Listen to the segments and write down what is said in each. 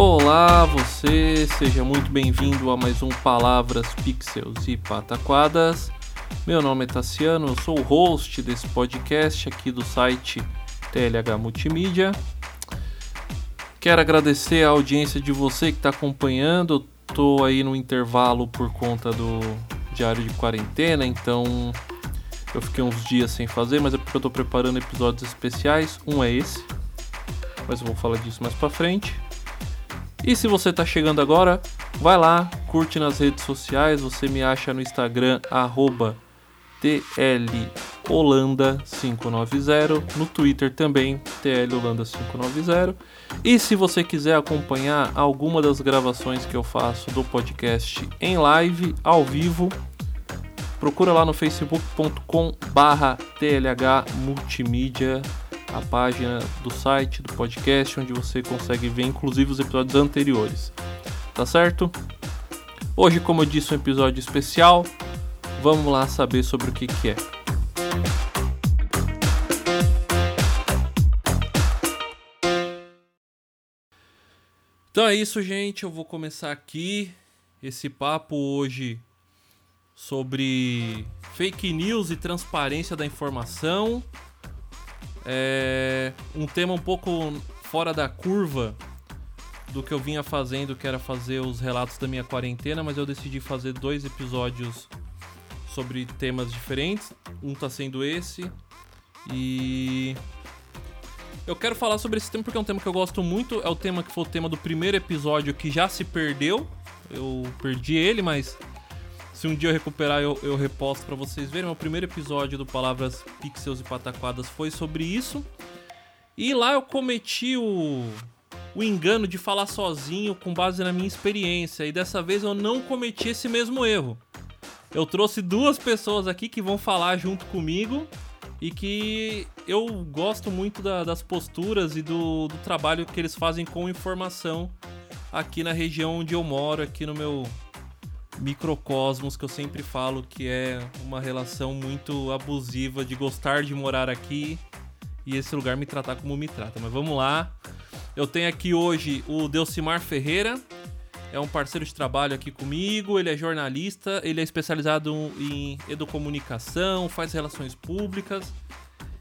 Olá, você, seja muito bem-vindo a mais um Palavras, Pixels e Pataquadas. Meu nome é Tassiano, eu sou o host desse podcast aqui do site TLH Multimídia. Quero agradecer a audiência de você que está acompanhando. Estou aí no intervalo por conta do diário de quarentena, então eu fiquei uns dias sem fazer, mas é porque eu estou preparando episódios especiais. Um é esse, mas eu vou falar disso mais para frente. E se você está chegando agora, vai lá, curte nas redes sociais. Você me acha no Instagram, arroba TLHolanda590. No Twitter também, TLHolanda590. E se você quiser acompanhar alguma das gravações que eu faço do podcast em live, ao vivo, procura lá no facebook.com barra TLH Multimídia a página do site, do podcast, onde você consegue ver inclusive os episódios anteriores. Tá certo? Hoje, como eu disse, um episódio especial. Vamos lá saber sobre o que, que é. Então é isso, gente. Eu vou começar aqui esse papo hoje sobre fake news e transparência da informação. É um tema um pouco fora da curva do que eu vinha fazendo, que era fazer os relatos da minha quarentena, mas eu decidi fazer dois episódios sobre temas diferentes. Um tá sendo esse. E eu quero falar sobre esse tema porque é um tema que eu gosto muito. É o tema que foi o tema do primeiro episódio que já se perdeu. Eu perdi ele, mas se um dia eu recuperar, eu, eu reposto para vocês verem. O primeiro episódio do Palavras Pixels e Pataquadas foi sobre isso. E lá eu cometi o, o engano de falar sozinho com base na minha experiência. E dessa vez eu não cometi esse mesmo erro. Eu trouxe duas pessoas aqui que vão falar junto comigo e que eu gosto muito da, das posturas e do, do trabalho que eles fazem com informação aqui na região onde eu moro, aqui no meu microcosmos que eu sempre falo que é uma relação muito abusiva de gostar de morar aqui e esse lugar me tratar como me trata. Mas vamos lá. Eu tenho aqui hoje o Delcimar Ferreira, é um parceiro de trabalho aqui comigo, ele é jornalista, ele é especializado em educomunicação, faz relações públicas.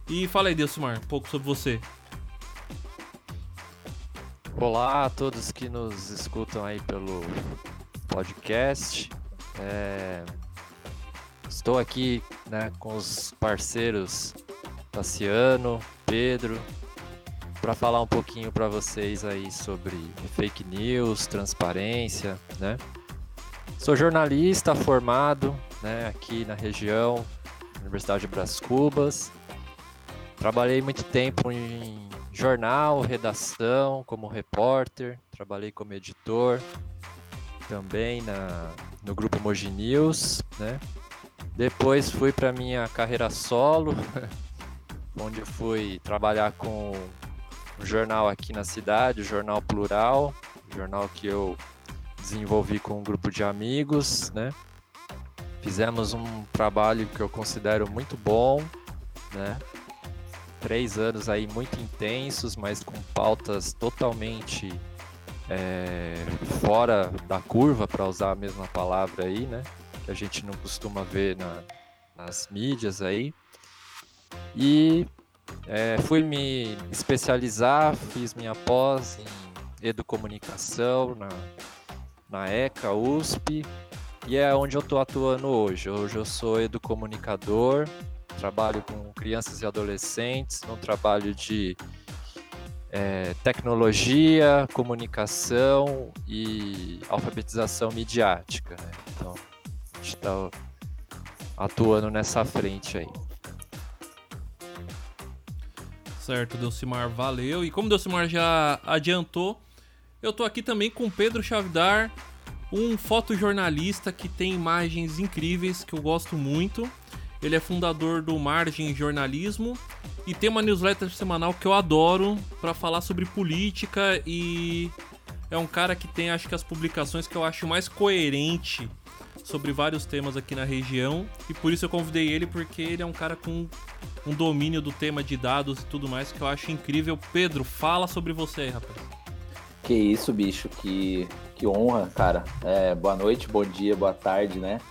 E fala aí, Delcimar, um pouco sobre você. Olá a todos que nos escutam aí pelo podcast. É... Estou aqui né, com os parceiros Tassiano, Pedro, para falar um pouquinho para vocês aí sobre fake news, transparência, né? Sou jornalista formado, né, aqui na região, Universidade de Bras Cubas. Trabalhei muito tempo em jornal, redação, como repórter, trabalhei como editor, também na, no grupo Moji News, né? Depois fui para minha carreira solo, onde fui trabalhar com um jornal aqui na cidade, o Jornal Plural, jornal que eu desenvolvi com um grupo de amigos, né? Fizemos um trabalho que eu considero muito bom, né? Três anos aí muito intensos, mas com pautas totalmente é, fora da curva, para usar a mesma palavra aí, né? Que a gente não costuma ver na, nas mídias aí. E é, fui me especializar, fiz minha pós em educomunicação na, na ECA USP e é onde eu estou atuando hoje. Hoje eu sou educomunicador, trabalho com crianças e adolescentes, no trabalho de é, tecnologia, comunicação e alfabetização midiática. Né? Então, a gente está atuando nessa frente aí. Certo, Delcimar, valeu. E como Delcimar já adiantou, eu tô aqui também com Pedro Chavidar, um fotojornalista que tem imagens incríveis que eu gosto muito. Ele é fundador do Margem Jornalismo e tem uma newsletter semanal que eu adoro para falar sobre política e é um cara que tem acho que as publicações que eu acho mais coerente sobre vários temas aqui na região e por isso eu convidei ele porque ele é um cara com um domínio do tema de dados e tudo mais que eu acho incrível. Pedro, fala sobre você rapaz. Que isso, bicho, que, que honra, cara. É, boa noite, bom dia, boa tarde, né?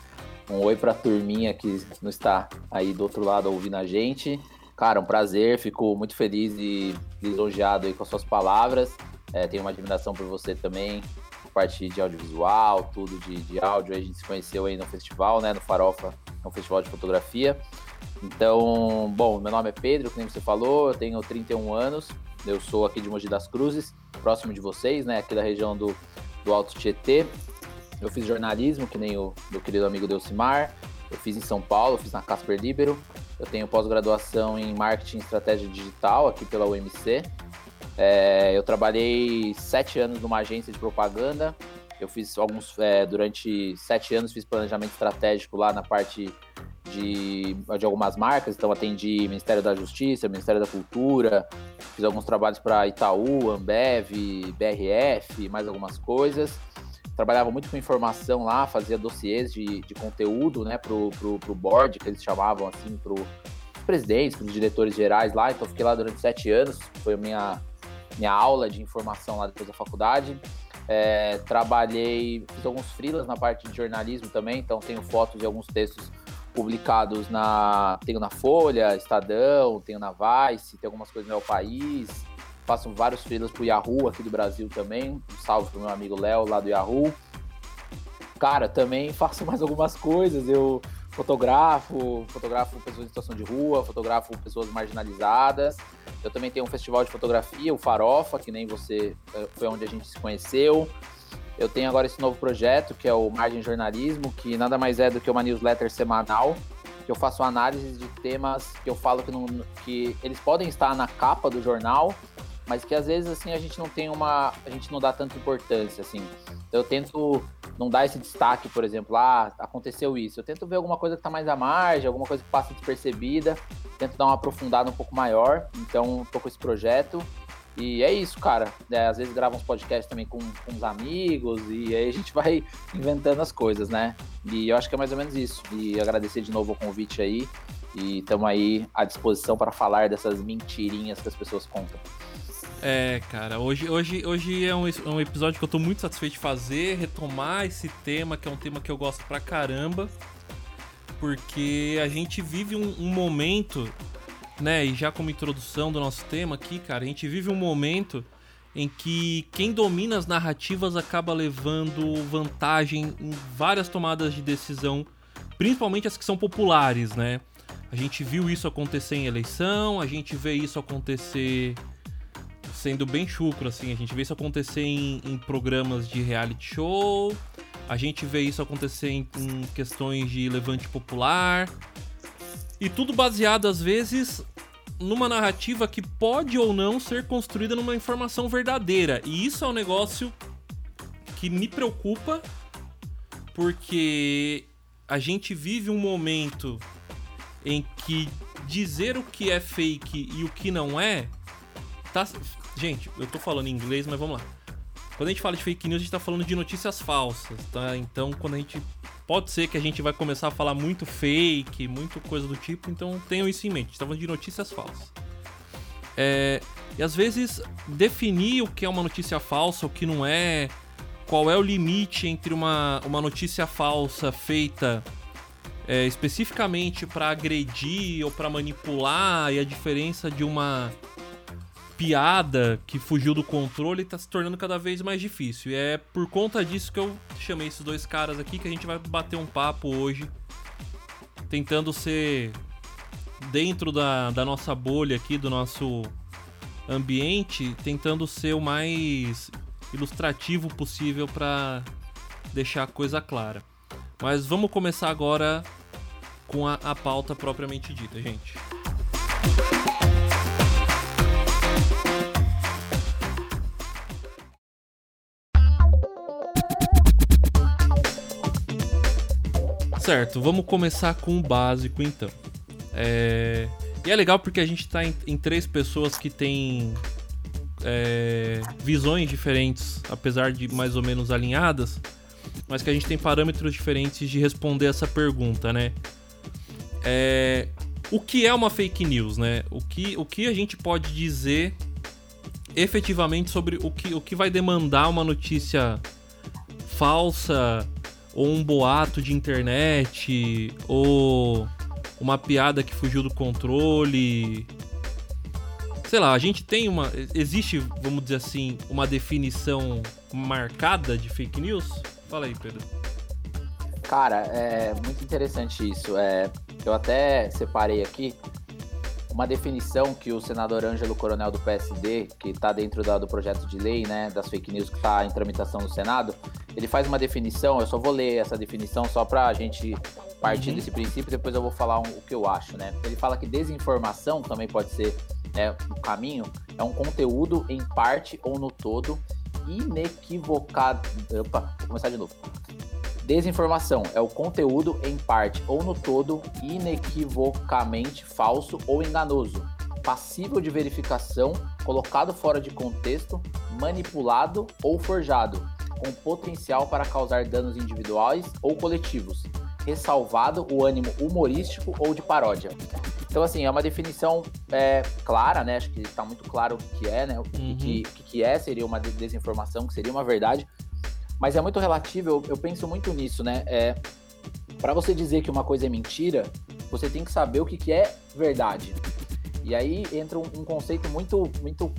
Um oi pra turminha que não está aí do outro lado ouvindo a gente. Cara, um prazer, fico muito feliz e lisonjeado aí com as suas palavras. É, tenho uma admiração por você também, parte de audiovisual, tudo de, de áudio. A gente se conheceu aí no festival, né? No Farofa, no festival de fotografia. Então, bom, meu nome é Pedro, como você falou, eu tenho 31 anos, eu sou aqui de Mogi das Cruzes, próximo de vocês, né? Aqui da região do, do Alto Tietê. Eu fiz jornalismo, que nem o meu querido amigo Delcimar. Eu fiz em São Paulo, fiz na Casper Libero. Eu tenho pós-graduação em Marketing e Estratégia Digital aqui pela UMC. É, eu trabalhei sete anos numa agência de propaganda. Eu fiz alguns, é, durante sete anos, fiz planejamento estratégico lá na parte de, de algumas marcas. Então, atendi Ministério da Justiça, Ministério da Cultura, fiz alguns trabalhos para Itaú, Ambev, BRF, mais algumas coisas trabalhava muito com informação lá, fazia dossiês de, de conteúdo, né, pro, pro, pro board, que eles chamavam assim, pro presidentes, pros diretores gerais lá, então fiquei lá durante sete anos, foi a minha, minha aula de informação lá depois da faculdade. É, trabalhei, fiz alguns freelas na parte de jornalismo também, então tenho fotos de alguns textos publicados na. Tenho na Folha, Estadão, tenho na Vice, tem algumas coisas no meu país, faço vários freelas pro Yahoo aqui do Brasil também. Um salve pro meu amigo Léo lá do Yahoo. Cara, também faço mais algumas coisas. Eu fotografo, fotografo pessoas em situação de rua, fotografo pessoas marginalizadas. Eu também tenho um festival de fotografia, o Farofa, que nem você eh, foi onde a gente se conheceu. Eu tenho agora esse novo projeto, que é o Margem Jornalismo, que nada mais é do que uma newsletter semanal, que eu faço análise de temas que eu falo que, não, que eles podem estar na capa do jornal, mas que às vezes assim a gente não tem uma, a gente não dá tanta importância assim. Então eu tento não dar esse destaque, por exemplo, ah, aconteceu isso. Eu tento ver alguma coisa que está mais à margem, alguma coisa que passa despercebida, tento dar uma aprofundada um pouco maior. Então tô com esse projeto e é isso, cara. É, às vezes gravo uns podcasts também com, com uns amigos e aí a gente vai inventando as coisas, né? E eu acho que é mais ou menos isso. E agradecer de novo o convite aí. E estamos aí à disposição para falar dessas mentirinhas que as pessoas contam. É, cara, hoje, hoje, hoje é um, um episódio que eu tô muito satisfeito de fazer, retomar esse tema, que é um tema que eu gosto pra caramba. Porque a gente vive um, um momento, né? E já como introdução do nosso tema aqui, cara, a gente vive um momento em que quem domina as narrativas acaba levando vantagem em várias tomadas de decisão, principalmente as que são populares, né? A gente viu isso acontecer em eleição, a gente vê isso acontecer sendo bem chucro, assim. A gente vê isso acontecer em, em programas de reality show, a gente vê isso acontecer em, em questões de levante popular. E tudo baseado, às vezes, numa narrativa que pode ou não ser construída numa informação verdadeira. E isso é um negócio que me preocupa, porque a gente vive um momento em que dizer o que é fake e o que não é tá Gente, eu tô falando em inglês, mas vamos lá. Quando a gente fala de fake news, a gente tá falando de notícias falsas, tá? Então, quando a gente. Pode ser que a gente vai começar a falar muito fake, muito coisa do tipo, então tenham isso em mente. A gente tá falando de notícias falsas. É, e às vezes, definir o que é uma notícia falsa, o que não é, qual é o limite entre uma, uma notícia falsa feita é, especificamente para agredir ou para manipular e a diferença de uma piada que fugiu do controle está se tornando cada vez mais difícil. E é por conta disso que eu chamei esses dois caras aqui que a gente vai bater um papo hoje, tentando ser dentro da, da nossa bolha aqui, do nosso ambiente, tentando ser o mais ilustrativo possível para deixar a coisa clara. Mas vamos começar agora com a, a pauta propriamente dita, gente. Certo, vamos começar com o básico então. É... E é legal porque a gente tá em, em três pessoas que têm é... visões diferentes, apesar de mais ou menos alinhadas, mas que a gente tem parâmetros diferentes de responder essa pergunta, né? É... O que é uma fake news, né? O que, o que a gente pode dizer efetivamente sobre o que, o que vai demandar uma notícia falsa ou um boato de internet ou uma piada que fugiu do controle. Sei lá, a gente tem uma. Existe, vamos dizer assim, uma definição marcada de fake news? Fala aí, Pedro. Cara, é muito interessante isso. É, eu até separei aqui uma definição que o senador Ângelo Coronel do PSD, que está dentro da, do projeto de lei, né, das fake news que está em tramitação no Senado, ele faz uma definição, eu só vou ler essa definição só para a gente partir uhum. desse princípio, depois eu vou falar um, o que eu acho, né? Ele fala que desinformação também pode ser né, o caminho, é um conteúdo em parte ou no todo inequivocado. Opa, vou começar de novo. Desinformação é o conteúdo em parte ou no todo inequivocamente falso ou enganoso, passível de verificação, colocado fora de contexto, manipulado ou forjado, com potencial para causar danos individuais ou coletivos, ressalvado o ânimo humorístico ou de paródia. Então, assim, é uma definição é, clara, né? Acho que está muito claro o que é, né? O que, uhum. que, que, é, seria uma desinformação, que seria uma verdade mas é muito relativo, eu, eu penso muito nisso, né? É, para você dizer que uma coisa é mentira, você tem que saber o que, que é verdade. E aí entra um, um, conceito muito, muito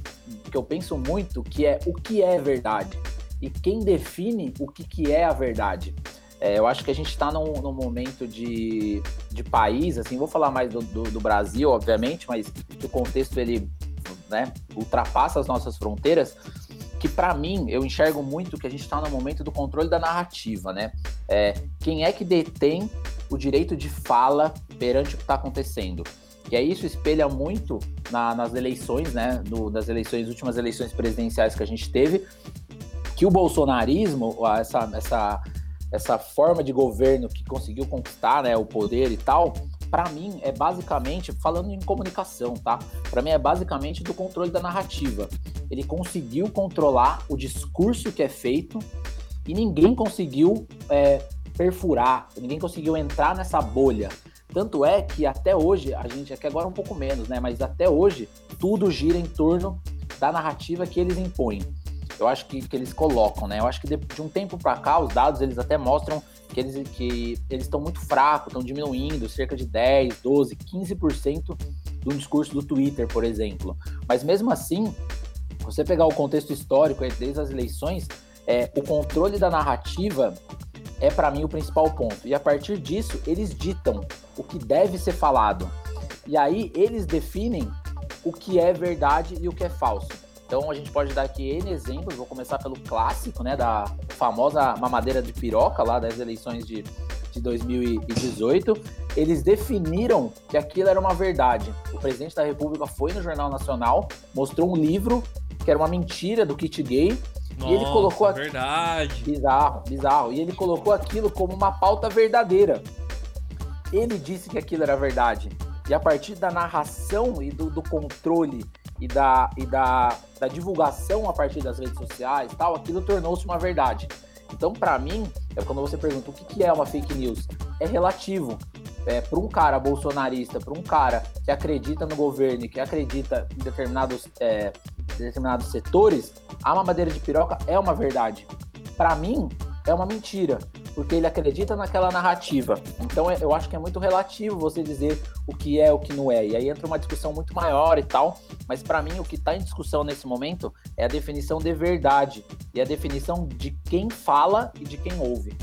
que eu penso muito, que é o que é verdade e quem define o que, que é a verdade. É, eu acho que a gente está num, num, momento de, de país, assim, vou falar mais do, do, do Brasil, obviamente, mas o contexto ele né, ultrapassa as nossas fronteiras que para mim eu enxergo muito que a gente está no momento do controle da narrativa, né? É, quem é que detém o direito de fala perante o que está acontecendo? E aí isso espelha muito na, nas eleições, né? No, das eleições, últimas eleições presidenciais que a gente teve, que o bolsonarismo, essa, essa, essa forma de governo que conseguiu conquistar né, o poder e tal, para mim é basicamente, falando em comunicação, tá? Para mim é basicamente do controle da narrativa. Ele conseguiu controlar o discurso que é feito e ninguém conseguiu é, perfurar, ninguém conseguiu entrar nessa bolha. Tanto é que até hoje, a gente, aqui agora um pouco menos, né? Mas até hoje, tudo gira em torno da narrativa que eles impõem. Eu acho que, que eles colocam, né? Eu acho que de, de um tempo para cá, os dados eles até mostram que eles que eles estão muito fracos, estão diminuindo cerca de 10, 12, 15% do discurso do Twitter, por exemplo. Mas mesmo assim, você pegar o contexto histórico desde as eleições, é, o controle da narrativa é para mim o principal ponto. E a partir disso, eles ditam o que deve ser falado. E aí eles definem o que é verdade e o que é falso. Então a gente pode dar aqui N exemplos, vou começar pelo clássico, né, da famosa mamadeira de piroca lá das eleições de, de 2018. Eles definiram que aquilo era uma verdade. O presidente da República foi no Jornal Nacional, mostrou um livro que era uma mentira do kit gay, nossa, e ele colocou aqui... verdade. Bizarro, bizarro. E ele colocou aquilo como uma pauta verdadeira. Ele disse que aquilo era verdade. E a partir da narração e do, do controle e da, e da, da divulgação a partir das redes sociais tal, aquilo tornou-se uma verdade. Então, para mim, é quando você pergunta o que, que é uma fake news, é relativo. É, para um cara bolsonarista, para um cara que acredita no governo que acredita em determinados, é, determinados setores, a mamadeira de piroca é uma verdade. Para mim, é uma mentira porque ele acredita naquela narrativa. Então é, eu acho que é muito relativo você dizer o que é o que não é. E aí entra uma discussão muito maior e tal. Mas para mim o que está em discussão nesse momento é a definição de verdade e a definição de quem fala e de quem ouve.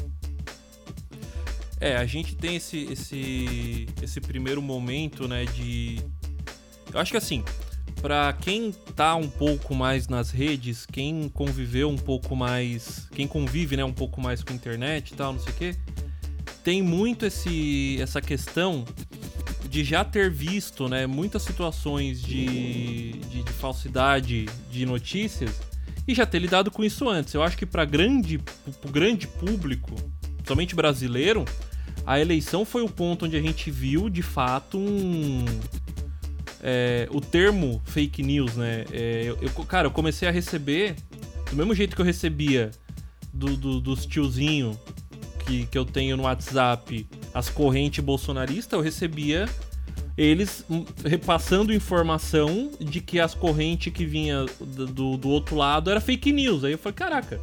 É, a gente tem esse, esse, esse primeiro momento, né, de... Eu acho que assim, para quem tá um pouco mais nas redes, quem conviveu um pouco mais, quem convive, né, um pouco mais com internet e tal, não sei o quê, tem muito esse essa questão de já ter visto, né, muitas situações de, de, de falsidade de notícias e já ter lidado com isso antes. Eu acho que para grande pro grande público, somente brasileiro, a eleição foi o ponto onde a gente viu de fato um é, o termo fake news, né? É, eu, eu, cara, eu comecei a receber do mesmo jeito que eu recebia do, do, dos tiozinho que, que eu tenho no WhatsApp as correntes bolsonaristas, eu recebia eles hum, repassando informação de que as correntes que vinha do, do outro lado era fake news. Aí eu falei, caraca,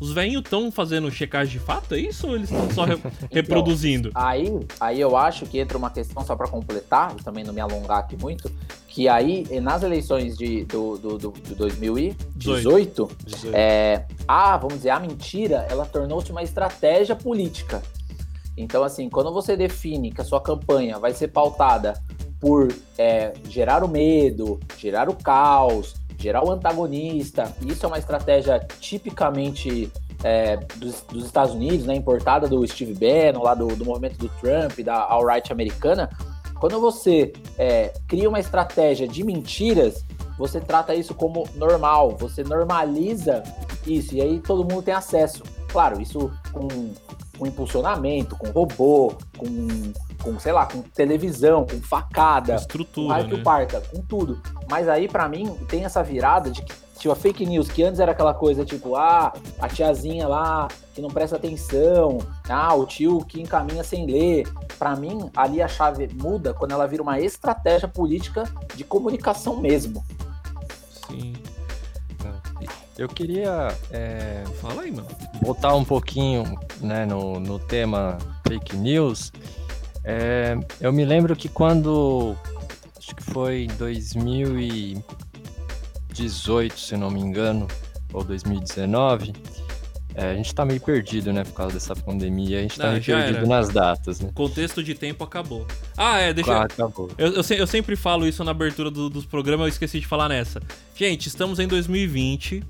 os velhinhos estão fazendo checagem de fato, é isso ou eles estão só re então, reproduzindo? Aí, aí eu acho que entra uma questão, só para completar, e também não me alongar aqui muito, que aí, nas eleições de, do, do, do, do 2018, 18. É, a, vamos dizer, a mentira, ela tornou-se uma estratégia política. Então, assim, quando você define que a sua campanha vai ser pautada por é, gerar o medo, gerar o caos, gerar o antagonista, isso é uma estratégia tipicamente é, dos, dos, Estados Unidos, né, importada do Steve Bannon, lá do, do movimento do Trump, da alt-right americana, quando você é, cria uma estratégia de mentiras, você trata isso como normal, você normaliza isso, e aí todo mundo tem acesso. Claro, isso com com impulsionamento, com robô, com, com sei lá, com televisão, com facada, estrutura, com né? parta, com tudo. Mas aí, para mim, tem essa virada de que tipo, a fake news, que antes era aquela coisa tipo, ah, a tiazinha lá que não presta atenção, ah, o tio que encaminha sem ler. Para mim, ali a chave muda quando ela vira uma estratégia política de comunicação mesmo. Sim. Eu queria. É, Fala aí, mano. Voltar um pouquinho né, no, no tema fake news. É, eu me lembro que quando. Acho que foi em 2018, se não me engano, ou 2019. É, a gente tá meio perdido, né, por causa dessa pandemia. A gente tá não, meio perdido era. nas datas, né? O contexto de tempo acabou. Ah, é, deixa ah, acabou. eu. Eu, eu, sempre falo isso na abertura do, dos programas, eu esqueci de falar nessa. Gente, estamos em 2020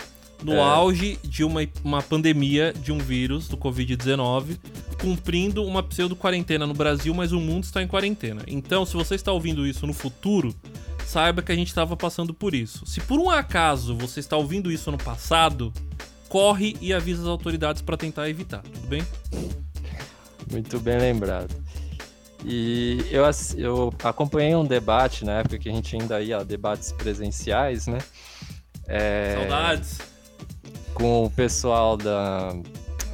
no é. auge de uma, uma pandemia de um vírus, do Covid-19, cumprindo uma pseudo-quarentena no Brasil, mas o mundo está em quarentena. Então, se você está ouvindo isso no futuro, saiba que a gente estava passando por isso. Se por um acaso você está ouvindo isso no passado, corre e avisa as autoridades para tentar evitar, tudo bem? Muito bem lembrado. E eu, eu acompanhei um debate na época que a gente ainda ia a debates presenciais, né? É... Saudades! com o pessoal da,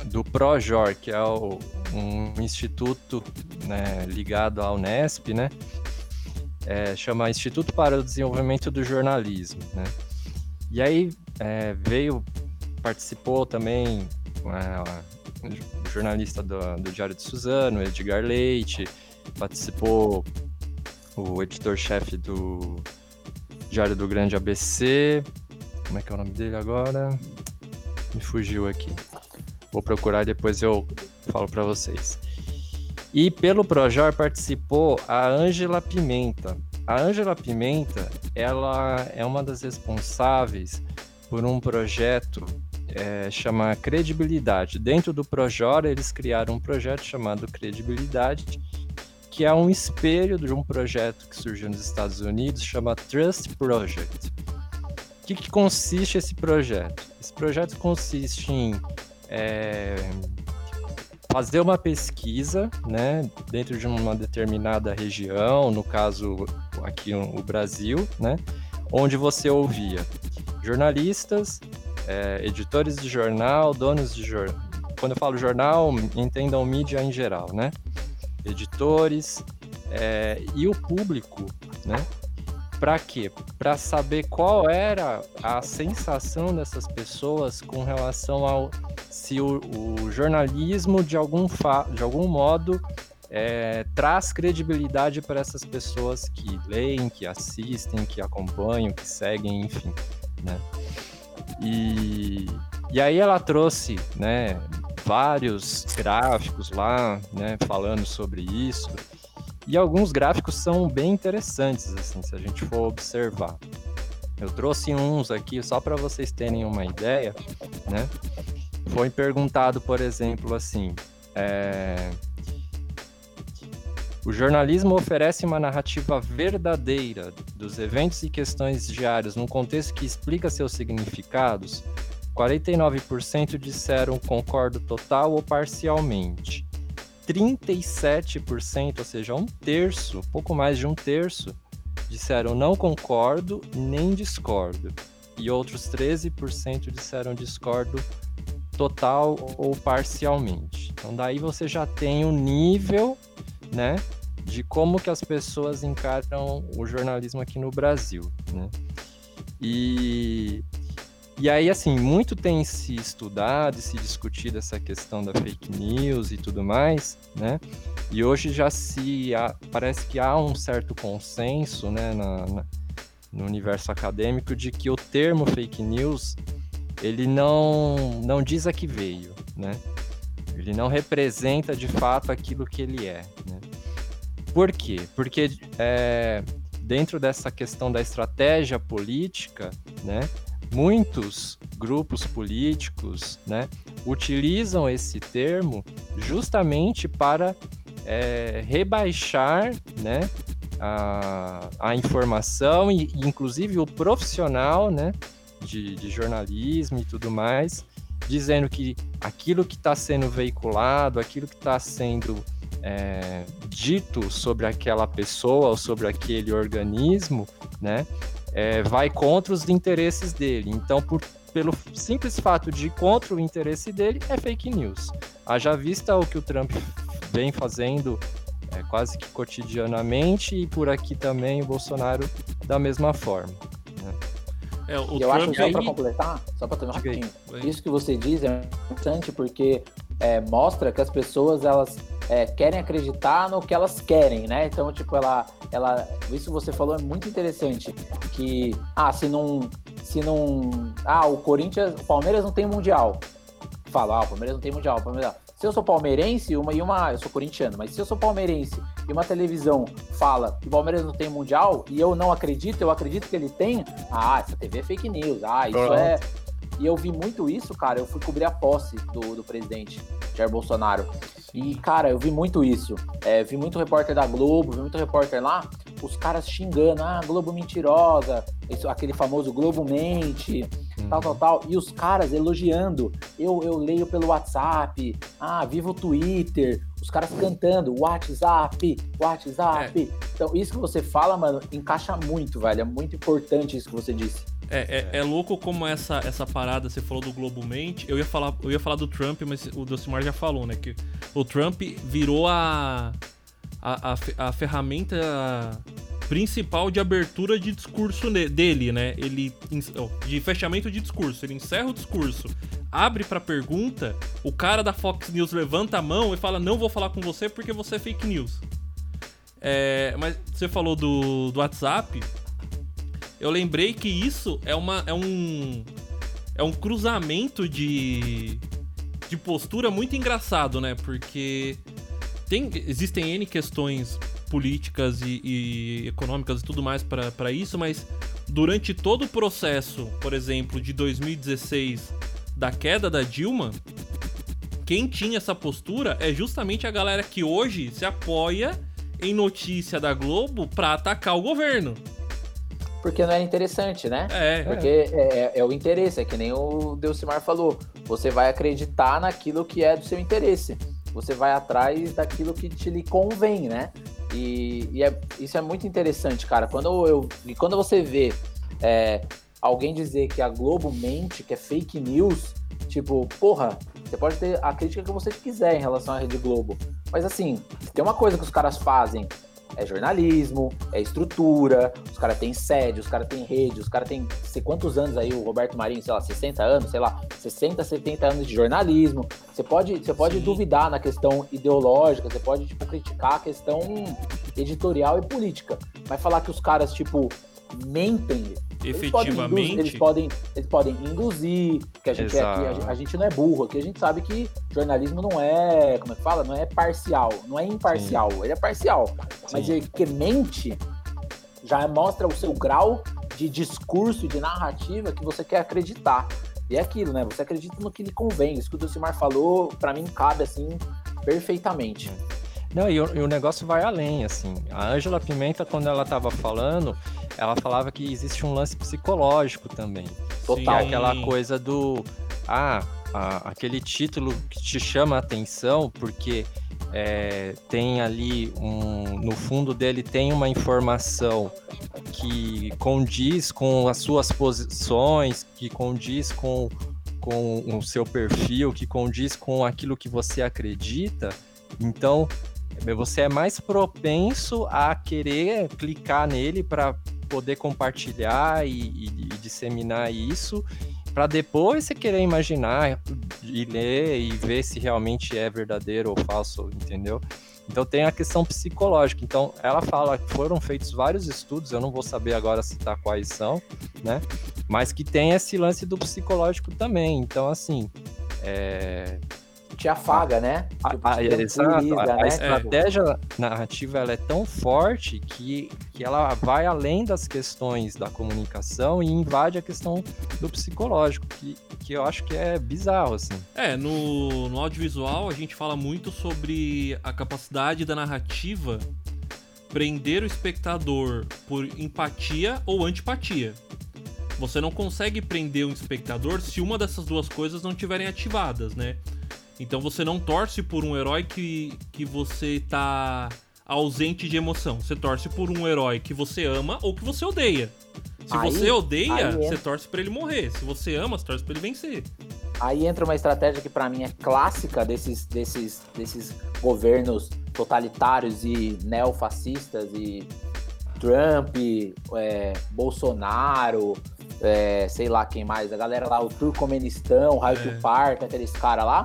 do Projor, que é o, um instituto né, ligado à Unesp, né? É, chama Instituto para o Desenvolvimento do Jornalismo, né? E aí é, veio, participou também é, jornalista do, do Diário de Suzano, Edgar Leite, participou o editor-chefe do Diário do Grande ABC, como é que é o nome dele agora? me fugiu aqui. Vou procurar depois eu falo para vocês. E pelo Projor participou a Ângela Pimenta. A Ângela Pimenta, ela é uma das responsáveis por um projeto é, Credibilidade. Dentro do Projor, eles criaram um projeto chamado Credibilidade, que é um espelho de um projeto que surgiu nos Estados Unidos, chama Trust Project que, que consiste esse projeto? Esse projeto consiste em é, fazer uma pesquisa né, dentro de uma determinada região, no caso aqui o Brasil, né, onde você ouvia jornalistas, é, editores de jornal, donos de jornal. Quando eu falo jornal, entendam mídia em geral, né? Editores é, e o público, né? Para quê? Para saber qual era a sensação dessas pessoas com relação ao se o, o jornalismo de algum, de algum modo é, traz credibilidade para essas pessoas que leem, que assistem, que acompanham, que seguem, enfim, né? E, e aí ela trouxe, né, vários gráficos lá, né, falando sobre isso. E alguns gráficos são bem interessantes, assim, se a gente for observar. Eu trouxe uns aqui só para vocês terem uma ideia, né? Foi perguntado, por exemplo, assim, é... o jornalismo oferece uma narrativa verdadeira dos eventos e questões diários num contexto que explica seus significados. 49% disseram concordo total ou parcialmente. 37%, ou seja, um terço, pouco mais de um terço, disseram não concordo nem discordo. E outros 13% disseram discordo total ou parcialmente. Então daí você já tem o um nível, né, de como que as pessoas encaram o jornalismo aqui no Brasil, né? E, e aí, assim, muito tem se estudado e se discutido essa questão da fake news e tudo mais, né? E hoje já se há, parece que há um certo consenso, né, na, na, no universo acadêmico de que o termo fake news ele não não diz a que veio, né? Ele não representa de fato aquilo que ele é, né? Por quê? Porque é, dentro dessa questão da estratégia política, né, muitos grupos políticos né, utilizam esse termo justamente para é, rebaixar né, a, a informação e, inclusive, o profissional né, de, de jornalismo e tudo mais, dizendo que aquilo que está sendo veiculado, aquilo que está sendo é, dito sobre aquela pessoa ou sobre aquele organismo, né, é, vai contra os interesses dele. Então, por, pelo simples fato de ir contra o interesse dele, é fake news. Haja vista o que o Trump vem fazendo é, quase que cotidianamente e por aqui também o Bolsonaro da mesma forma. Né? É, o eu Trump acho, só para completar, só para terminar um pouquinho, isso que você diz é importante porque é, mostra que as pessoas elas é, querem acreditar no que elas querem, né? Então, tipo, ela, ela, isso que você falou é muito interessante, que, ah, se não, se não, ah, o Corinthians, o Palmeiras não tem mundial, fala, ah, o Palmeiras não tem mundial, o Palmeiras, se eu sou palmeirense, uma e uma, eu sou corintiano, mas se eu sou palmeirense e uma televisão fala que o Palmeiras não tem mundial e eu não acredito, eu acredito que ele tem, ah, essa TV é fake news, ah, isso Pronto. é e eu vi muito isso, cara. Eu fui cobrir a posse do, do presidente Jair Bolsonaro. E, cara, eu vi muito isso. É, vi muito repórter da Globo, vi muito repórter lá, os caras xingando, ah, Globo mentirosa, isso, aquele famoso Globo mente, uhum. tal, tal, tal. E os caras elogiando. Eu, eu leio pelo WhatsApp, ah, viva o Twitter, os caras cantando, WhatsApp, WhatsApp. É. Então, isso que você fala, mano, encaixa muito, velho. É muito importante isso que você disse. É, é, é, louco como essa, essa parada, você falou do Globo Mente. Eu ia falar, eu ia falar do Trump, mas o Docimar já falou, né? Que o Trump virou a, a, a, a ferramenta principal de abertura de discurso dele, né? Ele de fechamento de discurso, ele encerra o discurso, abre para pergunta, o cara da Fox News levanta a mão e fala: "Não vou falar com você porque você é fake news". É, mas você falou do, do WhatsApp, eu lembrei que isso é uma é um é um cruzamento de de postura muito engraçado, né? Porque tem existem N questões políticas e, e econômicas e tudo mais para isso, mas durante todo o processo, por exemplo, de 2016 da queda da Dilma, quem tinha essa postura é justamente a galera que hoje se apoia em notícia da Globo para atacar o governo porque não é interessante, né? É. Porque é, é, é o interesse, é que nem o Delcimar falou. Você vai acreditar naquilo que é do seu interesse. Você vai atrás daquilo que te lhe convém, né? E, e é, isso é muito interessante, cara. Quando, eu, e quando você vê é, alguém dizer que a Globo mente, que é fake news, tipo, porra, você pode ter a crítica que você quiser em relação à Rede Globo. Mas assim, tem uma coisa que os caras fazem é jornalismo, é estrutura, os caras têm sede, os caras têm rede, os caras têm sei quantos anos aí, o Roberto Marinho, sei lá, 60 anos, sei lá, 60, 70 anos de jornalismo. Você pode, você pode duvidar na questão ideológica, você pode, tipo, criticar a questão editorial e política. Mas falar que os caras, tipo, mentem efetivamente. Eles podem, eles podem, induzir, que a gente é aqui, a, gente não é burro, aqui a gente sabe que jornalismo não é, como é que fala? Não é parcial, não é imparcial, Sim. ele é parcial. Sim. Mas ele que mente já mostra o seu grau de discurso e de narrativa que você quer acreditar. E é aquilo, né? Você acredita no que lhe convém. Isso que o Dulcimar falou, para mim, cabe assim perfeitamente. Não, e o, e o negócio vai além, assim. A Ângela Pimenta, quando ela tava falando, ela falava que existe um lance psicológico também. Total. É aquela coisa do. Ah, a, aquele título que te chama a atenção porque é, tem ali um. No fundo dele tem uma informação que condiz com as suas posições, que condiz com, com o seu perfil, que condiz com aquilo que você acredita. Então, você é mais propenso a querer clicar nele para poder compartilhar e, e, e disseminar isso para depois você querer imaginar e ler e ver se realmente é verdadeiro ou falso, entendeu? Então tem a questão psicológica. Então ela fala que foram feitos vários estudos, eu não vou saber agora citar quais são, né? Mas que tem esse lance do psicológico também. Então assim, é, te afaga, né? A, tipo, a, exato, a, né? a estratégia é. narrativa ela é tão forte que, que ela vai além das questões da comunicação e invade a questão do psicológico, que, que eu acho que é bizarro, assim. É, no, no audiovisual a gente fala muito sobre a capacidade da narrativa prender o espectador por empatia ou antipatia. Você não consegue prender um espectador se uma dessas duas coisas não estiverem ativadas, né? Então você não torce por um herói que, que você tá ausente de emoção. Você torce por um herói que você ama ou que você odeia. Se aí, você odeia, você torce para ele morrer. Se você ama, você torce para ele vencer. Aí entra uma estratégia que para mim é clássica desses, desses, desses governos totalitários e neofascistas e Trump, é, Bolsonaro, é, sei lá quem mais, a galera lá, o Turcomenistão, o Raio é. Parta, aqueles caras lá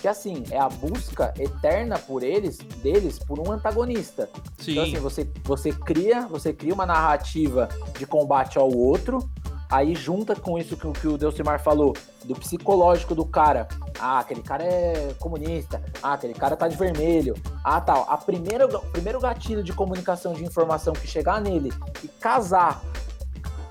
que assim, é a busca eterna por eles, deles, por um antagonista. Sim. Então assim, você, você cria, você cria uma narrativa de combate ao outro, aí junta com isso que, que o Delcimar falou, do psicológico do cara. Ah, aquele cara é comunista. Ah, aquele cara tá de vermelho. Ah, tal. A primeira, o primeiro gatilho de comunicação de informação que chegar nele e casar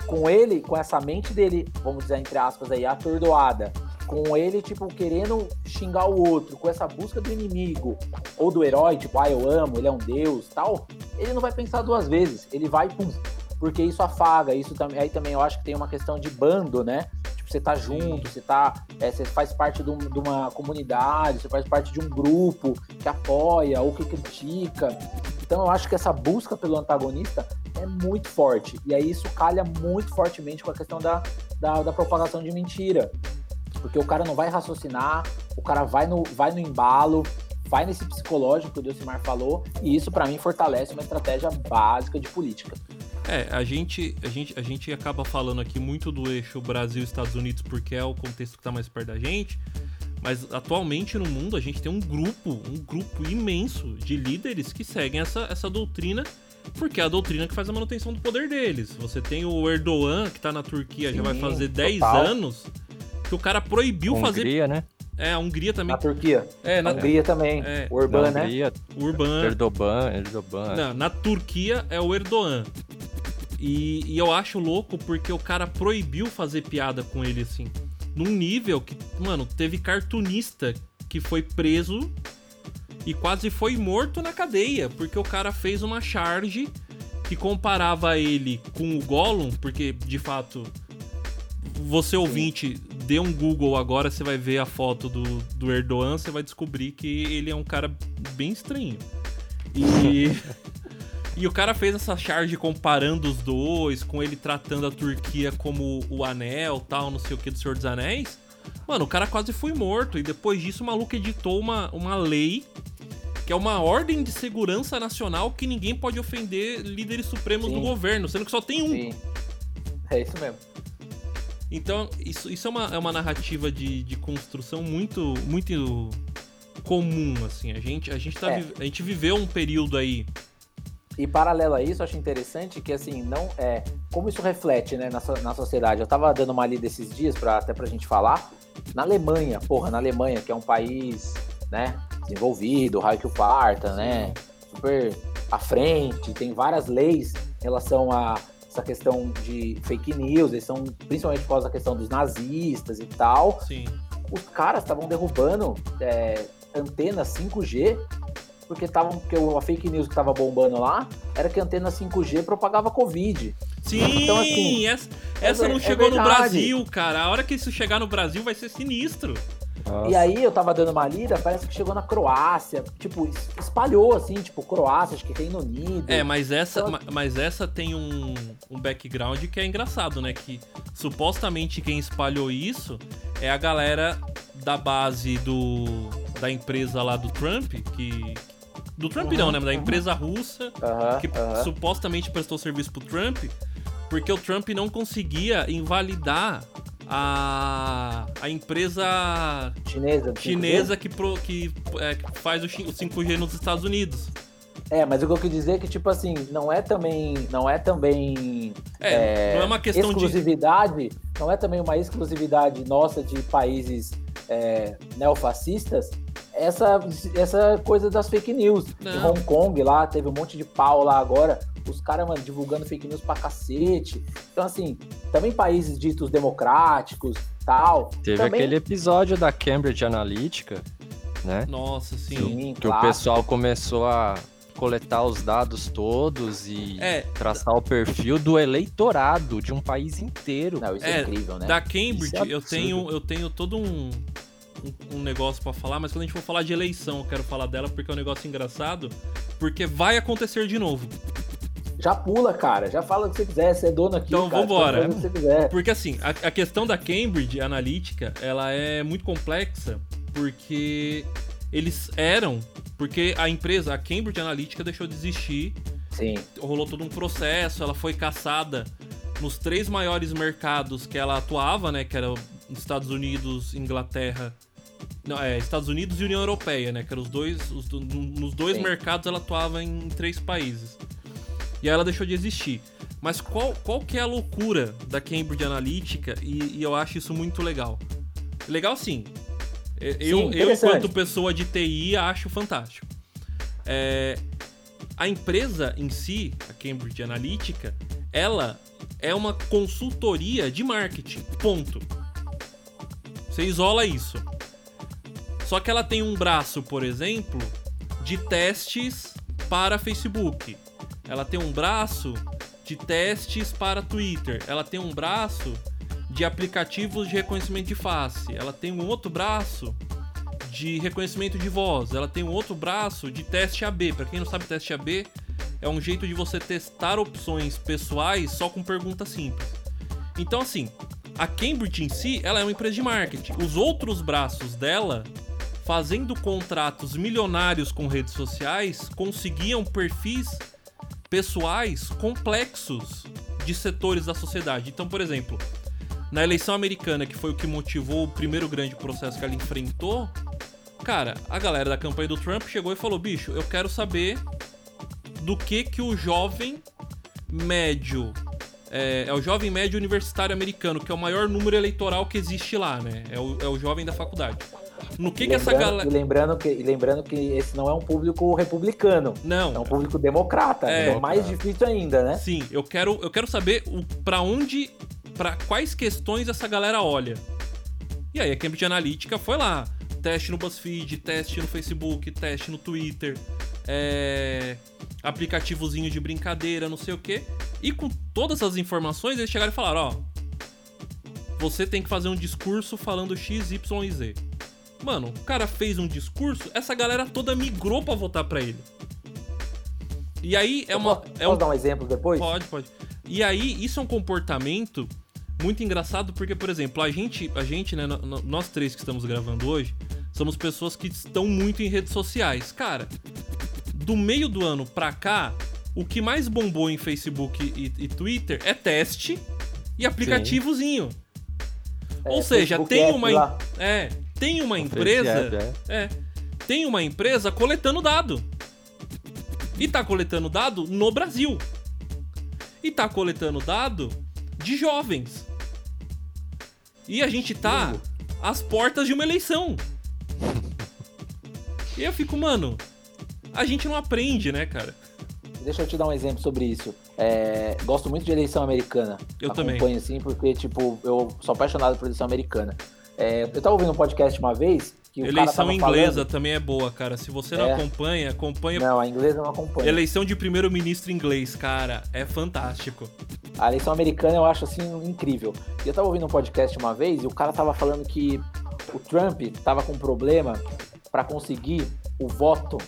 com ele, com essa mente dele, vamos dizer entre aspas aí, atordoada, com ele, tipo, querendo xingar o outro, com essa busca do inimigo ou do herói, tipo, ah, eu amo, ele é um deus, tal, ele não vai pensar duas vezes, ele vai, pum, porque isso afaga, isso também, aí também eu acho que tem uma questão de bando, né? Tipo, você tá junto, você tá, é, você faz parte de, um, de uma comunidade, você faz parte de um grupo que apoia ou que critica. Então eu acho que essa busca pelo antagonista é muito forte. E aí isso calha muito fortemente com a questão da, da, da propagação de mentira. Porque o cara não vai raciocinar, o cara vai no, vai no embalo, vai nesse psicológico que o Delcimar falou, e isso para mim fortalece uma estratégia básica de política. É, a gente, a, gente, a gente acaba falando aqui muito do eixo Brasil-Estados Unidos porque é o contexto que está mais perto da gente, mas atualmente no mundo a gente tem um grupo, um grupo imenso de líderes que seguem essa, essa doutrina porque é a doutrina que faz a manutenção do poder deles. Você tem o Erdogan, que está na Turquia, Sim, já vai fazer 10 anos, que o cara proibiu Hungria, fazer. Hungria, né? É, a Hungria também. Na Turquia. É, na Hungria também. É. O Urban, né? Hungria, Urban. Erdogan, Erdogan. Não, na Turquia é o Erdogan. E, e, eu acho louco porque o cara proibiu fazer piada com ele, assim. Num nível que, mano, teve cartunista que foi preso e quase foi morto na cadeia, porque o cara fez uma charge que comparava ele com o Gollum, porque de fato você ouvinte, dê um Google agora, você vai ver a foto do, do Erdogan, você vai descobrir que ele é um cara bem estranho. E. e o cara fez essa charge comparando os dois, com ele tratando a Turquia como o anel, tal, não sei o que do Senhor dos Anéis. Mano, o cara quase foi morto. E depois disso, o maluco editou uma, uma lei que é uma ordem de segurança nacional que ninguém pode ofender líderes supremos Sim. do governo, sendo que só tem um. Sim. É isso mesmo. Então, isso, isso é, uma, é uma narrativa de, de construção muito, muito comum, assim. A gente, a, gente tá, é. a gente viveu um período aí. E paralelo a isso, eu acho interessante que, assim, não é como isso reflete né, na, na sociedade. Eu tava dando uma lida esses dias, pra, até pra gente falar. Na Alemanha, porra, na Alemanha, que é um país, né, desenvolvido, raio que o parta, né, super à frente, tem várias leis em relação a essa questão de fake news, eles são principalmente por causa da questão dos nazistas e tal. Sim. Os caras estavam derrubando é, antenas 5G porque estavam porque a fake news que estava bombando lá era que a antena 5G propagava Covid. Sim, então, assim, essa, essa é, não chegou é no Brasil, cara. A hora que isso chegar no Brasil vai ser sinistro. Nossa. E aí eu tava dando uma lida, parece que chegou na Croácia, tipo, espalhou assim, tipo, Croácia, acho que Reino Unido. É, mas essa, então... mas essa tem um, um background que é engraçado, né? Que supostamente quem espalhou isso é a galera da base do da empresa lá do Trump, que, Do Trump não, né? Da empresa russa Aham, que supostamente prestou serviço pro Trump, porque o Trump não conseguia invalidar a, a empresa Chinesa. 5G? chinesa que, pro- que, é, que faz o, chi- o 5G nos Estados Unidos. É, mas o que eu quis dizer é que, tipo assim, não é também. Não é também. É, não é uma questão de. exclusividade. Não é também uma exclusividade nossa de países é, neofascistas. Essa, essa coisa das fake news. Em Não. Hong Kong lá, teve um monte de pau lá agora. Os caras, mano, divulgando fake news pra cacete. Então, assim, também países ditos democráticos, tal. Teve também... aquele episódio da Cambridge Analytica, né? Nossa, sim. Sim, Que o claro. pessoal começou a coletar os dados todos e É, traçar o perfil do eleitorado de um país inteiro. Não, isso é, É, incrível, né? da Cambridge, é eu tenho, eu tenho todo um, um, um negócio pra falar, mas quando a gente for falar de eleição, eu quero falar dela porque é um negócio engraçado, porque vai acontecer de novo. Já pula, cara. Já fala o que você quiser. Você é dono aqui, Então, cara. vambora. Você quiser. Porque assim, a, a questão da Cambridge Analytica, ela é muito complexa, porque eles eram, porque a empresa, a Cambridge Analytica deixou de existir, Sim. rolou todo um processo, ela foi caçada nos três maiores mercados que ela atuava, né, que eram Estados Unidos, Inglaterra, não, é, Estados Unidos e União Europeia, né, que eram os dois, os nos dois Sim. mercados ela atuava em três países. E aí ela deixou de existir. Mas qual, qual que é a loucura da Cambridge Analytica? E, e eu acho isso muito legal. Legal sim. É, Eu, eu interessante. enquanto pessoa de TI, acho fantástico. É, a empresa em si, a Cambridge Analytica, ela é uma consultoria de marketing. Ponto. Você isola isso. Só que ela tem um braço, por exemplo, de testes para Facebook. Ela tem um braço de testes para Twitter. Ela tem um braço de aplicativos de reconhecimento de face. Ela tem um outro braço de reconhecimento de voz. Ela tem um outro braço de teste AB. Para quem não sabe, teste AB é um jeito de você testar opções pessoais só com perguntas simples. Então, assim, a Cambridge em si, ela é uma empresa de marketing. Os outros braços dela, fazendo contratos milionários com redes sociais, conseguiam perfis pessoais complexos de setores da sociedade. Então, por exemplo, na eleição americana, que foi o que motivou o primeiro grande processo que ela enfrentou, cara, a galera da campanha do Trump chegou e falou: bicho, eu quero saber do que que o jovem médio. É, é o jovem médio universitário americano, que é o maior número eleitoral que existe lá, né? É o, é o jovem da faculdade. No que, E que essa lembrando- galera. E lembrando, que, e lembrando que esse não é um público republicano. Não, É um público democrata. É. então É mais difícil ainda, né? Sim, eu quero, eu quero saber o, pra onde, pra quais questões essa galera olha. E aí a Cambridge Analytica foi lá. Teste no BuzzFeed, teste no Facebook, teste no Twitter, é, aplicativozinho de brincadeira, não sei o quê. E com todas as informações, eles chegaram e falaram, ó, você tem que fazer um discurso falando X, Y e Z. Mano, o cara fez um discurso, essa galera toda migrou pra votar pra ele. E aí é uma. posso, É posso um, dar um exemplo depois? Pode, pode. E aí, isso é um comportamento muito engraçado, porque, por exemplo, a gente, a gente, né, nós três que estamos gravando hoje, somos pessoas que estão muito em redes sociais. Cara, do meio do ano pra cá, o que mais bombou em Facebook e, e Twitter é teste e aplicativozinho. É, Ou seja, Facebook tem uma, é, tem uma empresa é. é. Tem uma empresa coletando dado. E tá coletando dado no Brasil. E tá coletando dado de jovens. E a gente tá às portas de uma eleição. E eu fico, mano, a gente não aprende, né, cara? Deixa eu te dar um exemplo sobre isso. É, gosto muito de eleição americana. Eu também. Acompanho assim, porque, tipo, eu sou apaixonado por eleição americana. É, eu tava ouvindo um podcast uma vez que Eleição inglesa falando... também é boa, cara. Se você não É. acompanha, acompanha. Não, a inglesa não acompanho. Eleição de primeiro-ministro inglês, cara, é fantástico. A eleição americana eu acho assim incrível. E eu tava ouvindo um podcast uma vez e o cara tava falando que o Trump tava com problema para conseguir o voto.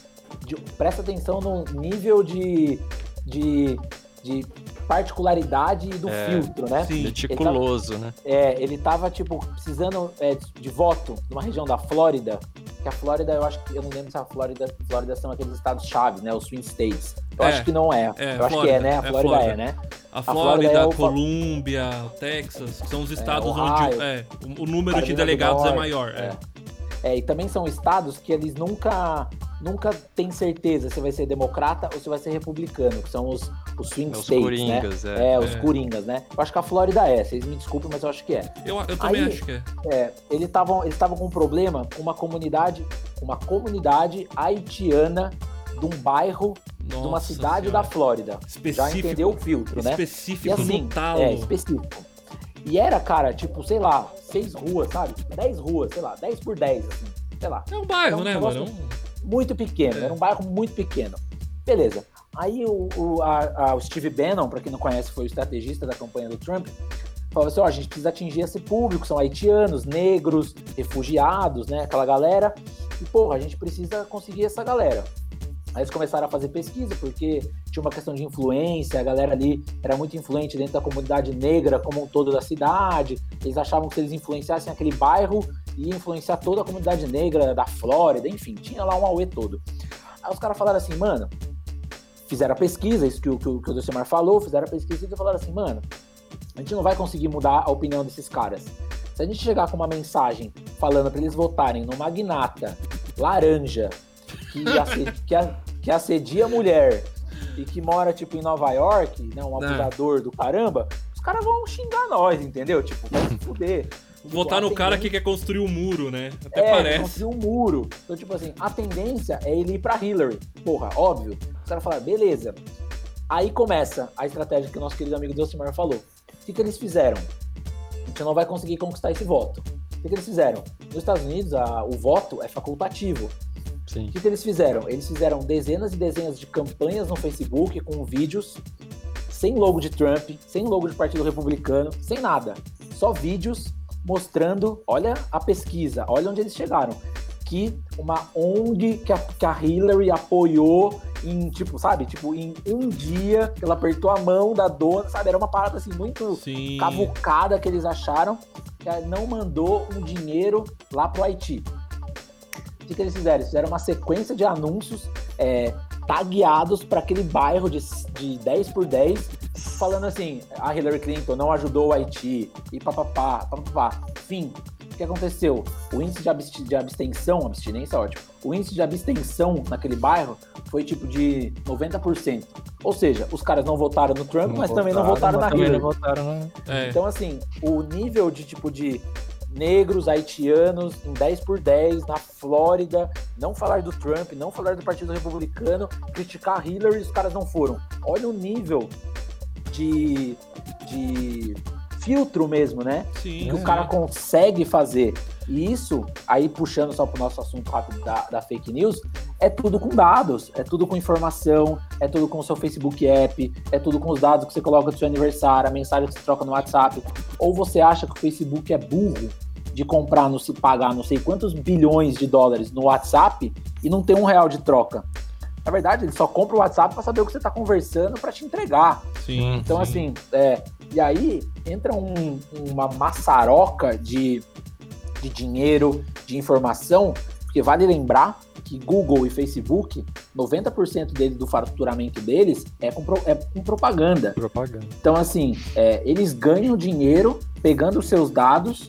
De, presta atenção no nível de, de, de particularidade do É, filtro, né? sim. Meticuloso, né? É, ele tava, tipo, precisando é, de voto numa região da Flórida que a Flórida, eu acho que eu não lembro se a Flórida, Flórida são aqueles estados-chave, né? Os Swing States. Eu É, acho que não é. é, eu acho que Flórida, é, né? A é Flórida Flórida. é, né? A Flórida Flórida, é o- Colômbia, o Texas, que são os estados onde Ohio. é, o, o número de Carolina do delegados é maior. É. É, e também são estados que eles nunca nunca têm certeza se vai ser democrata ou se vai ser republicano, que são os, os swing É Os states, coringas, né? é. É, os É. coringas, né? Eu acho que a Flórida é, vocês me desculpem, mas eu acho que é. Eu, eu também Aí- acho que é. É, eles estavam eles com um problema com uma comunidade, uma comunidade haitiana de um bairro de uma Nossa cidade Senhora. da Flórida. Já Específico, entendeu o filtro, né? específico E assim, no talo. é, específico. E era, cara, tipo, sei lá, seis ruas, sabe? Dez ruas, sei lá, dez por dez, assim, sei lá. É um bairro, um né, mano? Muito pequeno, É. era um bairro muito pequeno. Beleza. Aí o, o, a- a- o Steve Bannon, pra quem não conhece, foi o estrategista da campanha do Trump, falou assim, ó, a gente precisa atingir esse público, são haitianos, negros, refugiados, né, aquela galera, e, porra, a gente precisa conseguir essa galera. Aí eles começaram a fazer pesquisa, porque tinha uma questão de influência, a galera ali era muito influente dentro da comunidade negra como um todo da cidade, eles achavam que se eles influenciassem aquele bairro, ia influenciar toda a comunidade negra da Flórida, enfim, tinha lá um auê todo. Aí os caras falaram assim, mano, fizeram a pesquisa, isso que o, que o, que o falou, fizeram a pesquisa e falaram assim, mano, a gente não vai conseguir mudar a opinião desses caras. Se a gente chegar com uma mensagem falando para eles votarem no magnata laranja que, assed- que, a- que assedia a mulher e que mora, tipo, em Nova York, né, um É. abusador do caramba, os caras vão xingar nós, entendeu? Tipo, vai se fuder. Votar Tipo, no cara tendência- que quer construir um muro, né? Até é, parece. construir um muro. Então, tipo assim, a tendência é ele ir pra Hillary. Porra, óbvio. Os caras falaram, beleza. Aí começa a estratégia que o nosso querido amigo Delcimar falou. O que, que eles fizeram? A gente não vai conseguir conquistar esse voto. O que, que eles fizeram? Nos Estados Unidos, a- o voto é facultativo. Sim. O que, que eles fizeram? Eles fizeram dezenas e dezenas de campanhas no Facebook com vídeos sem logo de Trump, sem logo de Partido Republicano, sem nada. Só vídeos mostrando, olha a pesquisa, olha onde eles chegaram. Que uma ONG que a, que a Hillary apoiou em, tipo, sabe? Tipo, em um dia, ela apertou a mão da dona, sabe? Era uma parada assim muito Sim. cavucada que eles acharam, que ela não mandou um dinheiro lá pro Haiti. O que, que eles fizeram? Eles fizeram uma sequência de anúncios é, tagueados para aquele bairro de, de 10 por 10, falando assim: a Hillary Clinton não ajudou o Haiti, e papapá, papapá. Fim. O que aconteceu? O índice de, abst de abstenção, abstinência é ótimo, o índice de abstenção naquele bairro foi tipo de 90%. Ou seja, os caras não votaram no Trump, mas também não votaram na Hillary. não votaram na... É. Então, assim, o nível de tipo de negros haitianos em 10 por 10 na Flórida, não falar do Trump, não falar do Partido Republicano, criticar Hillary, os caras não foram. Olha o nível de, de filtro mesmo, né? Sim. que o cara consegue fazer. E isso, aí puxando só pro nosso assunto rápido da, da fake news, é tudo com dados, é tudo com informação, é tudo com o seu Facebook app, é tudo com os dados que você coloca do seu aniversário, a mensagem que você troca no WhatsApp. Ou você acha que o Facebook é burro de comprar, no, se pagar não sei quantos bilhões de dólares no WhatsApp e não ter um real de troca. Na verdade, ele só compra o WhatsApp para saber o que você está conversando para te entregar. Sim. Então, sim. assim, é, e aí entra um- uma maçaroca de, de dinheiro, de informação, porque vale lembrar que Google e Facebook, 90% dele, do faturamento deles é com, é com propaganda. propaganda. Então, assim, é, eles ganham dinheiro pegando os seus dados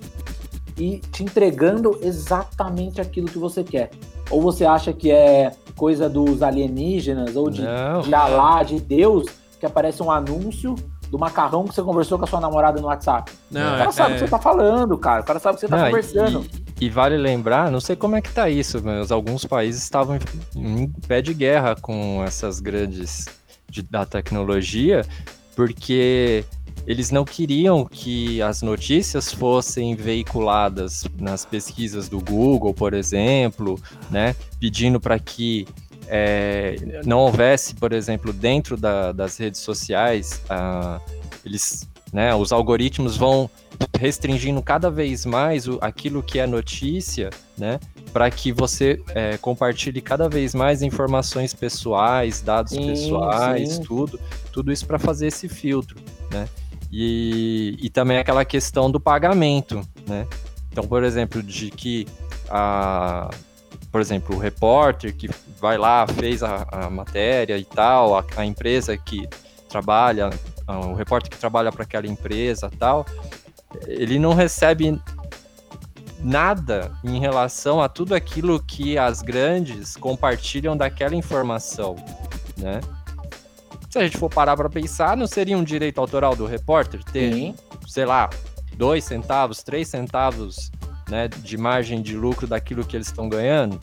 e te entregando exatamente aquilo que você quer. Ou você acha que é coisa dos alienígenas, ou de, Não. de Alá, de Deus, que aparece um anúncio do macarrão que você conversou com a sua namorada no WhatsApp. Não, o cara é- sabe o é- que você tá falando, cara. O cara sabe o que você tá Não, conversando. E, vale lembrar, não sei como é que tá isso, mas alguns países estavam em, pé de guerra com essas grandes de- da tecnologia, porque eles não queriam que as notícias fossem veiculadas nas pesquisas do Google, por exemplo, né, pedindo para que é, não houvesse, por exemplo, dentro da- das redes sociais, ah, eles, né, os algoritmos vão restringindo cada vez mais o, aquilo que é notícia, né, para que você é, compartilhe cada vez mais informações pessoais, dados Sim, pessoais, sim. tudo, tudo isso para fazer esse filtro, né? E, e também aquela questão do pagamento, né? Então, por exemplo, de que a, por exemplo, o repórter que vai lá, fez a, a matéria e tal, a, a, empresa que trabalha, o repórter que trabalha para aquela empresa tal, ele não recebe nada em relação a tudo aquilo que as grandes compartilham daquela informação, né? Se a gente for parar para pensar, não seria um direito autoral do repórter ter, Sim. sei lá, dois centavos, três centavos né, de margem de lucro daquilo que eles estão ganhando?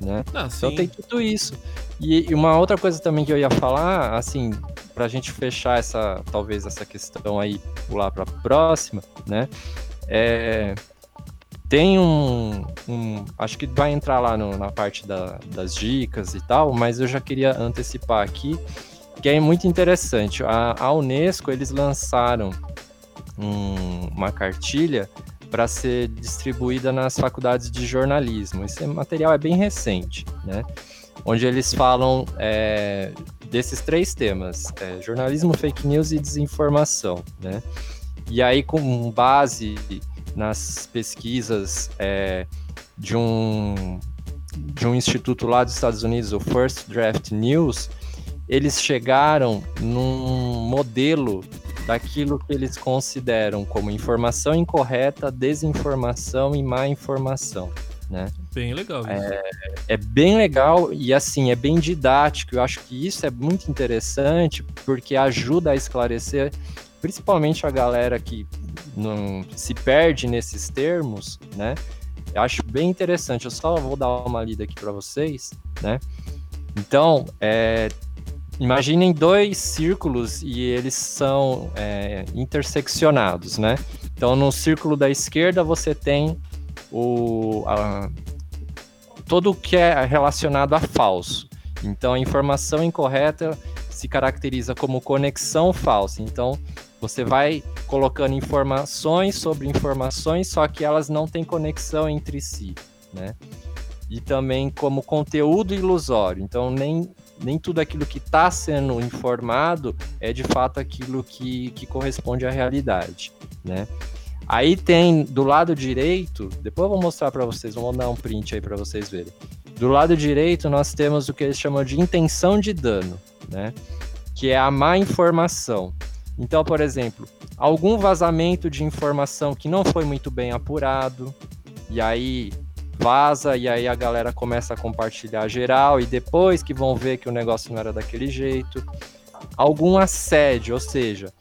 Né? Ah, então tem tudo isso. E, uma outra coisa também que eu ia falar, assim, para a gente fechar essa, talvez essa questão aí, pular para a próxima, né? É, tem um, um, Acho que vai entrar lá no, na parte da, das dicas e tal, mas eu já queria antecipar aqui que é muito interessante. A, a Unesco eles lançaram um, uma cartilha para ser distribuída nas faculdades de jornalismo. Esse material é bem recente, né? Onde eles falam é, desses três temas: é, jornalismo, fake news e desinformação, né? E aí, com base nas pesquisas é, de um de um instituto lá dos Estados Unidos, o First Draft News, eles chegaram num modelo daquilo que eles consideram como informação incorreta, desinformação e má informação, né? Bem legal. É, é bem legal e assim, é bem didático. Eu acho que isso é muito interessante porque ajuda a esclarecer principalmente a galera que não se perde nesses termos, né? Eu acho bem interessante. Eu só vou dar uma lida aqui para vocês, né? Então, é, Imaginem dois círculos e eles são é, interseccionados, né? Então, no círculo da esquerda você tem o, a, todo o que é relacionado a falso. Então, a informação incorreta se caracteriza como conexão falsa. Então, você vai colocando informações sobre informações, só que elas não têm conexão entre si, né? E também como conteúdo ilusório. Então, nem nem tudo aquilo que está sendo informado é de fato aquilo que, que corresponde à realidade, né? Aí tem do lado direito, depois eu vou mostrar para vocês, vou mandar um print aí para vocês verem. Do lado direito nós temos o que eles chamam de intenção de dano, né? Que é a má informação. Então, por exemplo, algum vazamento de informação que não foi muito bem apurado, e aí vaza e aí a galera começa a compartilhar geral e depois que vão ver que o negócio não era daquele jeito. Algum assédio, ou seja,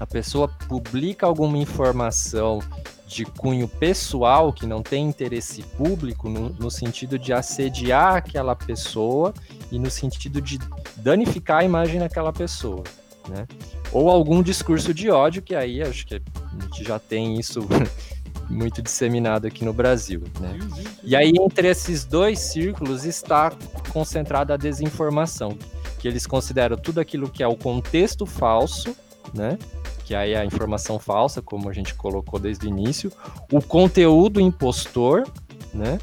a pessoa publica alguma informação de cunho pessoal que não tem interesse público no, no, sentido de assediar aquela pessoa e no sentido de danificar a imagem daquela pessoa, né? Ou algum discurso de ódio que aí acho que a gente já tem isso muito disseminado aqui no Brasil, né? E aí entre esses dois círculos está concentrada a desinformação, que eles consideram tudo aquilo que é o contexto falso, né? Que aí é a informação falsa, como a gente colocou desde o início, o conteúdo impostor, né?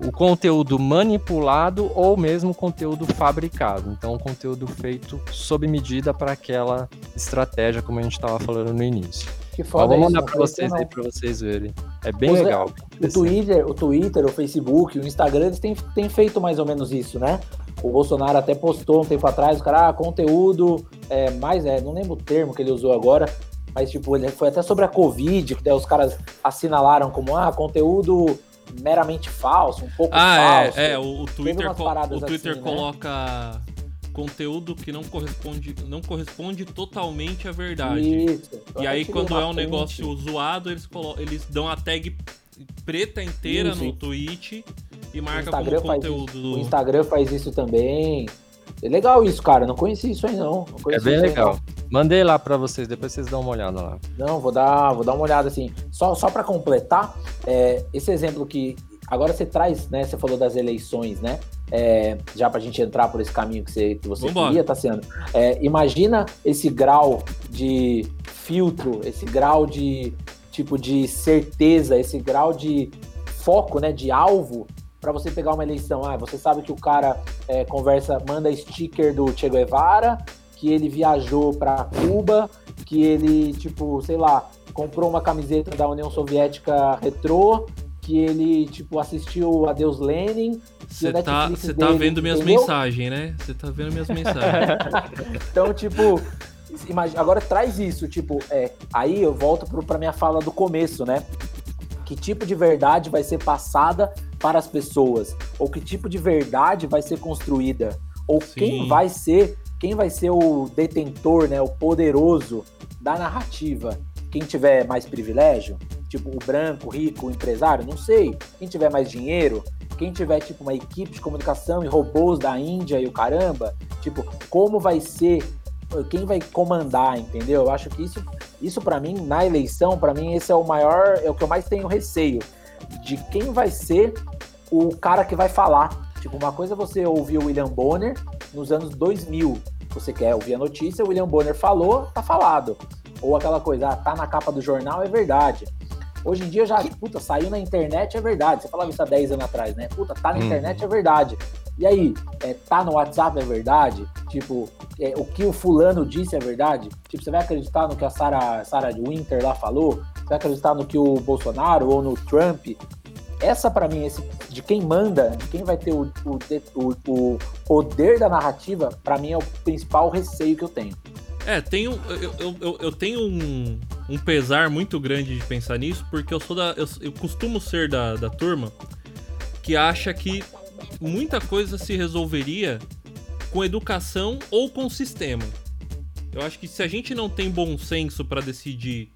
o conteúdo manipulado ou mesmo conteúdo fabricado. Então, conteúdo feito sob medida para aquela estratégia, como a gente estava falando no início. Que foda vou mandar para vocês aí para vocês verem. É bem Os, legal. O Twitter, o Twitter, o Facebook, o Instagram, eles têm, têm feito mais ou menos isso, né? O Bolsonaro até postou um tempo atrás, o cara, ah, conteúdo é, mais, é, não lembro o termo que ele usou agora, mas tipo, ele foi até sobre a Covid, que daí os caras assinalaram como, ah, conteúdo meramente falso, um pouco ah, é, falso. É, é o, o Twitter, o Twitter assim, coloca né? conteúdo que não corresponde, não corresponde totalmente à verdade. Isso. E aí, quando é um negócio zoado, eles, eles dão a tag preta inteira isso, no tweet e marca como conteúdo. Do... O Instagram faz isso também. É legal isso, cara. Não conheci isso aí, não. não é bem legal. Não. Mandei lá para vocês, depois vocês dão uma olhada lá. Não, vou dar, vou dar uma olhada assim. Só, só para completar, é, esse exemplo que agora você traz, né? Você falou das eleições, né? É, já para a gente entrar por esse caminho que você, que você queria, tá sendo. É, imagina esse grau de filtro, esse grau de tipo de certeza, esse grau de foco, né? De alvo para você pegar uma eleição. Ah, você sabe que o cara é, conversa, manda sticker do Che Guevara, que ele viajou para Cuba, que ele, tipo, sei lá, comprou uma camiseta da União Soviética retrô, que ele, tipo, assistiu a Deus Lenin. Você tá, você tá vendo minhas entendeu? mensagens, né? Você tá vendo minhas mensagens. então, tipo, imagina, agora traz isso, tipo, é, aí eu volto pro, pra minha fala do começo, né? Que tipo de verdade vai ser passada para as pessoas? Ou que tipo de verdade vai ser construída? Ou Sim. quem vai ser, quem vai ser o detentor, né? O poderoso da narrativa? Quem tiver mais privilégio? Tipo, o branco, o rico, o empresário? Não sei. Quem tiver mais dinheiro? Quem tiver, tipo, uma equipe de comunicação e robôs da Índia e o caramba? Tipo, como vai ser quem vai comandar, entendeu? Eu acho que isso, isso para mim, na eleição, para mim, esse é o maior, é o que eu mais tenho receio de quem vai ser o cara que vai falar. Tipo, uma coisa é você ouvir o William Bonner nos anos 2000. Você quer ouvir a notícia, o William Bonner falou, tá falado. Ou aquela coisa, ah, tá na capa do jornal, é verdade. Hoje em dia já, puta, saiu na internet, é verdade. Você falava isso há 10 anos atrás, né? Puta, tá na hum. internet, é verdade. E aí, é, tá no WhatsApp, é verdade? Tipo, é, o que o fulano disse é verdade? Tipo, você vai acreditar no que a Sarah, Sarah Winter lá falou? Você vai acreditar no que o Bolsonaro ou no Trump? Essa, para mim, esse, de quem manda, de quem vai ter o, o, o, o poder da narrativa, para mim é o principal receio que eu tenho. É, tenho, eu, eu, eu tenho um, um pesar muito grande de pensar nisso, porque eu sou da. Eu, eu costumo ser da, da turma que acha que muita coisa se resolveria com educação ou com sistema. Eu acho que se a gente não tem bom senso para decidir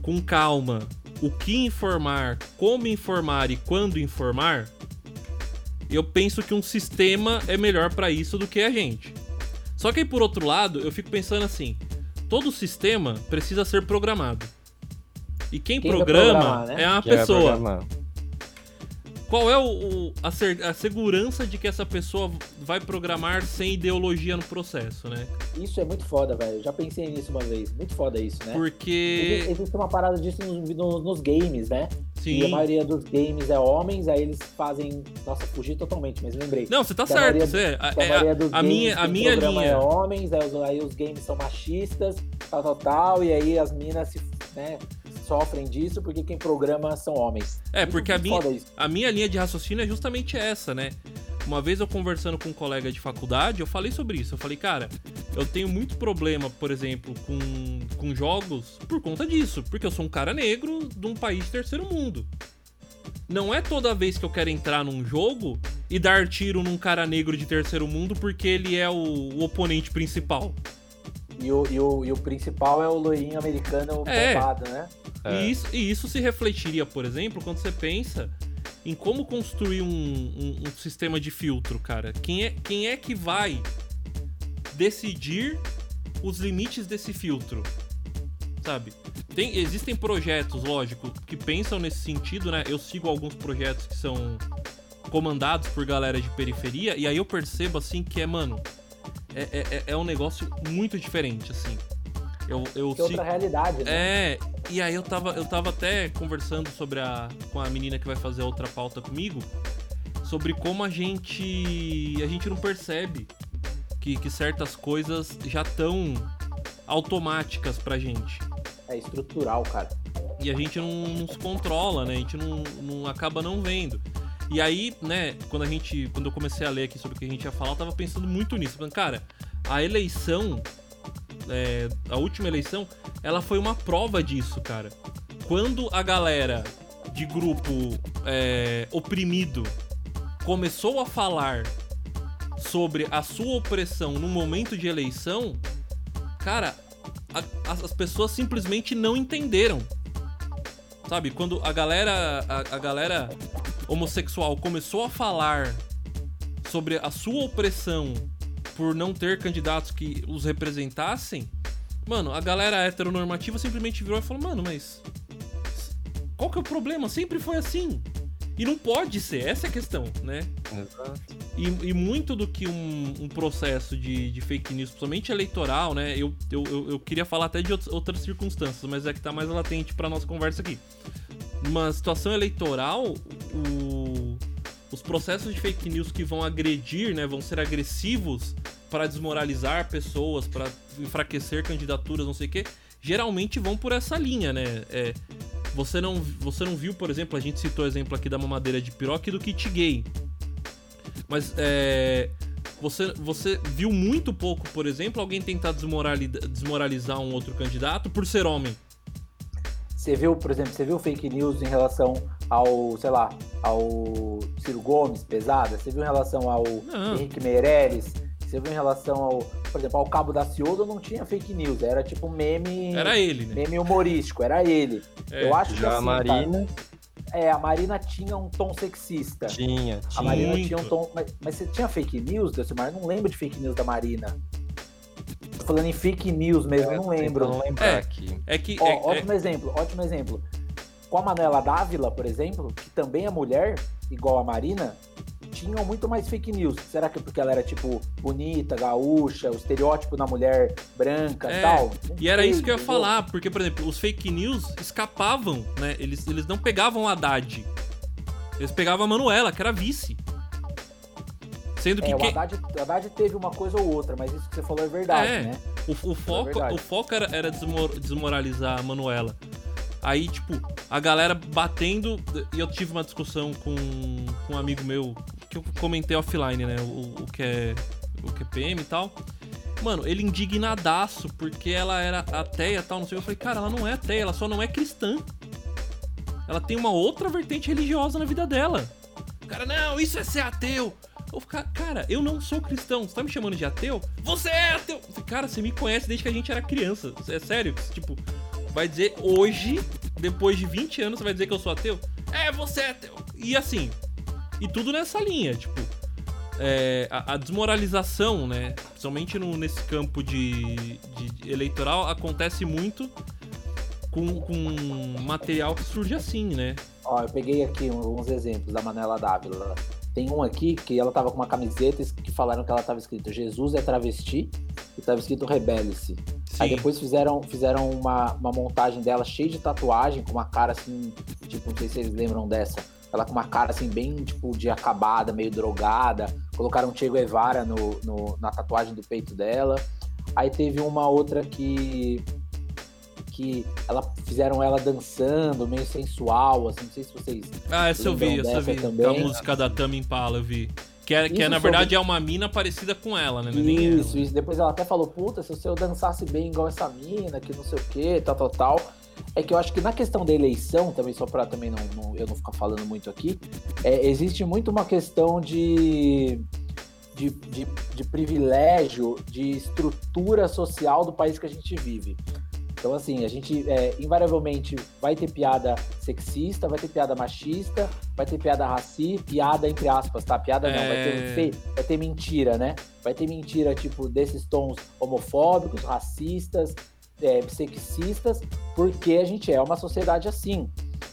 com calma o que informar, como informar e quando informar, eu penso que um sistema é melhor para isso do que a gente. Só que aí, por outro lado, eu fico pensando assim: todo sistema precisa ser programado. E quem, quem programa né? é uma quem pessoa qual é o, o a, ser, a, segurança de que essa pessoa vai programar sem ideologia no processo, né? Isso é muito foda, velho. Já pensei nisso uma vez. Muito foda isso, né? Porque. Existe uma parada disso nos, nos, nos games, né? Sim. E a maioria dos games é homens, aí eles fazem. Nossa, fugi totalmente, mas lembrei. Não, você tá certo. A, maioria, é, é, a, a minha, a minha linha. é homens, aí os, aí os games são machistas, tal, tal, tal, e aí as minas se. Né, sofrem disso porque quem programa são homens. É, porque a minha, a minha linha de raciocínio é justamente essa, né? Uma vez eu conversando com um colega de faculdade, eu falei sobre isso. Eu falei, cara, eu tenho muito problema, por exemplo, com, com jogos por conta disso. Porque eu sou um cara negro de um país de terceiro mundo. Não é toda vez que eu quero entrar num jogo e dar tiro num cara negro de terceiro mundo porque ele é o, o oponente principal. E o, e o, e o principal é o loirinho americano é. bombado, né? É. E, isso, e isso se refletiria, por exemplo, quando você pensa em como construir um, um, um, sistema de filtro, cara. Quem é, quem é que vai decidir os limites desse filtro? Sabe? Tem, existem projetos, lógico, que pensam nesse sentido, né? Eu sigo alguns projetos que são comandados por galera de periferia, e aí eu percebo assim que é, mano, é, é, é, é um negócio muito diferente, assim. Eu, eu que outra realidade, né? É, e aí eu tava, eu tava até conversando sobre a, com a menina que vai fazer a outra pauta comigo, sobre como a gente. a gente não percebe que, que certas coisas já estão automáticas pra gente. É estrutural, cara. E a gente não, não se controla, né? A gente não, não acaba não vendo. E aí, né, quando a gente. Quando eu comecei a ler aqui sobre o que a gente ia falar, eu tava pensando muito nisso. Falando, cara, a eleição. É, a última eleição, ela foi uma prova disso, cara. Quando a galera de grupo é, oprimido começou a falar sobre a sua opressão no momento de eleição, cara, a, as pessoas simplesmente não entenderam. Sabe, quando a galera a, a galera homossexual começou a falar sobre a sua opressão por não ter candidatos que os representassem, mano, a galera heteronormativa simplesmente virou e falou: mano, mas. Qual que é o problema? Sempre foi assim. E não pode ser, essa é a questão, né? Exato. E, e muito do que um, um processo de, de, fake news, principalmente eleitoral, né? Eu, eu, eu, queria falar até de outras circunstâncias, mas é que tá mais latente pra nossa conversa aqui numa situação eleitoral, o, os processos de fake news que vão agredir, né, vão ser agressivos para desmoralizar pessoas, para enfraquecer candidaturas, não sei o quê, geralmente vão por essa linha, né? É, Você não, você não viu, por exemplo, a gente citou o exemplo aqui da mamadeira de piroca e do kit gay. Mas é, você, você viu muito pouco, por exemplo, alguém tentar desmoralizar, um outro candidato por ser homem. Você viu, por exemplo, você viu fake news em relação ao, sei lá, ao Ciro Gomes, pesada? Você viu em relação ao Não. Henrique Meirelles? Você viu em relação ao, por exemplo, ao Cabo da Ciolo não tinha fake news, era tipo meme, Era ele, né? meme humorístico, era ele. É, Eu acho que Já a assim, Marina cara, é, a Marina tinha um tom sexista. tinha, A tinha. Marina Muito. tinha um tom. Mas, mas você tinha fake news, Delcimar? Eu não lembro de fake news da Marina. Tô falando em fake news mesmo, eu não lembro. Não lembrar É. aqui. É que. Ó, é- é- ótimo exemplo, ótimo exemplo. Com a Manuela Dávila, por exemplo, que também é mulher, igual a Marina, tinham muito mais fake news. Será que é porque ela era, tipo, bonita, gaúcha, o estereótipo da mulher branca e É, tal? E era isso que eu ia falar, porque, por exemplo, os fake news escapavam, né? Eles, eles não pegavam a Haddad. Eles pegavam a Manuela, que era vice. Sendo que É, o Haddad, o Haddad teve uma coisa ou outra, mas isso que você falou é verdade, É. né? o, o foco, verdade. o foco era, era desmor- desmoralizar a Manuela. Aí, tipo, a galera batendo. E eu tive uma discussão com, com um amigo meu, que eu comentei offline, né? O, o que é. O que é PM e tal. Mano, ele indignadaço porque ela era ateia e tal, não sei. Eu falei, cara, ela não é ateia, ela só não é cristã. Ela tem uma outra vertente religiosa na vida dela. Cara, não, isso é ser ateu. Eu falei, cara, eu não sou cristão. Você tá me chamando de ateu? Você é ateu! Cara, você me conhece desde que a gente era criança. É sério? Tipo, vai dizer hoje, depois de 20 anos, você vai dizer que eu sou ateu? É, você é ateu. E assim, e tudo nessa linha, tipo. É, a, a desmoralização, né? Principalmente no- nesse campo de, de eleitoral, acontece muito com, com material que surge assim, né? Ó, eu peguei aqui um- uns exemplos da Manuela Dávila. Tem um aqui que ela tava com uma camiseta que falaram que ela tava escrito Jesus é travesti e tava escrito rebele-se. Aí depois fizeram, fizeram uma, uma montagem dela cheia de tatuagem, com uma cara assim, tipo, não sei se vocês lembram dessa. Ela com uma cara assim, bem tipo de acabada, meio drogada. Colocaram Che Guevara no, no- na tatuagem do peito dela. Aí teve uma outra que. que ela fizeram ela dançando, meio sensual, assim, não sei se vocês. Ah, essa eu vi, essa eu vi. também? A música da Tama Impala, eu vi. Que, é, que é, na sobre- verdade é uma mina parecida com ela, né? É ela. Isso, isso. Depois ela até falou, puta, se eu dançasse bem igual essa mina, que não sei o que, tal, tal, tal. É que eu acho que na questão da eleição, também, só pra também não, não- eu não ficar falando muito aqui, é, existe muito uma questão de, de, de, de privilégio, de estrutura social do país que a gente vive. Então, assim, a gente é, invariavelmente vai ter piada sexista, vai ter piada machista, vai ter piada racista, piada entre aspas, tá? Piada não, vai ter, É. vai ter mentira, né? Vai ter mentira, tipo, desses tons homofóbicos, racistas, é, sexistas, porque a gente é uma sociedade assim.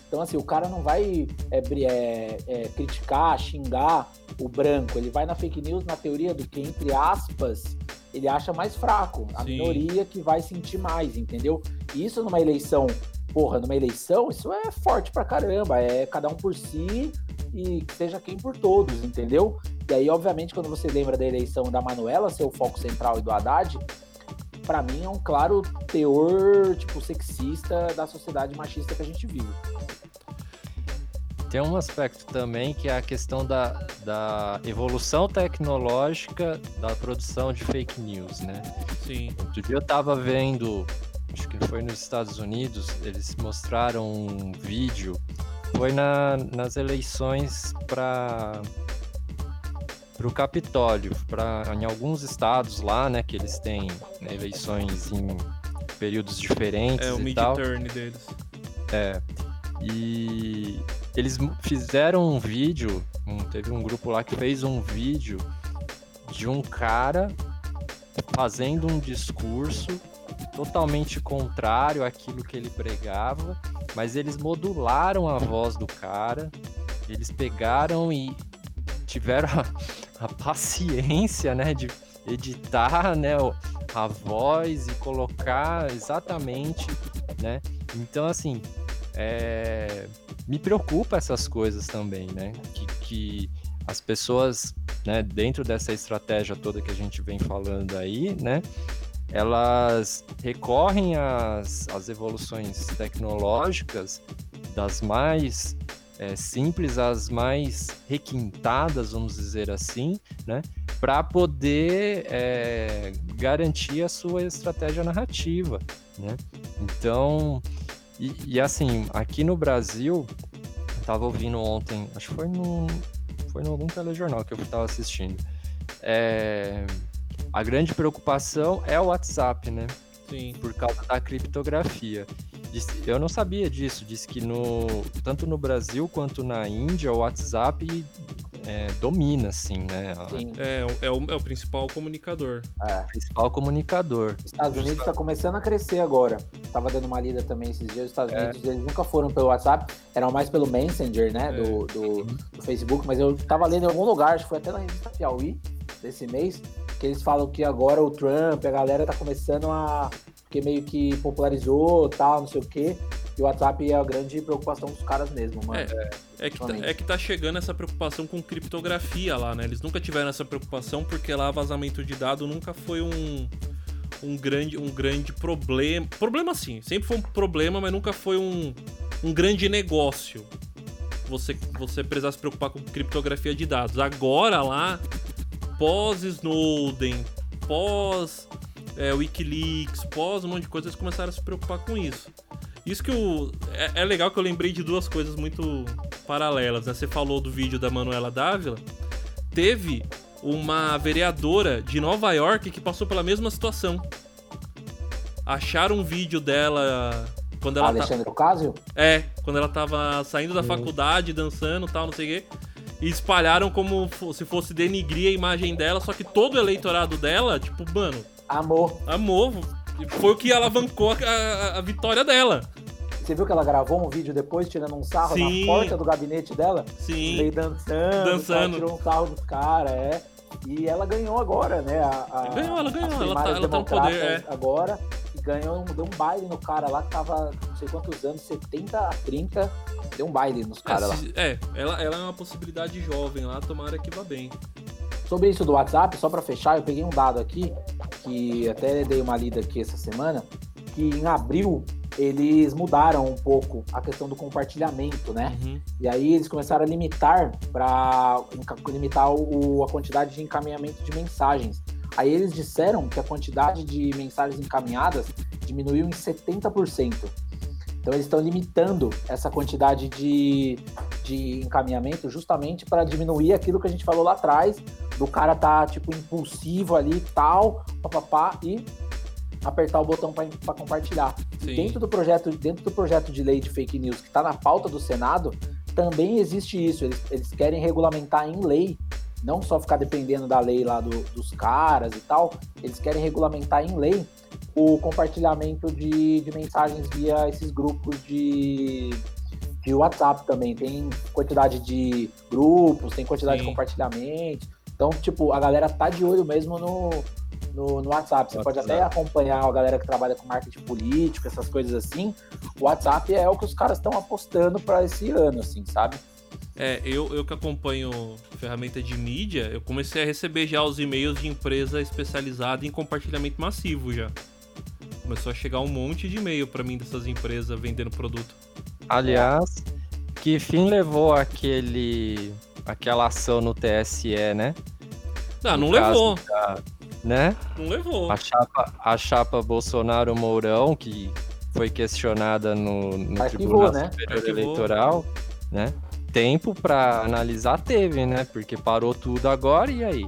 Então, assim, o cara não vai é, é, é, criticar, xingar o branco, ele vai na fake news na teoria do que, entre aspas, ele acha mais fraco, a Sim. minoria que vai sentir mais, entendeu? E isso numa eleição, porra, numa eleição, isso é forte pra caramba, é cada um por si e seja quem por todos, entendeu? E aí, obviamente, quando você lembra da eleição da Manuela ser o foco central e do Haddad, pra mim é um claro teor, tipo, sexista da sociedade machista que a gente vive. Tem um aspecto também que é a questão da, da evolução tecnológica da produção de fake news, né? Sim. Outro dia eu tava vendo, acho que foi nos Estados Unidos, eles mostraram um vídeo, foi na, nas eleições para o Capitólio, pra, em alguns estados lá, né, que eles têm né, eleições em períodos diferentes É o mid-turn deles. É. E eles fizeram um vídeo, um- teve um grupo lá que fez um vídeo de um cara fazendo um discurso totalmente contrário àquilo que ele pregava, mas eles modularam a voz do cara, eles pegaram e tiveram a, a paciência, né, de editar, né, a voz e colocar exatamente, né? Então, assim, é, me preocupa essas coisas também, né? Que, que as pessoas, né, dentro dessa estratégia toda que a gente vem falando aí, né? Elas recorrem às, às evoluções tecnológicas das mais é, simples às mais requintadas, vamos dizer assim, né? Para poder é, garantir a sua estratégia narrativa, né? Então, e, e assim, aqui no Brasil, eu tava ouvindo ontem, acho que foi no, foi em algum telejornal que eu estava assistindo. É, a grande preocupação é o WhatsApp, né? Sim. Por causa da criptografia. Eu não sabia disso. Disse que no, tanto no Brasil quanto na Índia, o WhatsApp é, domina, assim, né? Sim. É, é, o, é o principal comunicador. É. O principal comunicador. Os Estados Unidos está começando a crescer agora. Tava dando uma lida também esses dias. Os Estados é. Unidos eles nunca foram pelo WhatsApp, eram mais pelo Messenger, né? É. Do, do, do, Facebook. Mas eu tava lendo em algum lugar, acho que foi até na revista Piauí desse mês, que eles falam que agora o Trump, a galera tá começando a. Porque meio que popularizou tal, não sei o quê. E o WhatsApp é a grande preocupação dos caras mesmo, mano. É, é, que, tá, é que tá chegando essa preocupação com criptografia lá, né? Eles nunca tiveram essa preocupação porque lá vazamento de dado nunca foi um, um, grande, um grande problema. Problema sim, sempre foi um problema, mas nunca foi um, um grande negócio. Você, você precisar se preocupar com criptografia de dados. Agora lá pós-Snowden, pós é, Wikileaks, pós um monte de coisa, eles começaram a se preocupar com isso. Isso que o. É, é, legal que eu lembrei de duas coisas muito paralelas. Né? Você falou do vídeo da Manuela Dávila. Teve uma vereadora de Nova York que passou pela mesma situação. Acharam um vídeo dela quando ela Alexandre tá... Ocasio? É, quando ela tava saindo da faculdade, dançando tal, não sei o quê e espalharam como se fosse denigrir a imagem dela, só que todo o eleitorado dela, tipo, mano. Amor. Amor. Foi o que alavancou a, a, a vitória dela. Você viu que ela gravou um vídeo depois tirando um sarro Sim. na porta do gabinete dela? Sim. Veio dançando, dançando. tirou um sarro dos caras, é. E ela ganhou agora, né? A, a, ganhou, ela ganhou. Ela tá, ela tá no poder, é. Agora ganhou, deu um baile no cara lá que tava não sei quantos anos, 70 a 30, deu um baile nos caras é, lá. É, ela, ela é uma possibilidade jovem lá, tomara que vá bem. Sobre isso do WhatsApp, só para fechar, eu peguei um dado aqui, que até dei uma lida aqui essa semana, que em abril eles mudaram um pouco a questão do compartilhamento, né? Uhum. E aí eles começaram a limitar para limitar o, a quantidade de encaminhamento de mensagens. Aí eles disseram que a quantidade de mensagens encaminhadas diminuiu em 70%. Então eles estão limitando essa quantidade de, de encaminhamento justamente para diminuir aquilo que a gente falou lá atrás, do cara tá tipo impulsivo ali e tal, papapá, e apertar o botão para compartilhar. Dentro do projeto, dentro do projeto de lei de fake news que está na pauta do Senado, também existe isso. Eles, eles querem regulamentar em lei não só ficar dependendo da lei lá do, dos caras e tal, eles querem regulamentar em lei o compartilhamento de, de mensagens via esses grupos de, de WhatsApp também. Tem quantidade de grupos, tem quantidade Sim. de compartilhamento. Então, tipo, a galera tá de olho mesmo no, no, no WhatsApp. Você WhatsApp. pode até acompanhar a galera que trabalha com marketing político, essas coisas assim. O WhatsApp é o que os caras estão apostando para esse ano, assim, sabe? É, eu, eu que acompanho ferramenta de mídia, eu comecei a receber já os e-mails de empresa especializada em compartilhamento massivo já. Começou a chegar um monte de e-mail para mim dessas empresas vendendo produto. Aliás, que fim levou aquele aquela ação no TSE, né? Não, no não levou. Da, né? Não levou. A chapa, a chapa Bolsonaro Mourão, que foi questionada no, no Arquivou, Tribunal né? Superior Arquivou. Eleitoral, né? Tempo para analisar teve, né? Porque parou tudo agora e aí?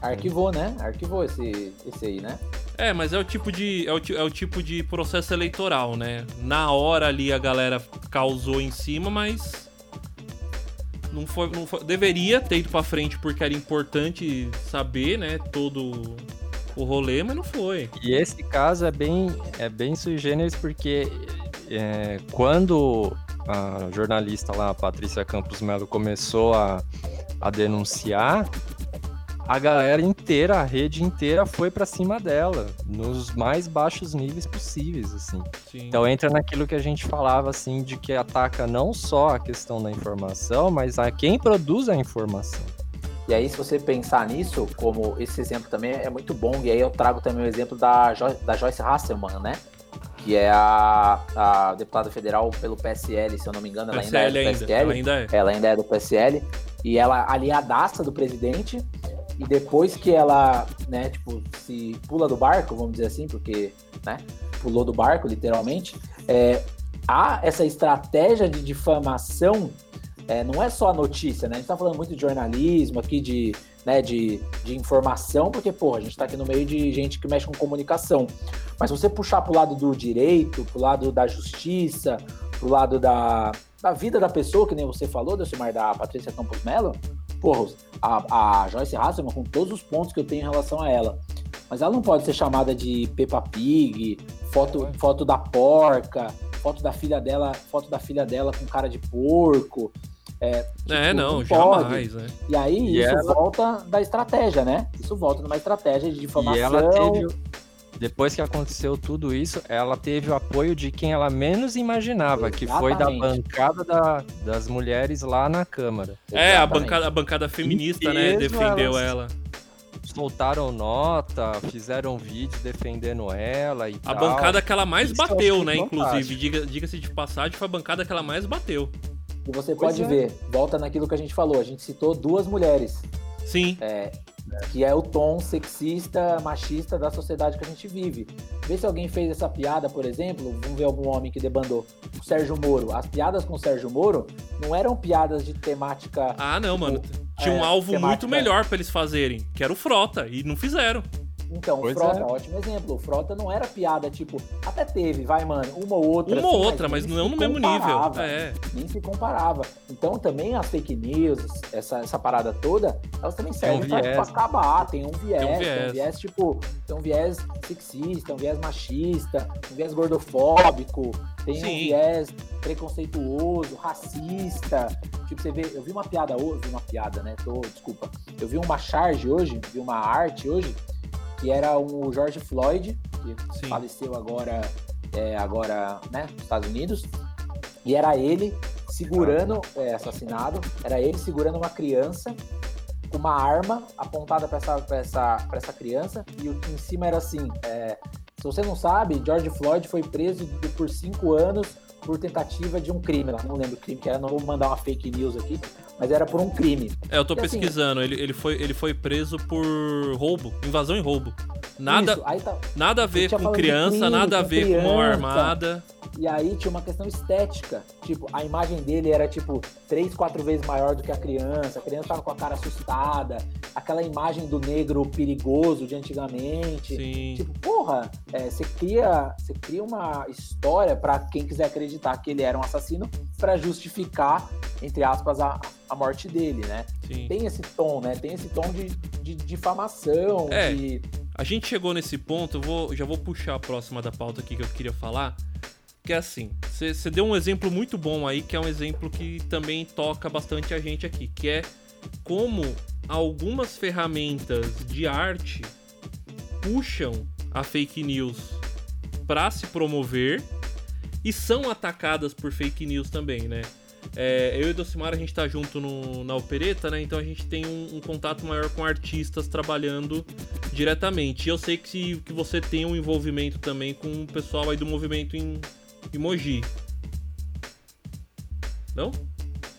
Arquivou, né? Arquivou esse, esse aí, né? É, mas é o tipo de é o, é o tipo de processo eleitoral, né? Na hora ali a galera causou em cima, mas não foi, não foi deveria ter ido para frente porque era importante saber, né, todo o rolê, mas não foi. E esse caso é bem é bem sui generis porque é, quando a jornalista lá, a Patrícia Campos Melo, começou a, a denunciar, a galera inteira, a rede inteira foi para cima dela, nos mais baixos níveis possíveis, assim. Sim. Então entra naquilo que a gente falava, assim, de que ataca não só a questão da informação, mas a quem produz a informação. E aí, se você pensar nisso, como esse exemplo também é muito bom, e aí eu trago também o exemplo da, jo da Joyce Hasselman, né? Que é a, a deputada federal pelo PSL, se eu não me engano, ela ainda é do PSL PSL. ela ainda é. Ela ainda é do PSL. E ela aliadaça do presidente. E depois que ela, né, tipo, se pula do barco, vamos dizer assim, porque, né, pulou do barco, literalmente, é, há essa estratégia de difamação, é, não é só a notícia, né? A gente tá falando muito de jornalismo aqui, de, né, de, de informação, porque, porra, a gente tá aqui no meio de gente que mexe com comunicação. Mas se você puxar pro lado do direito, pro lado da justiça, pro lado da, da vida da pessoa, que nem você falou, Delcimar, da Patrícia Campos Mello, porra, a, a Joyce Hasselman, com todos os pontos que eu tenho em relação a ela, mas ela não pode ser chamada de Peppa Pig, foto, foto da porca, foto da filha dela, foto da filha dela com cara de porco. É, tipo, É, não, jamais, né? E aí E isso ela- volta da estratégia, né? Isso volta numa estratégia de E difamação. ela teve. Depois que aconteceu tudo isso, ela teve o apoio de quem ela menos imaginava, que foi da Exatamente. bancada da- das mulheres lá na Câmara. É, a Exatamente. bancada, a bancada feminista, né, mesmo defendeu elas- ela. Soltaram nota, fizeram vídeo defendendo ela e A tal. bancada que ela mais Isso eu bateu, né, inclusive. fantástico. Diga- Diga-se de passagem, foi a bancada que ela mais bateu. E você Pois pode é. ver, volta naquilo que a gente falou. A gente citou duas mulheres, Sim, que é o tom sexista, machista da sociedade que a gente vive. Vê se alguém fez essa piada, por exemplo, vamos ver algum homem que debandou. O Sérgio Moro. As piadas com o Sérgio Moro não eram piadas de temática. Ah, não, mano. Tinha um é, alvo muito temática- melhor pra eles fazerem, que era o Frota, e não fizeram. Então, o Pois Frota, é. ótimo exemplo. O Frota não era piada, tipo, até teve, vai, mano, uma ou outra. Uma ou assim, outra, mas nem não se no mesmo nível. É. nem se comparava. Então também as fake news, essa, essa parada toda, elas também servem um pra, viés. pra acabar. Tem um viés, Tem um tem um viés. viés, tipo, tem um viés sexista, um viés machista, um viés gordofóbico, tem um Sim. viés preconceituoso, racista. Tipo, você vê, eu vi uma piada hoje, vi uma piada, né? Tô, desculpa. Eu vi uma charge hoje, vi uma arte hoje, que era o George Floyd, que Sim. faleceu agora, é, agora, né, nos Estados Unidos. E era ele segurando, é, assassinado, era ele segurando uma criança com uma arma apontada para essa, pra essa, pra essa criança. E o que em cima era assim: é, se você não sabe, George Floyd foi preso por cinco anos por tentativa de um crime. Não lembro o crime que era, não vou mandar uma fake news aqui, mas era por um crime. É, eu tô E assim- pesquisando. Ele, ele, foi, ele foi preso por roubo, invasão e roubo. Nada, Isso, aí tá, nada a ver com criança, crime, nada a ver com mão criança. armada. E aí tinha uma questão estética. Tipo, a imagem dele era tipo três, quatro vezes maior do que a criança. A criança tava com a cara assustada. Aquela imagem do negro perigoso de antigamente. Sim. Tipo, porra, é, você cria, você cria uma história pra quem quiser acreditar que ele era um assassino pra justificar, entre aspas, a, a morte dele, né? sim. Tem esse tom, né? Tem esse tom de, de difamação, É. de A gente chegou nesse ponto, eu vou, já vou puxar a próxima da pauta aqui que eu queria falar. Que é assim, você deu um exemplo muito bom aí, que é um exemplo que também toca bastante a gente aqui, que é como algumas ferramentas de arte puxam a fake news para se promover e são atacadas por fake news também, né? É, eu e Docimar, a gente tá junto no- na opereta, né? Então a gente tem um, um contato maior com artistas trabalhando diretamente. E eu sei que, que você tem um envolvimento também com o pessoal aí do movimento em emoji. Não?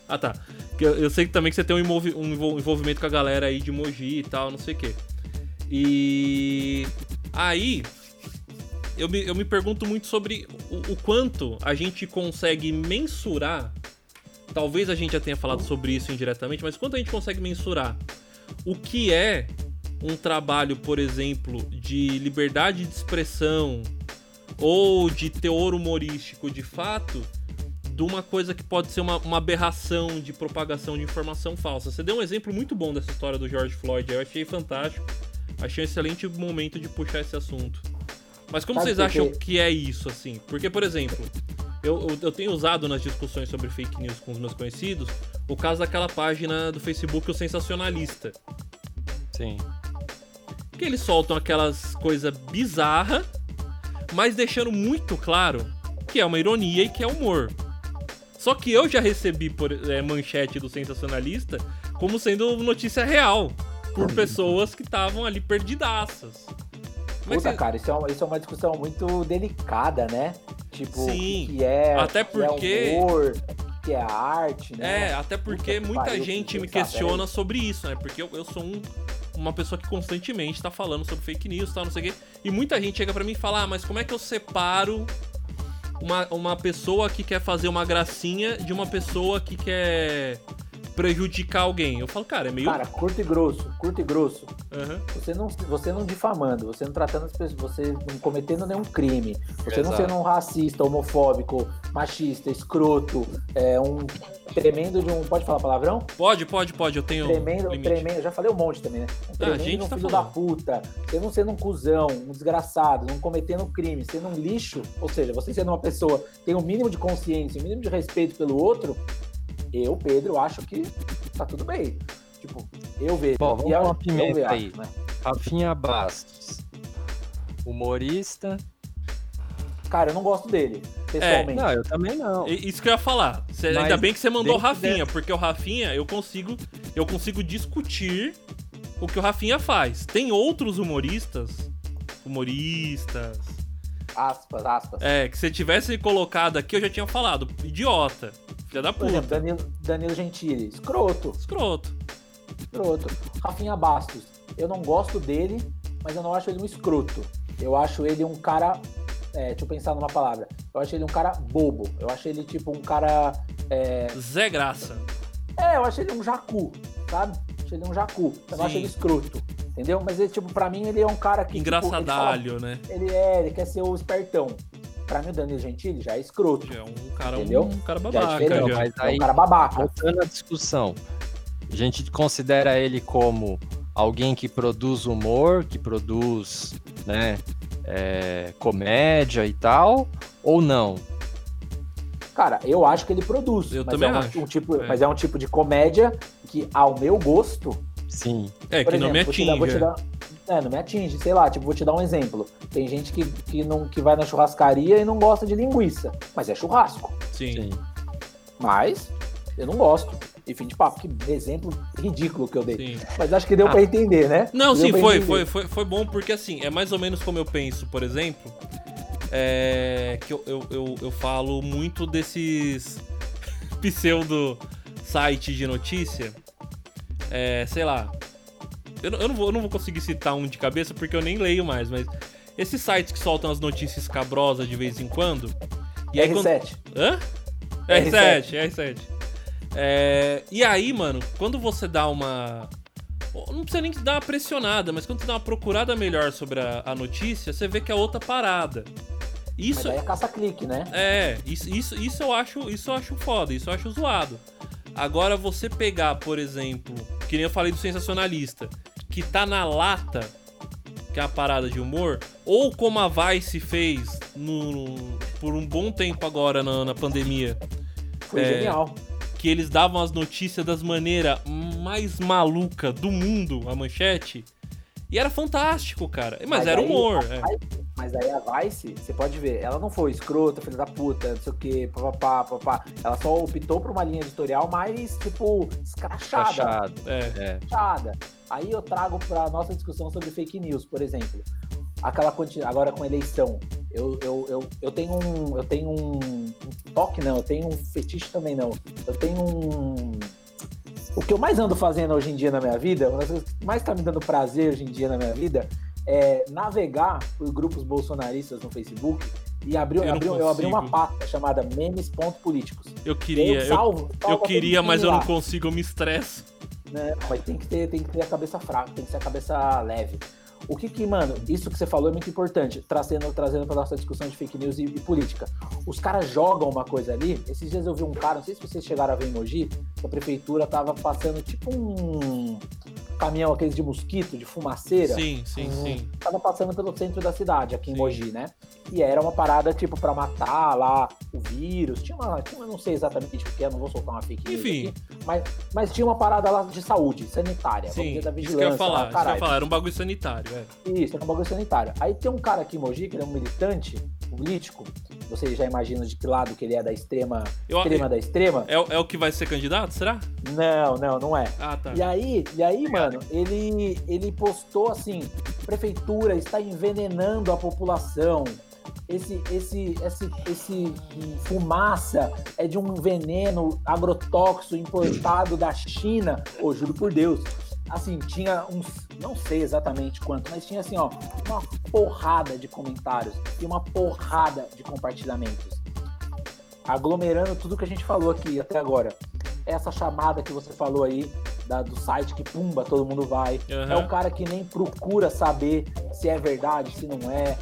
Ah, tá. Eu, eu sei também que você tem um, envolvi- um envol- envolvimento com a galera aí de emoji e tal, não sei o quê. E aí, eu me, eu me pergunto muito sobre o, o quanto a gente consegue mensurar. Talvez a gente já tenha falado sobre isso indiretamente, mas quanto a gente consegue mensurar o que é um trabalho, por exemplo, de liberdade de expressão ou de teor humorístico de fato, de uma coisa que pode ser uma, uma aberração de propagação de informação falsa. Você deu um exemplo muito bom dessa história do George Floyd, eu achei fantástico. Achei um excelente momento de puxar esse assunto. Mas como Sabe vocês por acham que é isso, assim? Porque, por exemplo, eu, eu, eu tenho usado nas discussões sobre fake news com os meus conhecidos o caso daquela página do Facebook, o Sensacionalista. Sim. Que eles soltam aquelas coisas bizarras, mas deixando muito claro que é uma ironia e que é humor. Só que eu já recebi por é, manchete do Sensacionalista como sendo notícia real. Por pessoas que estavam ali perdidaças. Mas Puta, você- cara, isso é, uma, isso é uma discussão muito delicada, né? Tipo, o Sim. que, que é, Até o que é porque- humor, o que é arte, né? É, até porque Puta muita gente que me questiona sobre isso, né? Porque eu, eu sou um- uma pessoa que constantemente tá falando sobre fake news e tal, não sei o quê. E muita gente chega pra mim e fala, ah, mas como é que eu separo uma, uma pessoa que quer fazer uma gracinha de uma pessoa que quer prejudicar alguém? Eu falo, cara, é meio. Cara, curto e grosso, curto e grosso. Aham. Você não, você não difamando, você não tratando as pessoas, você não cometendo nenhum crime, você não Exato. sendo um racista, homofóbico, machista, escroto, é um tremendo de um. Pode falar palavrão? Pode, pode, pode, eu tenho. Tremendo, limite. tremendo, já falei um monte também, né? Um Ah, tremendo gente de um tá filho falando. da puta, você não sendo um cuzão, um desgraçado, não cometendo crime, sendo um lixo, ou seja, você sendo uma pessoa que tem um mínimo de consciência, um mínimo de respeito pelo outro, eu, Pedro, acho que tá tudo bem. Tipo, eu vejo. Bom, vamos E uma eu pimenta aí. né? Rafinha Bastos. Humorista. Cara, eu não gosto dele, pessoalmente. Não, eu também não. Isso que eu ia falar. Cê- Mas ainda bem que você mandou o Rafinha, porque o Rafinha eu consigo, eu consigo discutir o que o Rafinha faz. Tem outros humoristas, humoristas, Aspas, aspas. é, que se tivesse colocado aqui eu já tinha falado, idiota, filha da Por exemplo, puta, Danilo, Danilo Gentili, escroto, escroto. escroto. Rafinha Bastos, eu não gosto dele, mas eu não acho ele um escroto. Eu acho ele um cara. é, deixa eu pensar numa palavra. Eu acho ele um cara bobo. Eu acho ele tipo um cara. É, Zé Graça. é, eu acho ele um jacu, sabe? Eu acho ele um jacu. Eu não acho ele escroto. Entendeu? Mas ele, tipo, pra mim, ele é um cara que. tipo, ele fala- Engraçadalho, né? ele é, ele quer ser o espertão. Pra mim, o Danilo Gentili já é escroto. Já é um cara, Entendeu? um cara Já é babaca. já. Mas É um aí, cara babaca. voltando à discussão, a gente considera ele como alguém que produz humor, que produz, né, é, comédia e tal, ou não? Cara, eu acho que ele produz. Eu mas também é um, acho. um tipo, É. Mas é um tipo de comédia que, ao meu gosto, Sim. É, que não me exemplo, vou te atinge. dar- vou te dar- é, não me atinge, sei lá, tipo, vou te dar um exemplo. Tem gente que, que, não, que vai na churrascaria e não gosta de linguiça, mas é churrasco. Sim. Sim. Mas eu não gosto. E fim de papo, que exemplo ridículo que eu dei. Sim. Mas acho que deu pra entender, né? Não, Deu sim, foi, foi, foi, foi bom, porque assim, é mais ou menos como eu penso, por exemplo, é, que eu, eu, eu, eu falo muito desses pseudo sites de notícia, é, sei lá, eu, não- eu, não vou, eu não vou conseguir citar um de cabeça porque eu nem leio mais, mas esses sites que soltam as notícias cabrosas de vez em quando, e aí quando, R7. Hã? R7, R7. É, e aí, mano, quando você dá uma. Não precisa nem dar uma pressionada, mas quando você dá uma procurada melhor sobre a, a notícia, você vê que é outra parada. Mas Isso aí é caça-clique, né? é, isso, isso, isso eu acho, isso eu acho foda, isso eu acho zoado. Agora você pegar, por exemplo, que nem eu falei do sensacionalista, que tá na lata, que é a parada de humor, ou como a Vice fez no, por um bom tempo agora na, na pandemia, Foi É. genial. que eles davam as notícias das maneiras mais maluca do mundo, a manchete. E era fantástico, cara. Mas, Mas era aí- humor. é. Mas aí a Vice, você pode ver, ela não foi escrota, filha da puta, não sei o que, papapá, papapá. Ela só optou por uma linha editorial mais, tipo, escrachada. Fachado. É. É. fechada. Aí eu trago pra nossa discussão sobre fake news, por exemplo. Aquela quantidade, agora com eleição. Eu, eu, eu, eu tenho um. Eu tenho um, um toque, não, eu tenho um fetiche também, não. Eu tenho um. O que eu mais ando fazendo hoje em dia na minha vida, uma das coisas que mais tá me dando prazer hoje em dia na minha vida, é navegar por grupos bolsonaristas no Facebook e abrir, Eu não abrir- eu abri uma pasta chamada memes.políticos. Eu queria, eu, salvo, eu salvo queria, mas eu não consigo, eu me estresso. né? Mas tem que ter, tem que ter a cabeça fraca, tem que ser a cabeça leve. O que que, mano, isso que você falou é muito importante, trazendo, trazendo pra nossa discussão de fake news e, e política. Os caras jogam uma coisa ali. Esses dias eu vi um cara, não sei se vocês chegaram a ver em Mogi, que a prefeitura tava passando tipo um caminhão aqueles de mosquito, de fumaceira. Sim, sim, Hum, sim. Tava passando pelo centro da cidade, aqui em Sim. Mogi, né? E era uma parada, tipo, pra matar lá o vírus. Tinha uma, tinha uma não sei exatamente o que é, não vou soltar uma fake news Enfim. aqui, mas, mas tinha uma parada lá de saúde, sanitária, vamos Sim, dizer, da isso que eu vigilância. ia falar. lá, Isso que eu ia falar, era um bagulho sanitário. Isso, era um bagulho sanitário. Aí tem um cara aqui em Mogi, que ele é um militante político, vocês já imaginam de que lado que ele é da extrema, Eu- extrema da extrema? É, o- é o que vai ser candidato, será? Não, não, não é. Ah, tá. E aí, e aí, mano, ele, ele postou assim, prefeitura está envenenando a população. Esse, esse, esse, esse fumaça é de um veneno agrotóxico importado da China. Ô, juro por Deus. Assim, tinha uns, não sei exatamente quanto, mas tinha assim, ó, uma porrada de comentários e uma porrada de compartilhamentos. Aglomerando tudo que a gente falou aqui até agora. Essa chamada que você falou aí da, do site que pumba, todo mundo vai. Uhum. É o cara que nem procura saber se é verdade, se não é.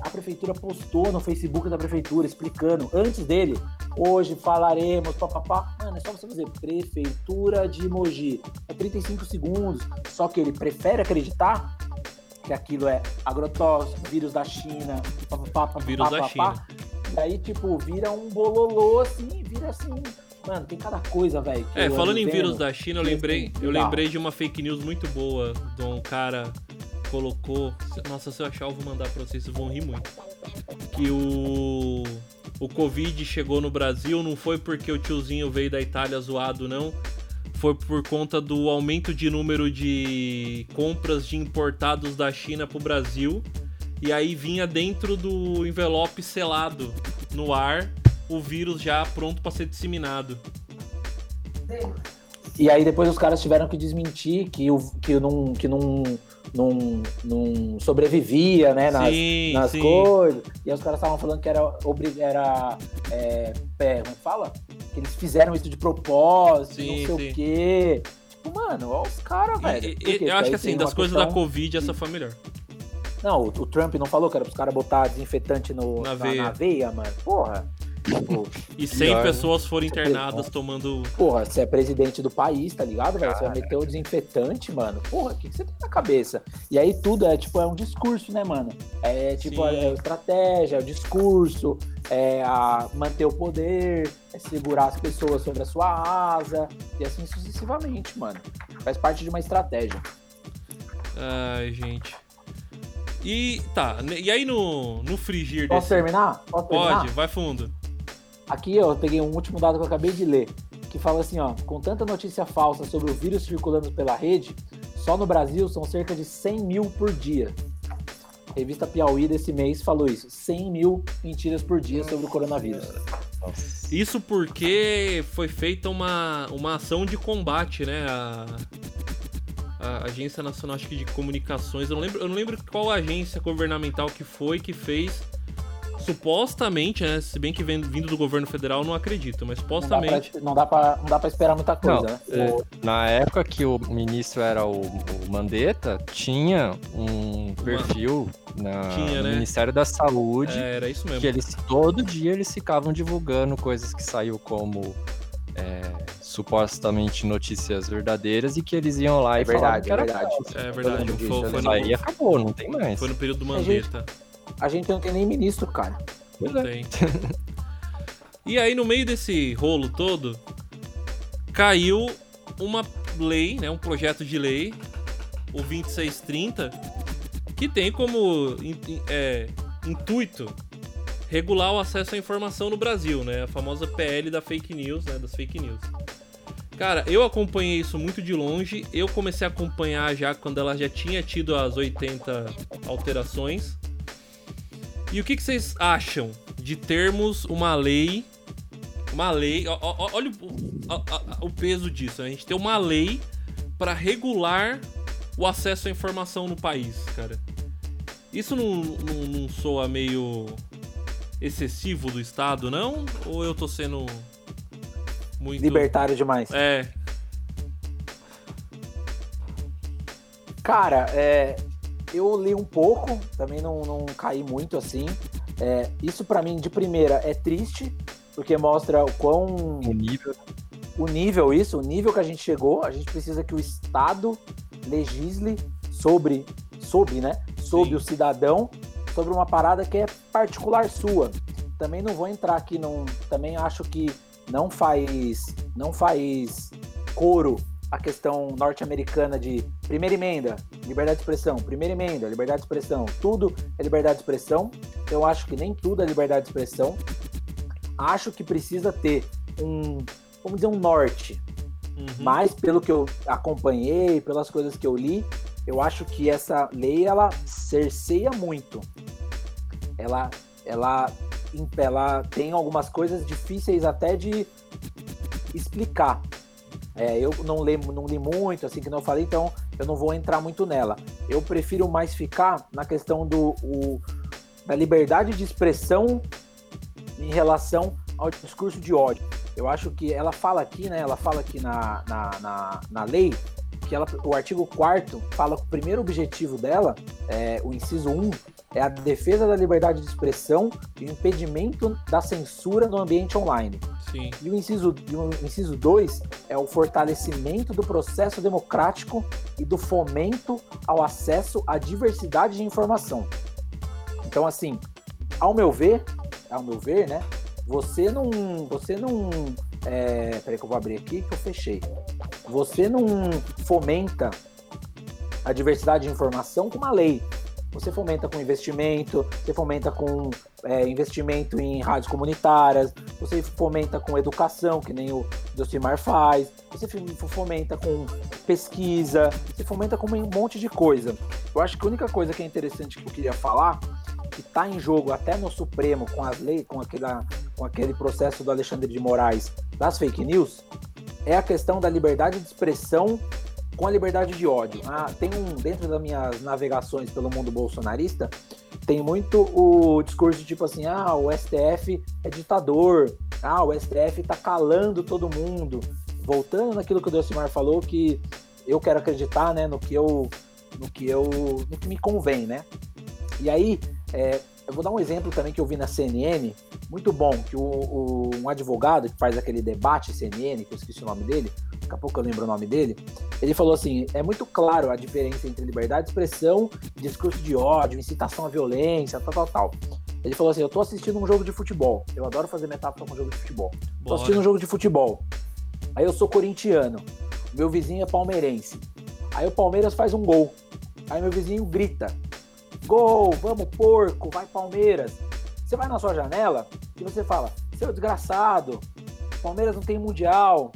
A prefeitura postou no Facebook da prefeitura explicando antes dele. Hoje falaremos, papapá. Mano, é só você fazer Prefeitura de Mogi. É 35 segundos. Só que ele prefere acreditar que aquilo é agrotóxico, vírus da China, papapá, vírus da China. E aí, tipo, vira um bololô assim, vira assim Mano, tem cada coisa, velho. É, falando em vírus da China, eu lembrei, eu lembrei de uma fake news muito boa de um cara colocou. Nossa, se eu achar, eu vou mandar pra vocês, vocês vão rir muito. Que o. O Covid chegou no Brasil não foi porque o tiozinho veio da Itália zoado, não. Foi por conta do aumento de número de compras de importados da China pro Brasil. E aí vinha dentro do envelope selado no ar o vírus já pronto para ser disseminado. E aí depois os caras tiveram que desmentir que, o, que não, que não, não, não sobrevivia, né, nas, sim, nas sim. coisas. E aí os caras estavam falando que era, era é, é, como fala? Que eles fizeram isso de propósito, sim, não sei o quê. Tipo, mano, olha os caras, velho. Eu acho que assim, das coisas da Covid, essa foi melhor. Não, o, o, Trump não falou que era pros caras botar desinfetante no, na, na, veia. na veia, mano. Porra. Tipo, e 100 pior, pessoas foram internadas tomando. Porra, você é presidente do país, tá ligado, velho? Você vai meter o desinfetante, mano. Porra, o que, que, você tem na cabeça? E aí tudo é, tipo, é um discurso, né, mano? É tipo, é, é estratégia, é o discurso, é a manter o poder, é segurar as pessoas sobre a sua asa, e assim sucessivamente, mano. Faz parte de uma estratégia. Ai, gente. E tá, e aí no, no frigir Posso desse... terminar? Posso terminar? Pode, vai fundo. Aqui eu peguei um último dado que eu acabei de ler, que fala assim, ó, com tanta notícia falsa sobre o vírus circulando pela rede, só no Brasil são cerca de 100 mil por dia. A revista Piauí desse mês falou isso, 100 mil mentiras por dia sobre o coronavírus. Isso porque foi feita uma, uma ação de combate, né? A, a Agência Nacional acho que de Comunicações, eu não lembro, eu não lembro qual agência governamental que foi que fez supostamente, né? Se bem que vem, vindo do governo federal, não acredito, mas supostamente. Não dá pra, não dá pra, esperar muita coisa, não, né? É. Na época que o ministro era o, o Mandetta, tinha um perfil na, tinha, no né? Ministério da Saúde. É, era isso mesmo. Que eles todo dia eles ficavam divulgando coisas que saiu como. É, supostamente notícias verdadeiras e que eles iam lá é e verdade, falavam que era é verdade. É verdade. Foi, foi no... Aí acabou, não tem mais. Foi no período do Mandetta. A gente não tem nem ministro, cara. Não é. tem. e aí, no meio desse rolo todo, caiu uma lei, né, um projeto de lei, o 2630, que tem como é, intuito regular o acesso à informação no Brasil, né? A famosa PL da fake news, né? Das fake news. Cara, eu acompanhei isso muito de longe. Eu comecei a acompanhar já quando ela já tinha tido as 80 alterações. E o que, que vocês acham de termos uma lei. Uma lei. olha o, o, peso disso. Né? A gente tem uma lei para regular o acesso à informação no país, cara. Isso não, não, não soa meio excessivo do Estado, não? Ou eu tô sendo muito. Libertário demais. É. Cara, é, eu li um pouco, também não, não caí muito assim. É, isso para mim, de primeira, é triste, porque mostra o quão. O nível. O nível, isso, o nível que a gente chegou. A gente precisa que o Estado legisle sobre, sobre, né? Sobre Sim. o cidadão, sobre uma parada que é particular sua. Também não vou entrar aqui, não, também acho que não faz, não faz coro a questão norte-americana de primeira emenda, liberdade de expressão, primeira emenda, liberdade de expressão, tudo é liberdade de expressão. Eu acho que nem tudo é liberdade de expressão. Acho que precisa ter um, vamos dizer, um norte. Uhum. Mas pelo que eu acompanhei, pelas coisas que eu li, eu acho que essa lei ela cerceia muito. Ela, ela, ela tem algumas coisas difíceis até de explicar. É, eu não li, não li muito, assim que não falei, então eu não vou entrar muito nela. Eu prefiro mais ficar na questão do o, da liberdade de expressão em relação ao discurso de ódio. Eu acho que ela fala aqui, né? Ela fala aqui na, na, na, na lei que ela, o artigo 4 fala que o primeiro objetivo dela, é, o inciso 1, é a defesa da liberdade de expressão e o impedimento da censura no ambiente online. Sim. E o inciso, e o inciso 2 é o fortalecimento do processo democrático e do fomento ao acesso à diversidade de informação. Então, assim, ao meu ver, ao meu ver, né, você não, você não, é, peraí que eu vou abrir aqui que eu fechei. Você não fomenta a diversidade de informação com uma lei. Você fomenta com investimento, você fomenta com é, investimento em rádios comunitárias, você fomenta com educação, que nem o Docimar faz, você fomenta com pesquisa, você fomenta com um monte de coisa. Eu acho que a única coisa que é interessante que eu queria falar, que está em jogo até no Supremo com as leis, com, aquela, com aquele processo do Alexandre de Moraes das fake news, é a questão da liberdade de expressão com a liberdade de ódio. Ah, tem um dentro das minhas navegações pelo mundo bolsonarista, tem muito o discurso tipo assim, ah, o STF é ditador, ah, o STF tá calando todo mundo. Voltando naquilo que o Delcimar falou, que eu quero acreditar, né, no que eu, no que eu, no que me convém, né? E aí, é, eu vou dar um exemplo também que eu vi na CNN, muito bom, que o, o, um advogado que faz aquele debate CNN, que eu esqueci o nome dele, daqui a pouco eu lembro o nome dele, ele falou assim: é muito claro a diferença entre liberdade de expressão, discurso de ódio, incitação à violência, tal, tal, tal. Ele falou assim: eu tô assistindo um jogo de futebol. Eu adoro fazer metáfora com um jogo de futebol. Bora. Tô assistindo um jogo de futebol. Aí eu sou corintiano. Meu vizinho é palmeirense. Aí o Palmeiras faz um gol. Aí meu vizinho grita: Gol, vamos porco, vai Palmeiras. Você vai na sua janela e você fala: seu desgraçado, Palmeiras não tem mundial,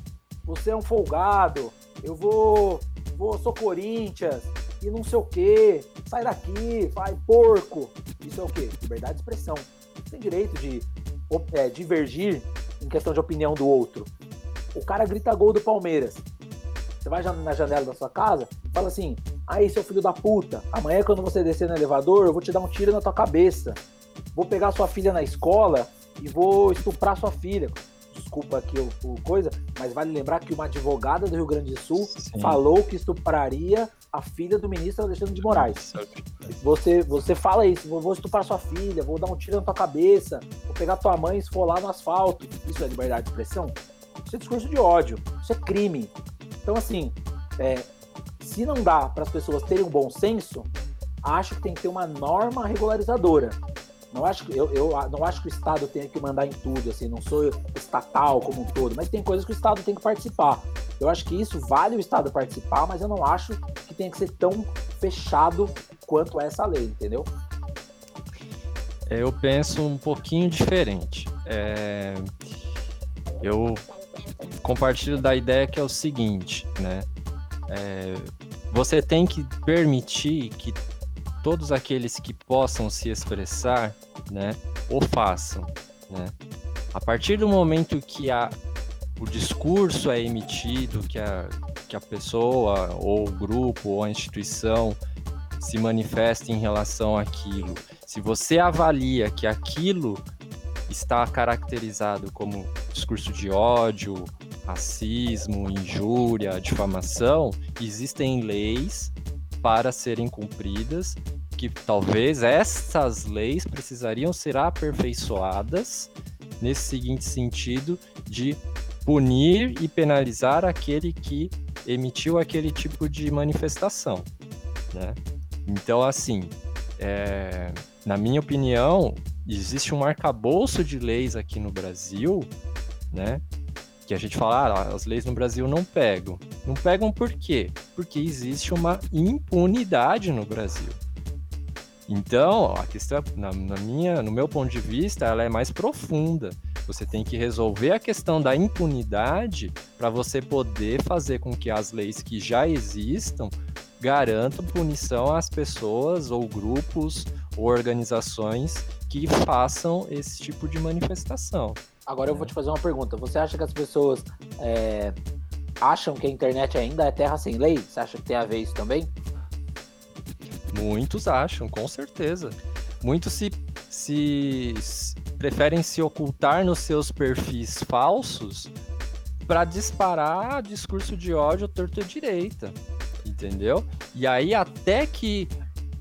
você é um folgado, eu vou, vou sou Corinthians e não sei o que, sai daqui, vai porco. Isso é o que? Liberdade de expressão. Você tem direito de é, divergir em questão de opinião do outro. O cara grita gol do Palmeiras. Você vai na janela da sua casa e fala assim: Aí, seu filho da puta, amanhã quando você descer no elevador, eu vou te dar um tiro na tua cabeça. Vou pegar sua filha na escola e vou estuprar sua filha. Desculpa aqui o, o coisa, mas vale lembrar que uma advogada do Rio Grande do Sul Sim. falou que estupraria a filha do ministro Alexandre de Moraes. Você, você fala isso, vou estuprar sua filha, vou dar um tiro na tua cabeça, vou pegar tua mãe e esfolar no asfalto. Isso é liberdade de expressão? Isso é discurso de ódio, isso é crime. Então, assim, é, se não dá para as pessoas terem um bom senso, acho que tem que ter uma norma regularizadora. Não acho que eu, eu não acho que o Estado tenha que mandar em tudo, assim, não sou estatal como um todo, mas tem coisas que o Estado tem que participar. Eu acho que isso vale o Estado participar, mas eu não acho que tenha que ser tão fechado quanto essa lei, entendeu? Eu penso um pouquinho diferente. É... Eu compartilho da ideia que é o seguinte, né? É, você tem que permitir que todos aqueles que possam se expressar, né, o façam, né? A partir do momento que a, o discurso é emitido, que a, que a pessoa, ou o grupo, ou a instituição se manifesta em relação àquilo, se você avalia que aquilo está caracterizado como discurso de ódio, racismo, injúria, difamação, existem leis para serem cumpridas que talvez essas leis precisariam ser aperfeiçoadas nesse seguinte sentido de punir e penalizar aquele que emitiu aquele tipo de manifestação, né? Então, assim, é, na minha opinião, existe um arcabouço de leis aqui no Brasil, né? Que a gente fala, ah, as leis no Brasil não pegam. Não pegam por quê? Porque existe uma impunidade no Brasil. Então, a questão, na, na, minha, no meu ponto de vista, ela é mais profunda. Você tem que resolver a questão da impunidade para você poder fazer com que as leis que já existam garantam punição às pessoas ou grupos ou organizações que façam esse tipo de manifestação. Agora eu vou te fazer uma pergunta. Você acha que as pessoas é, acham que a internet ainda é terra sem lei? Você acha que tem a ver isso também? Muitos acham, com certeza. Muitos se, se, preferem se ocultar nos seus perfis falsos para disparar discurso de ódio torto direita, entendeu? E aí até que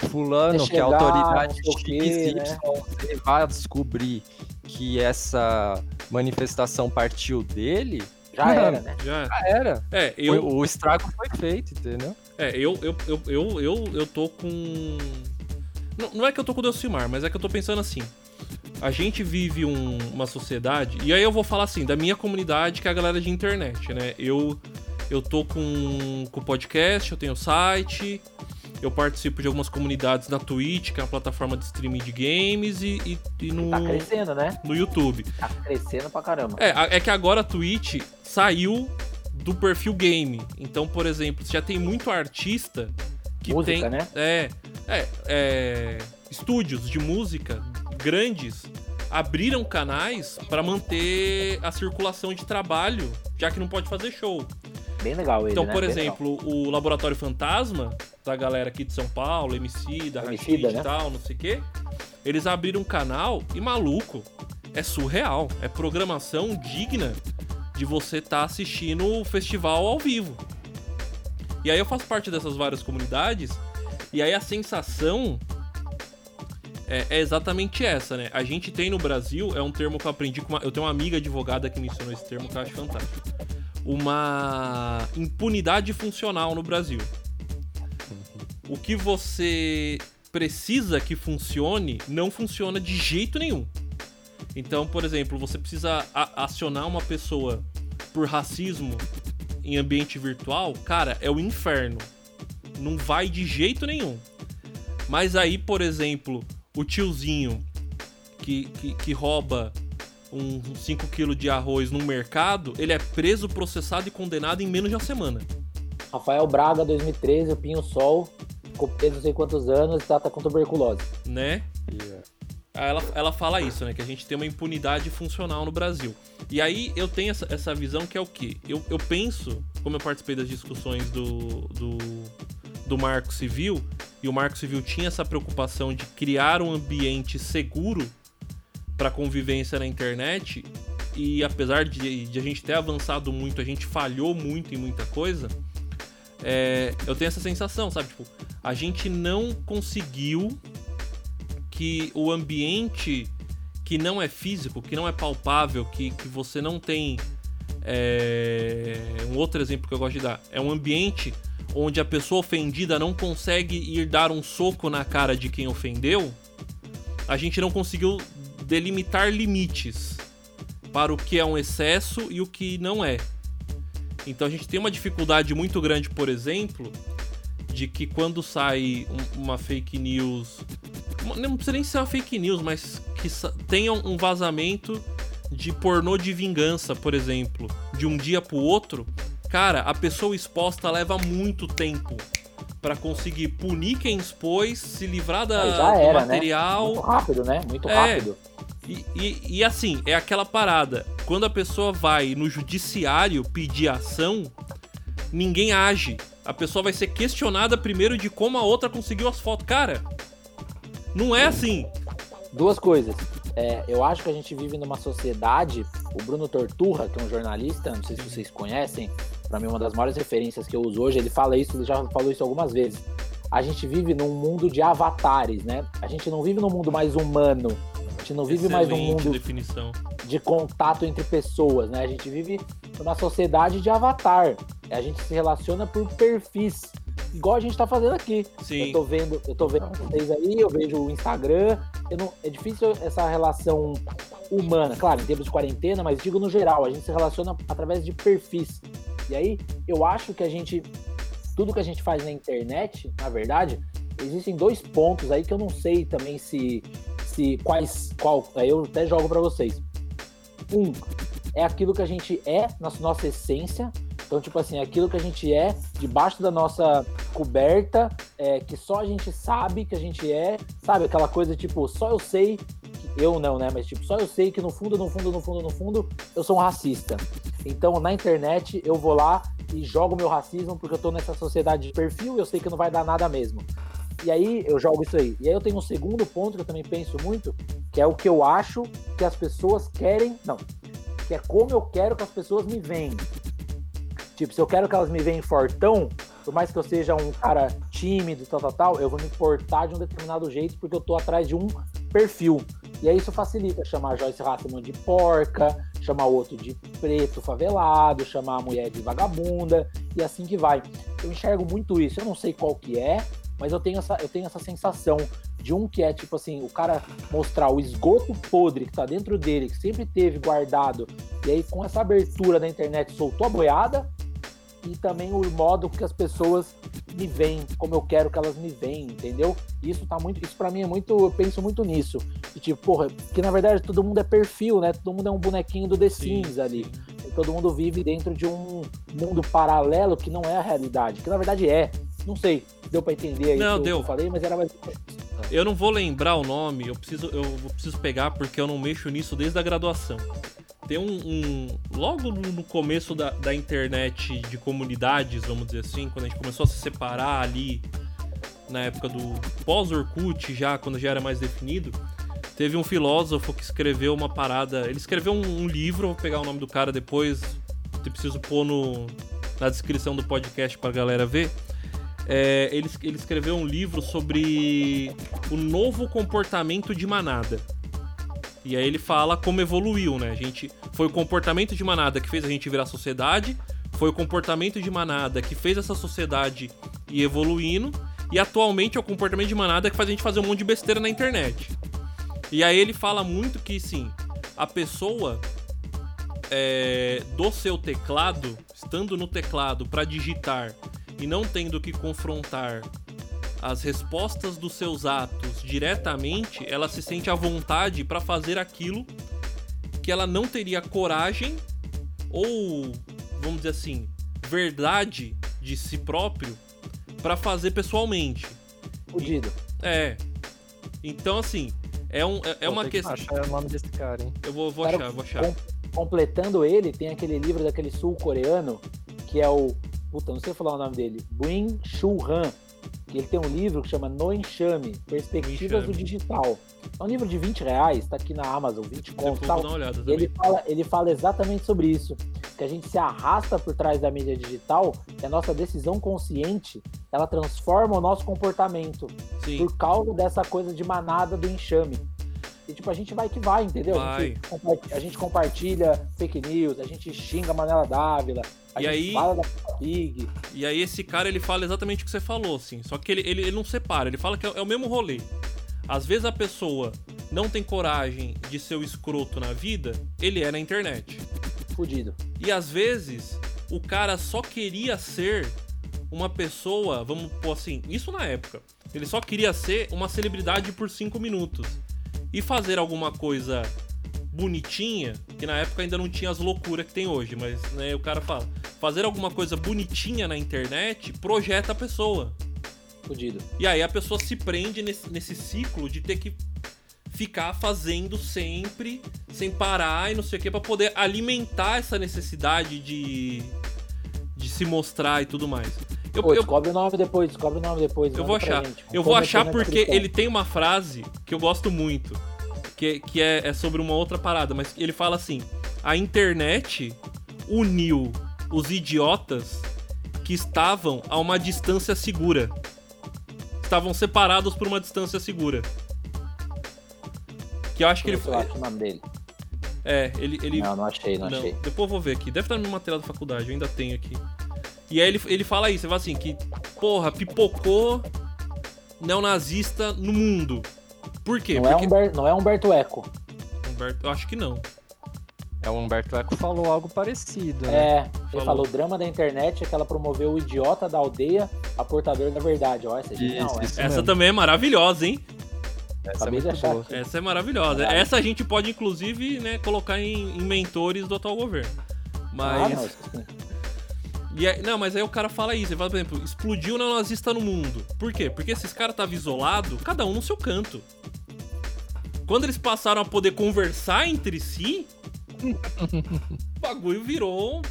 fulano, que é a autoridade X, né? vai descobrir que essa manifestação partiu dele, já era, né? Já, já era. É, eu... o, o estrago foi feito, entendeu? É, eu, eu, eu, eu, eu, eu tô com. Não, não é que eu tô com o Delcimar, mas é que eu tô pensando assim. A gente vive um, uma sociedade. E aí eu vou falar assim, da minha comunidade, que é a galera de internet, né? Eu, eu tô com o podcast, eu tenho site, eu participo de algumas comunidades na Twitch, que é uma plataforma de streaming de games, e, e, e no. Tá crescendo, né? No YouTube. Tá crescendo pra caramba. É, é que agora a Twitch saiu do perfil game. Então, por exemplo, já tem muito artista que música, tem. né? É, é, é. Estúdios de música grandes abriram canais para manter a circulação de trabalho, já que não pode fazer show. Bem legal ele, Então, né? por Bem exemplo, legal. o Laboratório Fantasma, da galera aqui de São Paulo, MC, da Rashid né? e tal, não sei o quê, eles abriram um canal e, maluco, é surreal. É programação digna de você estar assistindo o festival ao vivo. E aí eu faço parte dessas várias comunidades, e aí a sensação é, é exatamente essa, né? A gente tem no Brasil, é um termo que eu aprendi com uma. Eu tenho uma amiga advogada que me ensinou esse termo que eu acho fantástico. Uma impunidade funcional no Brasil. O que você precisa que funcione, não funciona de jeito nenhum. Então, por exemplo, você precisa acionar uma pessoa por racismo em ambiente virtual, cara, é o inferno. Não vai de jeito nenhum. Mas aí, por exemplo, o tiozinho que, que, que rouba um 5kg de arroz no mercado, ele é preso, processado e condenado em menos de uma semana. Rafael Braga, 2013, o Pinho Sol, ficou preso não sei quantos anos e trata com tuberculose. Né? Aí Ela, ela fala isso, né? Que a gente tem uma impunidade funcional no Brasil. E aí eu tenho essa, essa visão que é o quê? Eu, eu penso, como eu participei das discussões do, do, do Marco Civil, e o Marco Civil tinha essa preocupação de criar um ambiente seguro para convivência na internet, e apesar de, de a gente ter avançado muito, a gente falhou muito em muita coisa, é, eu tenho essa sensação, sabe? Tipo, a gente não conseguiu que o ambiente que não é físico, que não é palpável, que, que você não tem. é, Um outro exemplo que eu gosto de dar é um ambiente onde a pessoa ofendida não consegue ir dar um soco na cara de quem ofendeu. A gente não conseguiu delimitar limites para o que é um excesso e o que não é. Então a gente tem uma dificuldade muito grande, por exemplo, de que quando sai um- uma fake news não precisa nem ser uma fake news, mas que tenha um vazamento de pornô de vingança, por exemplo, de um dia pro outro, cara, a pessoa exposta leva muito tempo pra conseguir punir quem expôs, se livrar da, já do era, né? material. Muito rápido, né? Muito É. rápido. E, e- e assim, é aquela parada. Quando a pessoa vai no judiciário pedir ação, ninguém age. A pessoa vai ser questionada primeiro de como a outra conseguiu as fotos. Cara, não é assim. Duas coisas. É, eu acho que a gente vive numa sociedade. O Bruno Torturra, que é um jornalista, não sei se vocês conhecem, para mim uma das maiores referências que eu uso hoje, ele fala isso, ele já falou isso algumas vezes. A gente vive num mundo de avatares, né? A gente não vive num mundo mais humano. A gente não vive mais num Excelente mundo definição. de contato entre pessoas, né? A gente vive numa sociedade de avatar. A gente se relaciona por perfis, igual a gente tá fazendo aqui. Sim. Eu tô vendo, eu tô vendo vocês aí, eu vejo o Instagram. Eu não, é difícil essa relação humana, claro, em termos de quarentena, mas digo no geral, a gente se relaciona através de perfis. E aí, eu acho que a gente, tudo que a gente faz na internet, na verdade, existem dois pontos aí que eu não sei também se, se quais, qual, eu até jogo para vocês. Um, é aquilo que a gente é na nossa essência, Então, tipo assim, aquilo que a gente é, debaixo da nossa coberta, é, que só a gente sabe que a gente é, sabe? Aquela coisa, tipo, só eu sei, eu não, né? Mas, tipo, só eu sei que no fundo, no fundo, no fundo, no fundo, eu sou um racista. Então, na internet, eu vou lá e jogo meu racismo porque eu tô nessa sociedade de perfil e eu sei que não vai dar nada mesmo. E aí eu jogo isso aí. E aí eu tenho um segundo ponto que eu também penso muito, que é o que eu acho que as pessoas querem. Não. Que é como eu quero que as pessoas me veem. Tipo, se eu quero que elas me veem fortão, por mais que eu seja um cara tímido, tal, tal, tal, eu vou me portar de um determinado jeito porque eu tô atrás de um perfil. E aí isso facilita chamar a Joyce Hasselman de porca, chamar outro de preto favelado, chamar a mulher de vagabunda e assim que vai. Eu enxergo muito isso. Eu não sei qual que é, mas eu tenho essa, eu tenho essa sensação de um que é tipo assim, o cara mostrar o esgoto podre que tá dentro dele, que sempre teve guardado, e aí com essa abertura da internet soltou a boiada, e também o modo que as pessoas me veem, como eu quero que elas me veem, entendeu? Isso tá muito, isso para mim é muito, eu penso muito nisso. E tipo, porra, que na verdade todo mundo é perfil, né? Todo mundo é um bonequinho do The Sims sim, ali. Sim. Todo mundo vive dentro de um mundo paralelo que não é a realidade, que na verdade é. Não sei, deu para entender aí não, deu. eu falei, mas era mais eu não vou lembrar o nome, eu preciso, eu preciso pegar porque eu não mexo nisso desde a graduação. Tem um. um logo no começo da, da internet de comunidades, vamos dizer assim, quando a gente começou a se separar ali, na época do pós-Orkut, já, quando já era mais definido, teve um filósofo que escreveu uma parada. Ele escreveu um, um livro, vou pegar o nome do cara depois, eu preciso pôr no, na descrição do podcast pra galera ver é, ele, ele escreveu um livro sobre o novo comportamento de manada. E aí ele fala como evoluiu, né? A gente foi o comportamento de manada que fez a gente virar sociedade, foi o comportamento de manada que fez essa sociedade ir evoluindo, e atualmente é o comportamento de manada que faz a gente fazer um monte de besteira na internet. E aí ele fala muito que sim, a pessoa é, do seu teclado, estando no teclado para digitar e não tendo que confrontar as respostas dos seus atos diretamente, ela se sente à vontade para fazer aquilo que ela não teria coragem ou, vamos dizer assim, verdade de si próprio para fazer pessoalmente. Fudido. É. Então, assim, é, um, é, é uma questão. Que achar o nome desse cara, hein? Eu vou, vou cara, achar, vou achar. Com, completando ele, tem aquele livro daquele sul-coreano que é o puta, não sei falar o nome dele, Brin Shu Han, que ele tem um livro que chama No Enxame, Perspectivas do Digital. É um livro de 20 reais, tá aqui na Amazon, 20 contos tal. E ele fala, ele fala exatamente sobre isso, que a gente se arrasta por trás da mídia digital, que a nossa decisão consciente, ela transforma o nosso comportamento Sim. por causa dessa coisa de manada do enxame. E tipo, a gente vai que vai, entendeu? Vai. A, gente, a gente compartilha fake news, a gente xinga a Manela Dávila, a e aí, fala da Pig. E aí esse cara, ele fala exatamente o que você falou, assim. Só que ele, ele, ele não separa, ele fala que é, é o mesmo rolê. Às vezes a pessoa não tem coragem de ser o escroto na vida, ele é na internet. Fudido. E às vezes o cara só queria ser uma pessoa, vamos pôr assim, isso na época. Ele só queria ser uma celebridade por cinco minutos e fazer alguma coisa bonitinha, que na época ainda não tinha as loucuras que tem hoje, mas né, o cara fala, fazer alguma coisa bonitinha na internet projeta a pessoa. Fudido. E aí a pessoa se prende nesse, nesse ciclo de ter que ficar fazendo sempre, sem parar e não sei o que, pra poder alimentar essa necessidade de, de se mostrar e tudo mais. Eu, Pô, descobre eu, o nome depois, descobre o nome depois. Eu vou achar. Gente, eu vou achar porque ele tem uma frase que eu gosto muito. Que, que é, é sobre uma outra parada, mas ele fala assim: a internet uniu os idiotas que estavam a uma distância segura. Estavam separados por uma distância segura. Que eu acho que ele. Eu acho o nome dele. É, ele, ele. Não, não achei, não, não, achei. Depois eu vou ver aqui. Deve estar no material da faculdade, eu ainda tenho aqui. E aí ele, ele fala isso, ele fala assim, que, porra, pipocou neonazista no mundo. Por quê? Não, Porque... é, Humber, não é Humberto Eco. Humberto, eu acho que não. É, o Humberto Eco falou algo parecido. Né? É, ele falou. falou: o drama da internet é que ela promoveu o idiota da aldeia a portador da verdade. Ó, essa é genial, isso, isso Essa também é maravilhosa, hein? Essa é, muito boa. essa é maravilhosa. Caralho. Essa a gente pode, inclusive, né, colocar em, em mentores do atual governo. Mas. Ah, não, E aí, não, mas aí o cara fala isso, ele fala, por exemplo, explodiu o neonazista no mundo. Por quê? Porque esses caras estavam isolados, cada um no seu canto. Quando eles passaram a poder conversar entre si, o bagulho virou.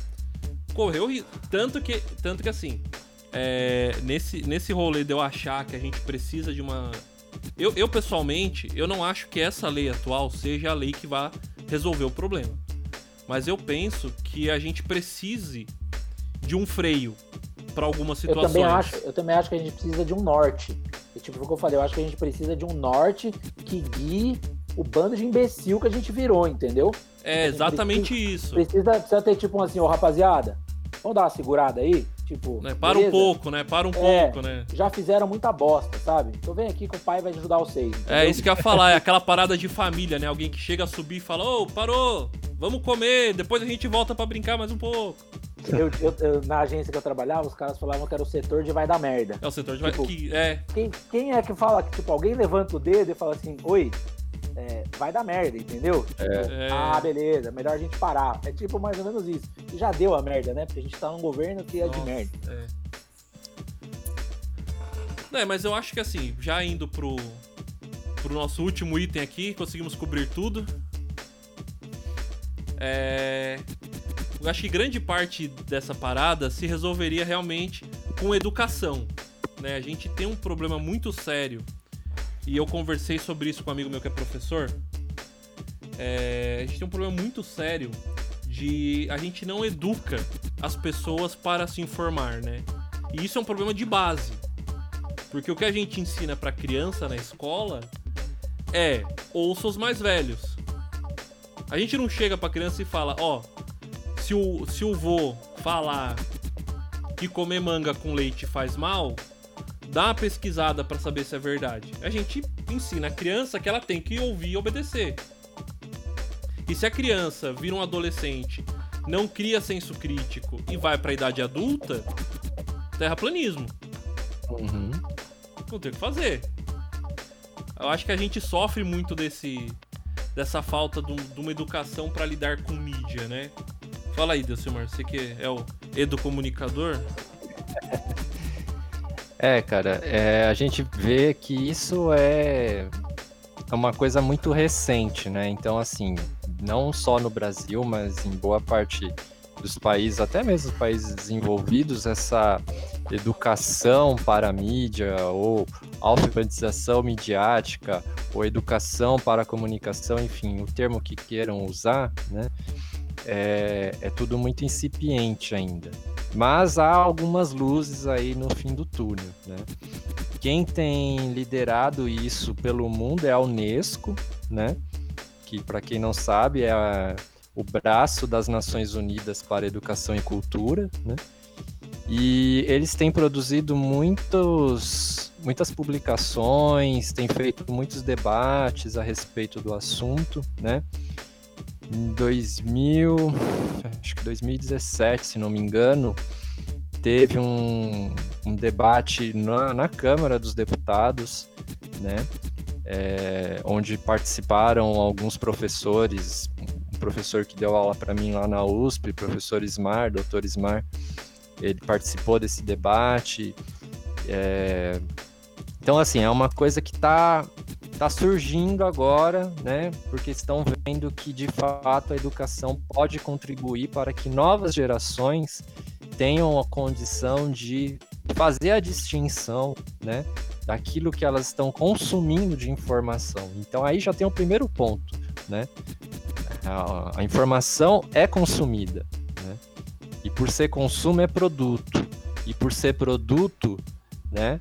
Correu ri- tanto que Tanto que assim. é, nesse, nesse rolê de eu achar que a gente precisa de uma. Eu, eu, pessoalmente, eu não acho que essa lei atual seja a lei que vá resolver o problema. Mas eu penso que a gente precise de um freio para algumas Eu situações. também, acho, eu também acho que a gente precisa de um norte. E, tipo, o que eu falei, eu acho que a gente precisa de um norte que guie o bando de imbecil que a gente virou, entendeu? É exatamente isso. Precisa, precisa ter, tipo, assim, ô rapaziada, vamos dar uma segurada aí? Tipo, Né? Para um beleza? pouco, né? Para um É. pouco, né? Já fizeram muita bosta, sabe? Então vem aqui que o pai vai ajudar vocês. É entendeu? isso que eu ia falar, é aquela parada de família, né? Alguém que chega a subir e fala, ô, parou, vamos comer, depois a gente volta pra brincar mais um pouco. Eu- eu- eu- na agência que eu trabalhava, os caras falavam que era o setor de vai dar merda. É o setor de vai. Tipo, que, é, Quem, quem é que fala que, tipo, alguém levanta o dedo e fala assim, oi, é, vai dar merda, entendeu? Tipo, É. Ah, beleza, melhor a gente parar. É tipo mais ou menos isso. E já deu a merda, né? Porque a gente tá num governo que é de Nossa, merda. É. É, mas eu acho que assim, já indo pro, pro nosso último item aqui, conseguimos cobrir tudo. É, eu acho que grande parte dessa parada se resolveria realmente com educação. Né? A gente tem um problema muito sério, e eu conversei sobre isso com um amigo meu que é professor. É, a gente tem um problema muito sério de a gente não educa as pessoas para se informar, né? E isso é um problema de base. Porque o que a gente ensina pra criança na escola é ouça os mais velhos. A gente não chega pra criança e fala, ó, se o se o vô falar que comer manga com leite faz mal, dá uma pesquisada pra saber se é verdade. A gente ensina a criança que ela tem que ouvir e obedecer. E se a criança vira um adolescente, não cria senso crítico e vai pra idade adulta, terraplanismo. Uhum. Não tem o que fazer. Eu acho que a gente sofre muito desse dessa falta de, um- de uma educação pra lidar com mídia, né? Fala aí, Delcimar, você que é o educomunicador. É, cara, é, a gente vê que isso é é uma coisa muito recente, né? Então, assim, não só no Brasil, mas em boa parte dos países, até mesmo países desenvolvidos, essa educação para a mídia ou alfabetização midiática ou educação para a comunicação, enfim, o termo que queiram usar, né? É, é tudo muito incipiente ainda. Mas há algumas luzes aí no fim do túnel, né? Quem tem liderado isso pelo mundo é a Unesco, né? Que para quem não sabe é a- o braço das Nações Unidas para Educação e Cultura, né? E eles têm produzido muitos, muitas publicações, têm feito muitos debates a respeito do assunto, né? Em 2000, acho que 2017, se não me engano, teve um, um debate na, na Câmara dos Deputados, né? É, onde participaram alguns professores, um professor que deu aula para mim lá na USP, professor Ismar, doutor Ismar, ele participou desse debate. é, então, assim, é uma coisa que está tá surgindo agora, né? Porque estão vendo que, de fato, a educação pode contribuir para que novas gerações tenham a condição de fazer a distinção, né? Daquilo que elas estão consumindo de informação. Então, aí já tem o primeiro ponto, né? A, a informação é consumida, né? E por ser consumo é produto. E por ser produto, né?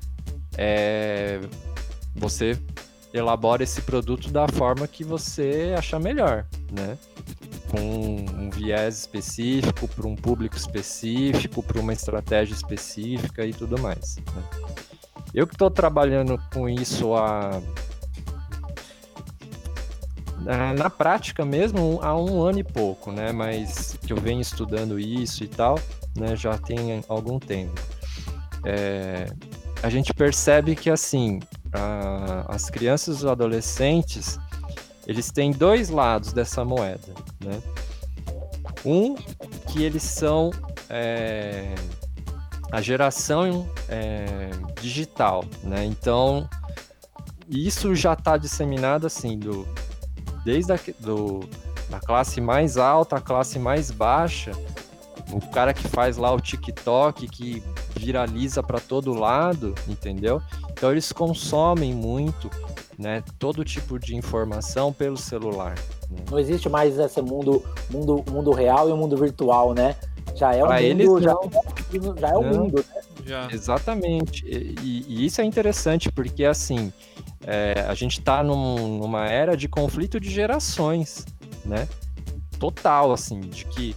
É, você elabora esse produto da forma que você achar melhor, né? Com um viés específico, para um público específico, para uma estratégia específica e tudo mais. né? Eu que estou trabalhando com isso há na- prática mesmo há um ano e pouco, né? Mas que eu venho estudando isso e tal, né? Já tem algum tempo. É, a gente percebe que assim a- as crianças e os adolescentes eles têm dois lados dessa moeda, né? Um que eles são é, a geração é, digital, né? Então isso já está disseminado assim do desde a do, da classe mais alta à classe mais baixa. O cara que faz lá o TikTok que viraliza para todo lado, entendeu? Então eles consomem muito, né? Todo tipo de informação pelo celular. Né? Não existe mais esse mundo, mundo, mundo real e o mundo virtual, né? Já é o pra mundo, eles, já, não. já é o Não. mundo, né? Já. Exatamente. E, e isso é interessante porque, assim, é, a gente está num- numa era de conflito de gerações, né? Total, assim, de que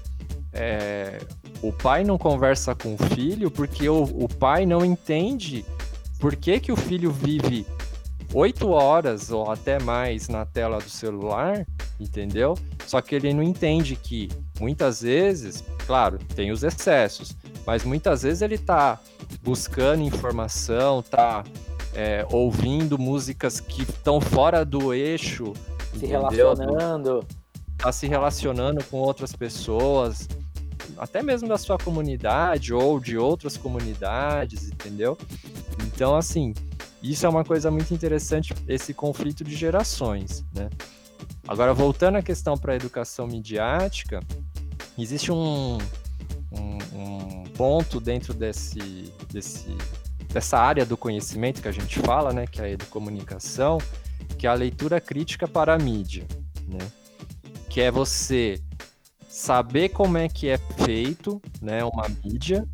é, o pai não conversa com o filho porque o, o pai não entende por que, que o filho vive oito horas ou até mais na tela do celular, entendeu? Só que ele não entende que muitas vezes, claro, tem os excessos, mas muitas vezes ele tá buscando informação, tá é, ouvindo músicas que estão fora do eixo, Se entendeu? relacionando. tá se relacionando com outras pessoas, até mesmo da sua comunidade ou de outras comunidades, entendeu? Então, assim, isso é uma coisa muito interessante, esse conflito de gerações, né? Agora, voltando à questão para a educação midiática, existe um, um, um ponto dentro desse, desse, dessa área do conhecimento que a gente fala, né, que é a educomunicação, que é a leitura crítica para a mídia, né? que é você saber como é que é feito, né, uma mídia,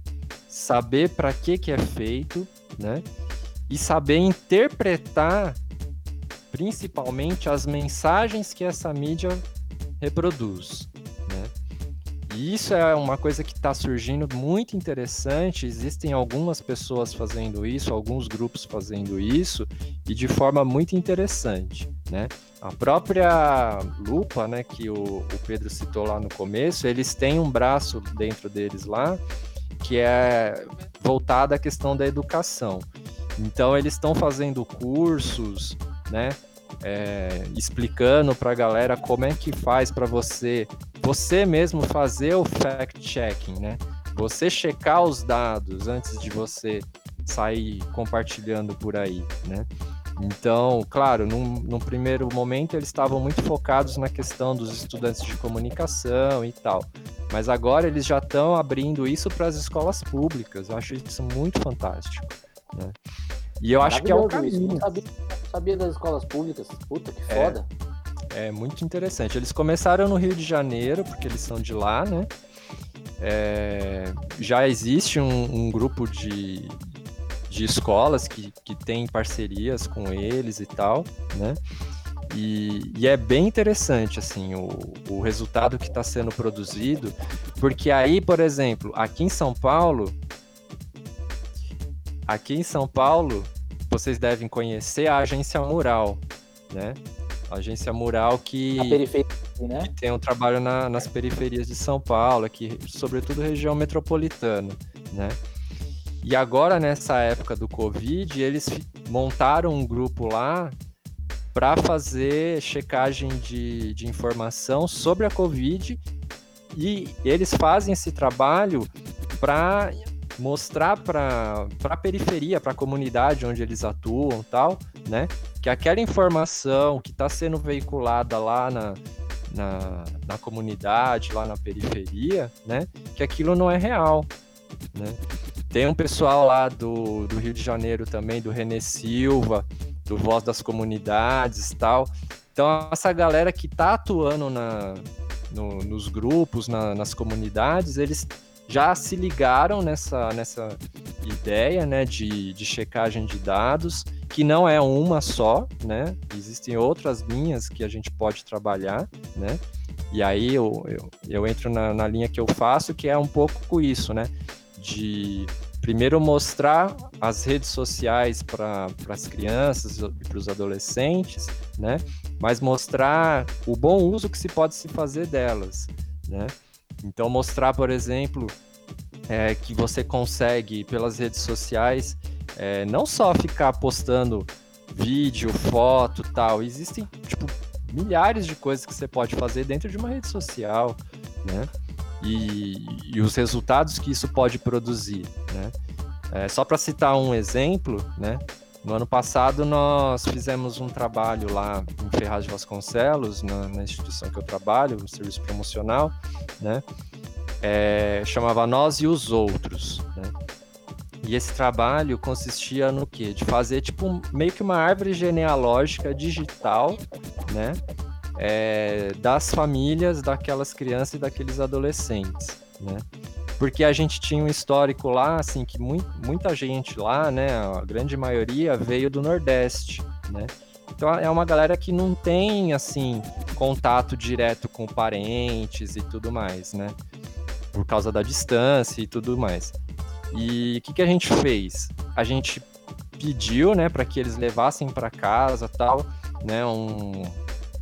saber para que que é feito, né, e saber interpretar principalmente as mensagens que essa mídia reproduz, né? E isso é uma coisa que está surgindo muito interessante. Existem algumas pessoas fazendo isso, alguns grupos fazendo isso, e de forma muito interessante, né? A própria Lupa, né, que o, o Pedro citou lá no começo, eles têm um braço dentro deles lá que é voltado à questão da educação. Então eles estão fazendo cursos, né, é, explicando para a galera como é que faz para você, você mesmo fazer o fact-checking, né? Você checar os dados antes de você sair compartilhando por aí, né? Então, claro, num, num primeiro momento eles estavam muito focados na questão dos estudantes de comunicação e tal. Mas agora eles já estão abrindo isso para as escolas públicas. Eu acho isso muito fantástico. Né? E eu acho que é o caminho. Não sabia, não sabia das escolas públicas. Puta, que É. foda. É muito interessante. Eles começaram no Rio de Janeiro, porque eles são de lá, né? É, já existe um, um grupo de, de escolas que, que tem parcerias com eles e tal, né? E, e é bem interessante, assim, o, o resultado que está sendo produzido, porque aí, por exemplo, aqui em São Paulo, aqui em São Paulo, vocês devem conhecer a Agência Mural, né? A Agência Mural que né? que tem um trabalho na- nas periferias de São Paulo, aqui, sobretudo região metropolitana, né? E agora, nessa época do Covid, eles montaram um grupo lá para fazer checagem de, de informação sobre a Covid e eles fazem esse trabalho para mostrar para a periferia, para a comunidade onde eles atuam tal, né? Que aquela informação que está sendo veiculada lá na, na, na comunidade, lá na periferia, né? Que aquilo não é real, né? Tem um pessoal lá do, do Rio de Janeiro também, do Renê Silva, do Voz das Comunidades tal. Então, essa galera que tá atuando na, no- nos grupos, na- nas comunidades, eles já se ligaram nessa, nessa ideia né, de, de checagem de dados, que não é uma só, né? Existem outras linhas que a gente pode trabalhar, né? E aí eu, eu, eu entro na, na linha que eu faço, que é um pouco isso, né? De primeiro mostrar as redes sociais para as crianças e para os adolescentes, né? Mas mostrar o bom uso que se pode se fazer delas, né? Então mostrar, por exemplo, é, que você consegue pelas redes sociais é, não só ficar postando vídeo, foto, tal. Existem tipo milhares de coisas que você pode fazer dentro de uma rede social, né? e, e os resultados que isso pode produzir, né? É, só para citar um exemplo, né? No ano passado nós fizemos um trabalho lá em Ferraz de Vasconcelos, na, na instituição que eu trabalho, no serviço promocional, né? É, chamava Nós e os Outros, né? E esse trabalho consistia no quê? De fazer tipo meio que uma árvore genealógica digital, né? É, das famílias daquelas crianças e daqueles adolescentes, né? Porque a gente tinha um histórico lá, assim, que mu muita gente lá, né? A grande maioria veio do Nordeste, né? Então é uma galera que não tem, assim, contato direto com parentes e tudo mais, né? Por causa da distância e tudo mais. E o que, que a gente fez? A gente pediu, né, para que eles levassem para casa, tal, né, um,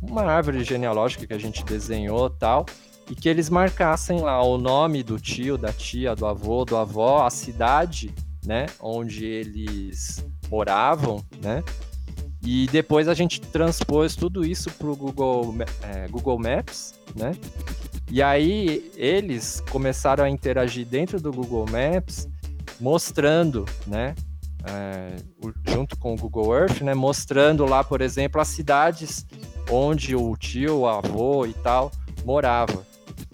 uma árvore genealógica que a gente desenhou, tal, e que eles marcassem lá o nome do tio, da tia, do avô, do avó, a cidade, né, onde eles moravam, né, e depois a gente transpôs tudo isso para o Google, é, Google Maps, né, e aí eles começaram a interagir dentro do Google Maps mostrando, né, é, junto com o Google Earth, né, mostrando lá, por exemplo, as cidades onde o tio, o avô e tal morava.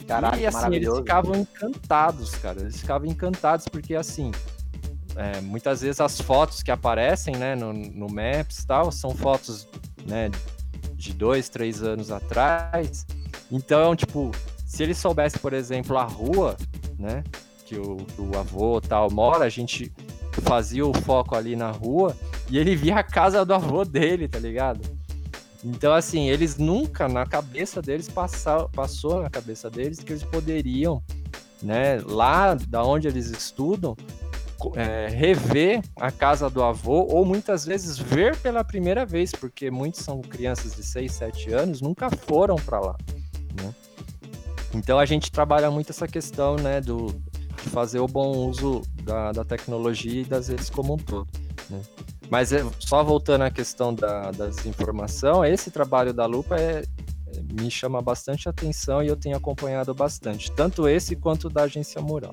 Caraca, e assim, eles ficavam encantados, cara. Eles ficavam encantados porque assim, é, muitas vezes as fotos que aparecem, né, no, no Maps tal, são fotos, né, de dois, três anos atrás. Então, tipo, se ele soubesse, por exemplo, a rua, né, que o, o avô tal mora, a gente fazia o foco ali na rua e ele via a casa do avô dele, tá ligado? Então, assim, eles nunca, na cabeça deles, passou, passou na cabeça deles que eles poderiam, né, lá da onde eles estudam, é, rever a casa do avô, ou muitas vezes ver pela primeira vez, porque muitos são crianças de 6, 7 anos, nunca foram para lá. Né? Então a gente trabalha muito essa questão né, do, fazer o bom uso da, da tecnologia e das redes como um todo. Né? Mas é, só voltando à questão da, da desinformação, esse trabalho da Lupa é, é, me chama bastante atenção e eu tenho acompanhado bastante, tanto esse quanto da Agência Moral.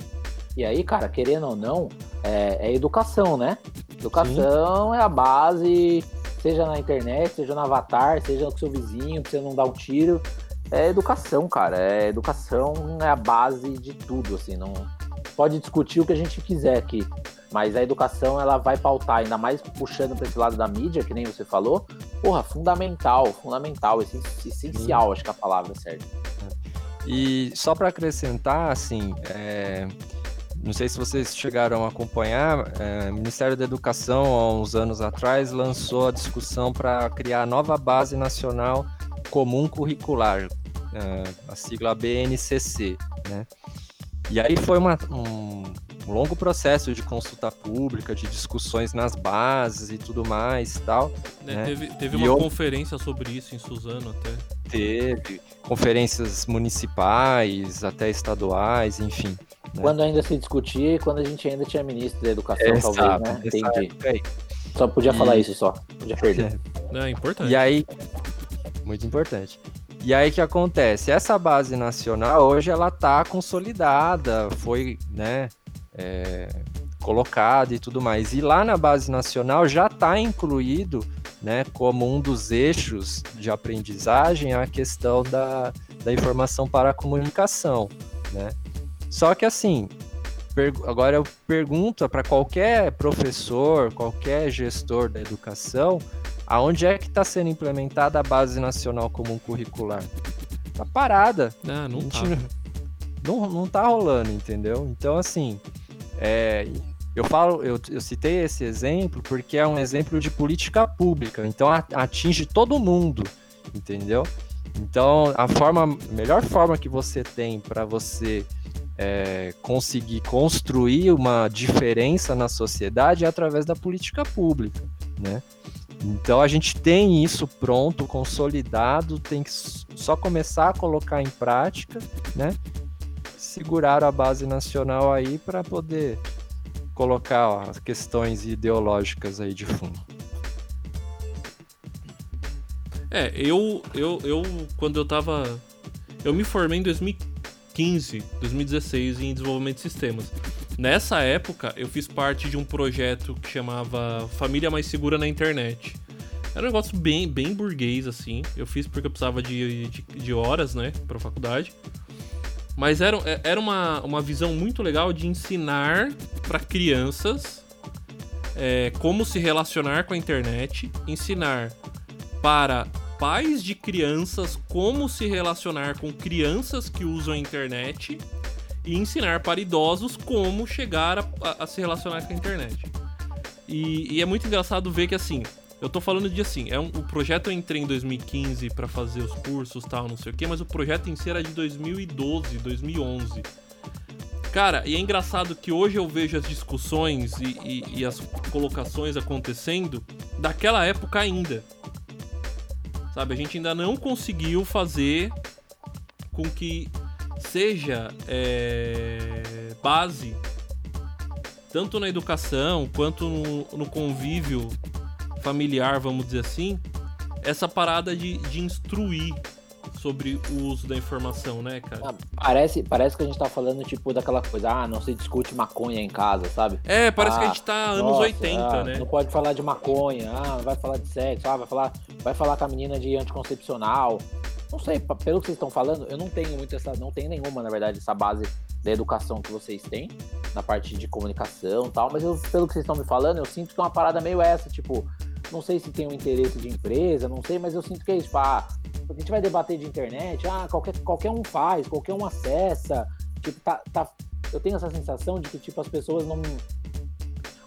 E aí, cara, querendo ou não, é, é educação, né? Educação Sim. é a base, seja na internet, seja no avatar, seja com seu vizinho, pra você não dar um tiro. É educação, cara. É educação é a base de tudo, assim. Não, pode discutir o que a gente quiser aqui, mas a educação ela vai pautar, ainda mais puxando para esse lado da mídia, que nem você falou, porra, fundamental, fundamental, essencial, acho que é a palavra certa. E só para acrescentar, assim, é... não sei se vocês chegaram a acompanhar, é... o Ministério da Educação, há uns anos atrás, lançou a discussão para criar a nova base nacional comum curricular, é... a sigla BNCC, né? E aí foi uma, um, longo processo de consulta pública, de discussões nas bases e tudo mais e tal. É, né? Teve, teve uma eu... conferência sobre isso em Suzano até. Teve, conferências municipais, até estaduais, enfim. Né? Quando ainda se discutia e quando a gente ainda tinha ministro da educação, é, talvez, né? Entendi. Só podia e... falar isso só, podia perder. É, é importante. E aí, muito importante. E aí que acontece? Essa base nacional hoje ela está consolidada, foi, né, é, colocada e tudo mais. E lá na base nacional já está incluído, né, como um dos eixos de aprendizagem a questão da, da informação para a comunicação, né? Só que assim, agora eu pergunto para qualquer professor, qualquer gestor da educação, Aonde é que está sendo implementada a Base Nacional Comum Curricular? Tá parada. Ah, não tá. Não, não tá rolando, entendeu? Então, assim, é, eu falo, eu, eu citei esse exemplo porque é um exemplo de política pública, então atinge todo mundo, entendeu? Então, a forma, a melhor forma que você tem para você é, conseguir construir uma diferença na sociedade é através da política pública, né? Então a gente tem isso pronto, consolidado, tem que só começar a colocar em prática, né? Segurar a base nacional aí para poder colocar ó, as questões ideológicas aí de fundo. É, eu, eu, eu quando eu tava. Eu me formei em 2015. 2015, 2016 em desenvolvimento de sistemas. Nessa época, eu fiz parte de um projeto que chamava Família Mais Segura na Internet. Era um negócio bem, bem burguês, assim. Eu fiz porque eu precisava de, de, de horas, né, pra faculdade. Mas era, era uma, uma visão muito legal de ensinar para crianças é, como se relacionar com a internet, ensinar para pais de crianças como se relacionar com crianças que usam a internet e ensinar para idosos como chegar a, a, a se relacionar com a internet. E, e, é muito engraçado ver que assim, eu tô falando de assim, é um, o projeto eu entrei em 2015 para fazer os cursos tal, não sei o que, mas o projeto em si era de 2012, 2011. Cara, e é engraçado que hoje eu vejo as discussões e, e, e as colocações acontecendo daquela época ainda. Sabe, a gente ainda não conseguiu fazer com que seja é, base, tanto na educação quanto no, no, convívio familiar, vamos dizer assim, essa parada de, de instruir sobre o uso da informação, né, cara? Ah, parece, parece que a gente tá falando, tipo, daquela coisa, ah, não se discute maconha em casa, sabe? É, parece ah, que a gente tá anos nossa, 80, ah, né? Não pode falar de maconha, ah, vai falar de sexo, ah, vai falar, vai falar com a menina de anticoncepcional. Não sei, pelo que vocês estão falando, eu não tenho muito essa, não tenho nenhuma, na verdade, essa base da educação que vocês têm, na parte de comunicação e tal, mas eu, pelo que vocês estão me falando, eu sinto que é uma parada meio essa, tipo, não sei se tem um interesse de empresa, não sei, mas eu sinto que é isso, ah, a gente vai debater de internet, ah, qualquer, qualquer um faz, qualquer um acessa. Tipo, tá, tá, eu tenho essa sensação de que, tipo, as pessoas não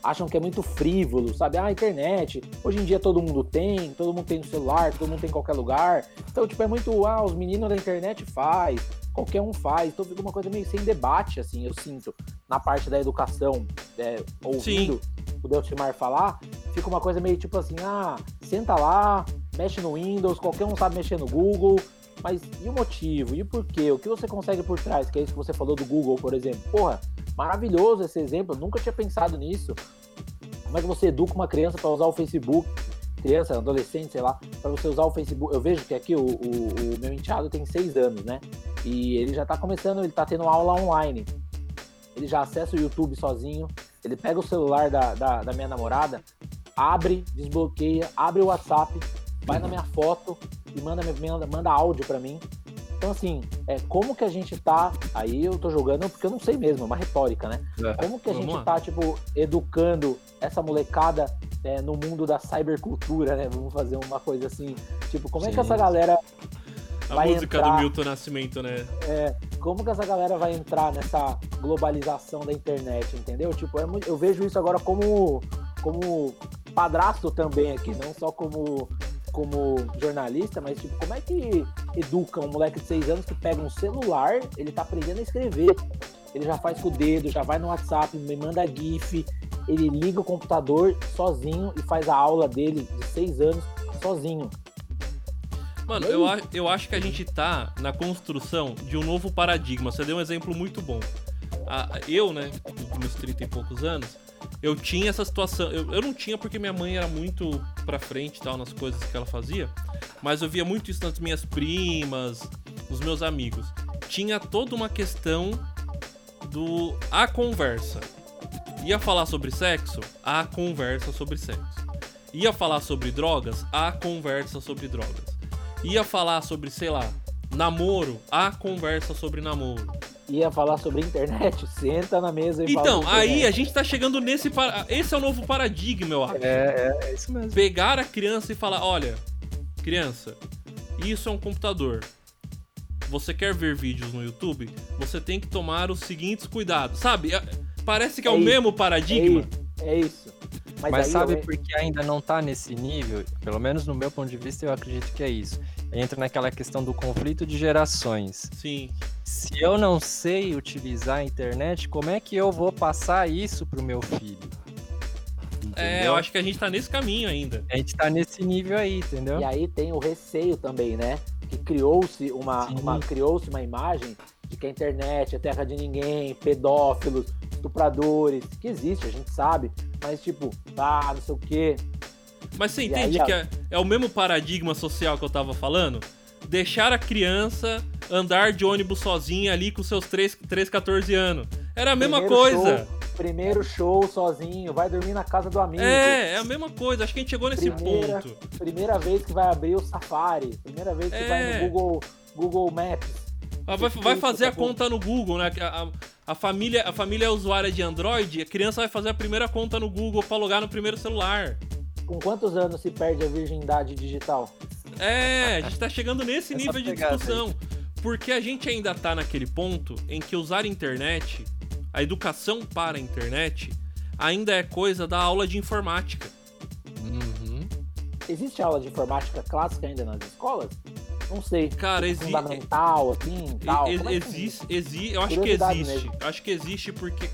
acham que é muito frívolo, sabe? Ah, internet, hoje em dia todo mundo tem, todo mundo tem no celular, todo mundo tem em qualquer lugar. Então, tipo, é muito, ah, os meninos da internet faz, qualquer um faz. Então fica uma coisa meio sem debate, assim, eu sinto, na parte da educação, é, ouvindo Sim. o Deltimar falar, fica uma coisa meio tipo assim, ah, senta lá, mexe no Windows, qualquer um sabe mexer no Google, mas e o motivo? E o porquê? O que você consegue por trás? Que é isso que você falou do Google, por exemplo. Porra, maravilhoso esse exemplo, nunca tinha pensado nisso. Como é que você educa uma criança para usar o Facebook? Criança, adolescente, sei lá, para você usar o Facebook. Eu vejo que aqui o, o, o meu enteado tem seis anos, né? E ele já tá começando, ele tá tendo aula online. Ele já acessa o YouTube sozinho, ele pega o celular da, da, da minha namorada, abre, desbloqueia, abre o WhatsApp, vai na minha foto e manda, manda, manda áudio para mim. Então, assim, é, como que a gente tá. Aí eu tô jogando porque eu não sei mesmo, é uma retórica, né? É, como que a gente lá. tá, tipo, educando essa molecada é, no mundo da cybercultura, né? Vamos fazer uma coisa assim. Tipo, como Sim. é que essa galera. A vai música entrar, do Milton Nascimento, né? É, como que essa galera vai entrar nessa globalização da internet, entendeu? Tipo, é, eu vejo isso agora como, como padrasto também aqui, não só como como jornalista, mas tipo, como é que educa um moleque de 6 anos que pega um celular, ele tá aprendendo a escrever. Ele já faz com o dedo, já vai no WhatsApp, me manda GIF, ele liga o computador sozinho e faz a aula dele de 6 anos sozinho. Mano, eu, eu acho que a gente tá na construção de um novo paradigma. Você deu um exemplo muito bom. eu, né, com meus 30 e poucos anos, eu tinha essa situação. Eu, eu não tinha porque minha mãe era muito pra frente tal nas coisas que ela fazia. Mas eu via muito isso nas minhas primas, nos meus amigos. Tinha toda uma questão do a conversa. Ia falar sobre sexo? A conversa sobre sexo. Ia falar sobre drogas? A conversa sobre drogas. Ia falar sobre, sei lá, namoro? A conversa sobre namoro ia falar sobre internet, senta na mesa e Então, aí a gente tá chegando nesse. Esse é o novo paradigma, eu acho. É, é, é isso mesmo. Pegar a criança e falar: olha, criança, isso é um computador. Você quer ver vídeos no YouTube? Você tem que tomar os seguintes cuidados. Sabe? É, parece que é, é o isso, mesmo paradigma. É. É isso. Mas, Mas sabe eu... por que ainda não tá nesse nível? Pelo menos no meu ponto de vista, eu acredito que é isso. Entra naquela questão do conflito de gerações. Sim. Se eu não sei utilizar a internet, como é que eu vou passar isso pro meu filho? Entendeu? É, eu acho que a gente tá nesse caminho ainda. A gente tá nesse nível aí, entendeu? E aí tem o receio também, né? Que criou-se uma, uma criou-se uma imagem de que a internet é terra de ninguém, pedófilos, estupradores, que existe, a gente sabe, mas tipo, tá, não sei o quê. Mas você entende aí, que é, é, o mesmo paradigma social que eu tava falando? deixar a criança andar de ônibus sozinha ali com seus 3, 3 14 anos. Era a mesma Primeiro coisa. show, primeiro show sozinho, vai dormir na casa do amigo. É, é a mesma coisa. Acho que a gente chegou nesse Primeira- ponto. Primeira vez que vai abrir o Safari. Primeira vez que É. vai no Google, Google Maps. Ah, Vai, vai fazer a conta no Google, né? A, a- a família, a família é usuária de Android, a criança vai fazer a primeira conta no Google pra logar no primeiro celular. Com quantos anos se perde a virgindade digital? É, a gente tá chegando nesse Essa nível de discussão. Porque a gente ainda tá naquele ponto em que usar a internet, a educação para a internet, ainda é coisa da aula de informática. Uhum. Existe aula de informática clássica ainda nas escolas? Não sei. Cara, exi Fundamental, assim, tal. e- é existe, exi eu acho que existe. mesmo. Acho que existe porque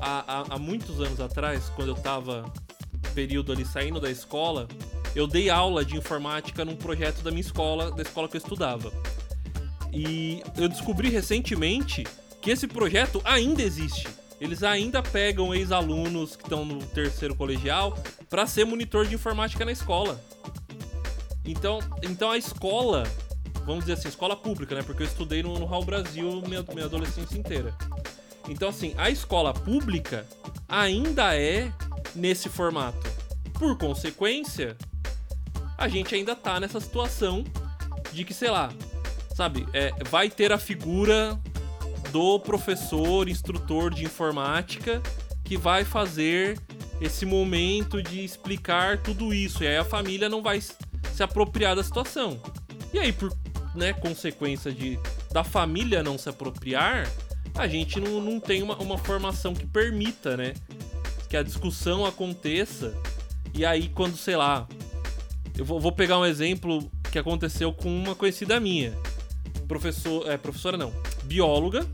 há, há- há muitos anos atrás, quando eu tava período ali saindo da escola, eu dei aula de informática num projeto da minha escola, da escola que eu estudava. E eu descobri recentemente que esse projeto ainda existe. Eles ainda pegam ex-alunos que estão no terceiro colegial para ser monitor de informática na escola. Então, então a escola, vamos dizer assim, escola pública, né? Porque eu estudei no, no Raul Brasil minha, minha adolescência inteira. Então, assim, a escola pública ainda é nesse formato. Por consequência, a gente ainda tá nessa situação de que, sei lá, sabe, é, vai ter a figura do professor, instrutor de informática que vai fazer esse momento de explicar tudo isso. E aí a família não vai se apropriar da situação. E aí, por né, consequência de da família não se apropriar, a gente não, não tem uma, uma formação que permita, né? Que a discussão aconteça. E aí, quando, sei lá. Eu vou, vou pegar um exemplo que aconteceu com uma conhecida minha. Professor. É, professora não. Bióloga.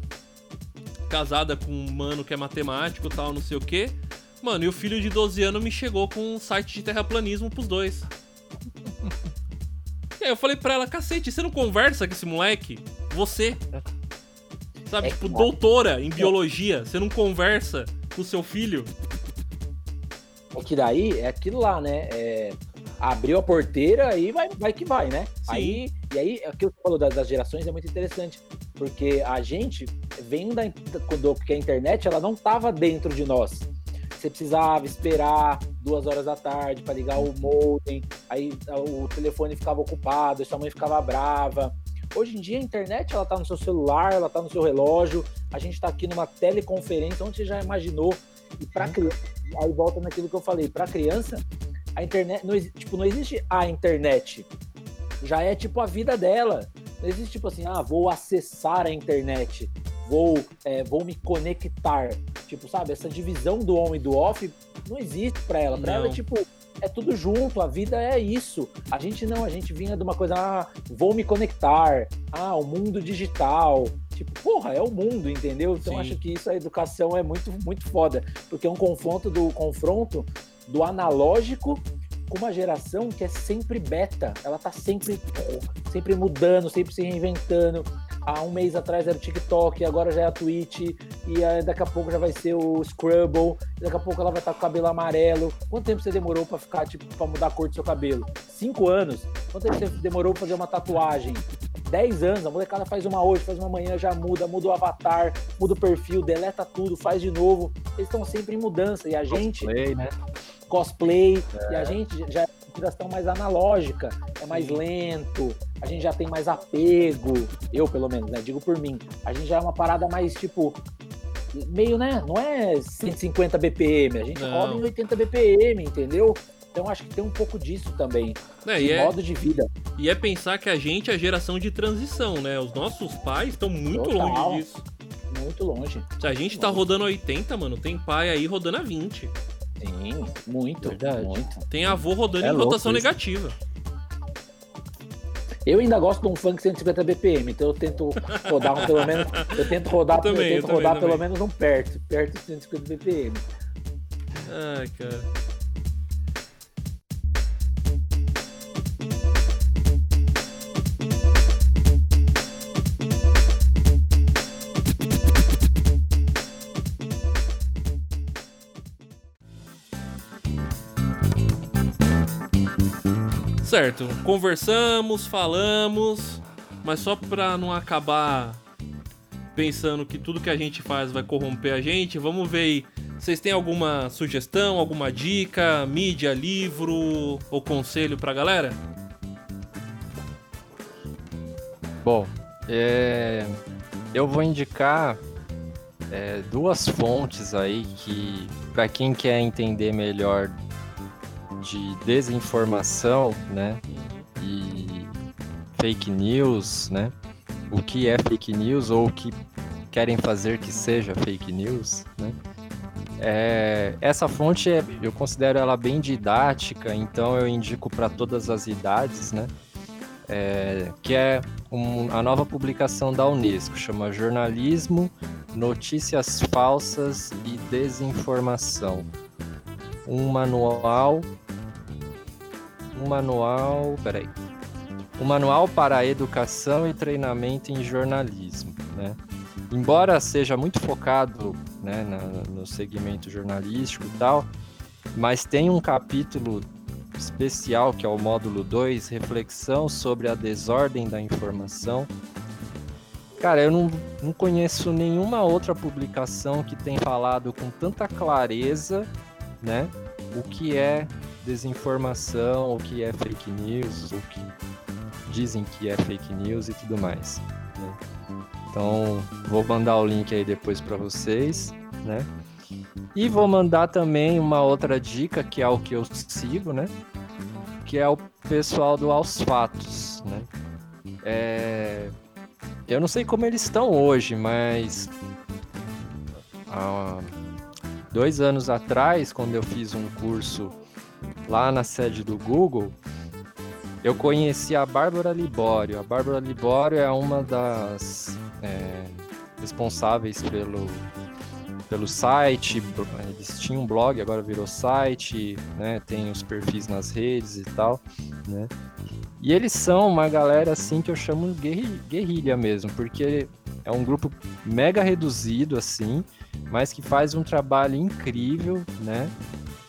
Casada com um mano que é matemático tal, não sei o quê. Mano, e o filho de 12 anos me chegou com um site de terraplanismo pros dois. E aí eu falei pra ela, cacete, você não conversa com esse moleque? Você. Sabe, É tipo, que- doutora em biologia, você não conversa com seu filho? É que daí é aquilo lá, né? É, abriu a porteira aí vai, vai que vai, né? Sim. Aí, e aí, aquilo que você falou das, das gerações é muito interessante, porque a gente vem da, do, porque a internet ela não estava dentro de nós. Você precisava esperar duas horas da tarde para ligar o modem, aí o telefone ficava ocupado, sua mãe ficava brava. Hoje em dia a internet ela tá no seu celular, ela tá no seu relógio, a gente tá aqui numa teleconferência, onde você já imaginou? E para criança, aí volta naquilo que eu falei, para criança, a internet não, tipo, não existe a internet. Já é tipo a vida dela. Não existe tipo assim, ah, vou acessar a internet, vou, é, vou me conectar. Tipo, sabe, essa divisão do on e do off não existe para ela. Para ela é tipo, é tudo junto, a vida é isso. A gente não, a gente vinha de uma coisa, ah, vou me conectar, ah, o mundo digital. Tipo, porra, é o mundo, entendeu? Então Sim. acho que isso a educação é muito, muito foda, porque é um confronto do confronto do analógico com uma geração que é sempre beta. Ela tá sempre, sempre mudando, sempre se reinventando. Há um mês atrás era o TikTok, agora já é a Twitch, e daqui a pouco já vai ser o Scrubble, daqui a pouco ela vai estar com o cabelo amarelo. Quanto tempo você demorou pra ficar, tipo, pra mudar a cor do seu cabelo? Cinco anos? Quanto tempo você demorou pra fazer uma tatuagem? Dez anos, a molecada faz uma hoje, faz uma amanhã, já muda, muda o avatar, muda o perfil, deleta tudo, faz de novo. Eles estão sempre em mudança, e a gente Play, né? cosplay, É. e a gente já é geração mais analógica, é mais lento, a gente já tem mais apego, eu pelo menos, né? Digo por mim. A gente já é uma parada mais tipo. Meio, né? Não é 150 BPM, a gente Não. roda em 80 BPM, entendeu? Então acho que tem um pouco disso também, Né, de e, é, modo de vida. e é pensar que a gente é a geração de transição, né? Os nossos pais estão muito Total. longe disso. Muito longe. Se a gente tá rodando a 80, mano, tem pai aí rodando a 20. Sim, muito, Verdade. muito. Tem avô rodando É em rotação isso. negativa. Eu ainda gosto de um funk 150 BPM, então eu tento rodar um, pelo menos. Eu tento rodar, Eu também, eu eu tento também, rodar pelo também. menos um perto, perto de 150 BPM. Ai, cara. Certo, conversamos, falamos, mas só pra não acabar pensando que tudo que a gente faz vai corromper a gente, vamos ver aí. Vocês têm alguma sugestão, alguma dica, mídia, livro ou conselho pra galera? Bom, é, eu vou indicar é, duas fontes aí que, para quem quer entender melhor de desinformação, né, e fake news, né, o que é fake news ou o que querem fazer que seja fake news, né, é, essa fonte é, eu considero ela bem didática, então eu indico para todas as idades, né? É, que é um, a nova publicação da Unesco, chama Jornalismo, Notícias Falsas e Desinformação. Um manual. Um manual. Peraí. Um manual para educação e treinamento em jornalismo. Né? Embora seja muito focado né, na, no segmento jornalístico e tal, mas tem um capítulo especial que é o módulo 2, reflexão sobre a desordem da informação. Cara, eu não, não conheço nenhuma outra publicação que tenha falado com tanta clareza, né, o que é desinformação, o que é fake news, o que dizem que é fake news e tudo mais. Né? Então, vou mandar o link aí depois para vocês, né? E vou mandar também uma outra dica, que é o que eu sigo, né? Que é o pessoal do Aos Fatos, né? É... Eu não sei como eles estão hoje, mas há dois anos atrás, quando eu fiz um curso lá na sede do Google, eu conheci a Bárbara Libório. A Bárbara Libório é uma das é, responsáveis pelo, pelo site. Eles tinham um blog, agora virou site, né? Tem os perfis nas redes e tal, né? E eles são uma galera assim que eu chamo guerrilha mesmo, porque é um grupo mega reduzido assim, mas que faz um trabalho incrível, né?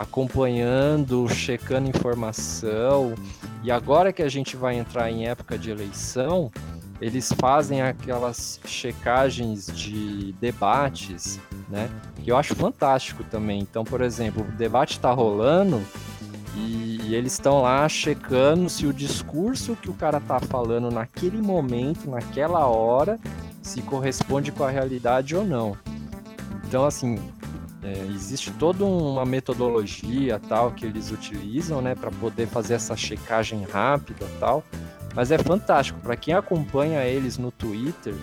Acompanhando, checando informação, e agora que a gente vai entrar em época de eleição, eles fazem aquelas checagens de debates, né? Que eu acho fantástico também. Então, por exemplo, o debate está rolando e, eles estão lá checando se o discurso que o cara tá falando naquele momento, naquela hora, se corresponde com a realidade ou não. Então, assim, é, existe toda uma metodologia tal que eles utilizam, né, para poder fazer essa checagem rápida tal. Mas é fantástico para quem acompanha eles no Twitter.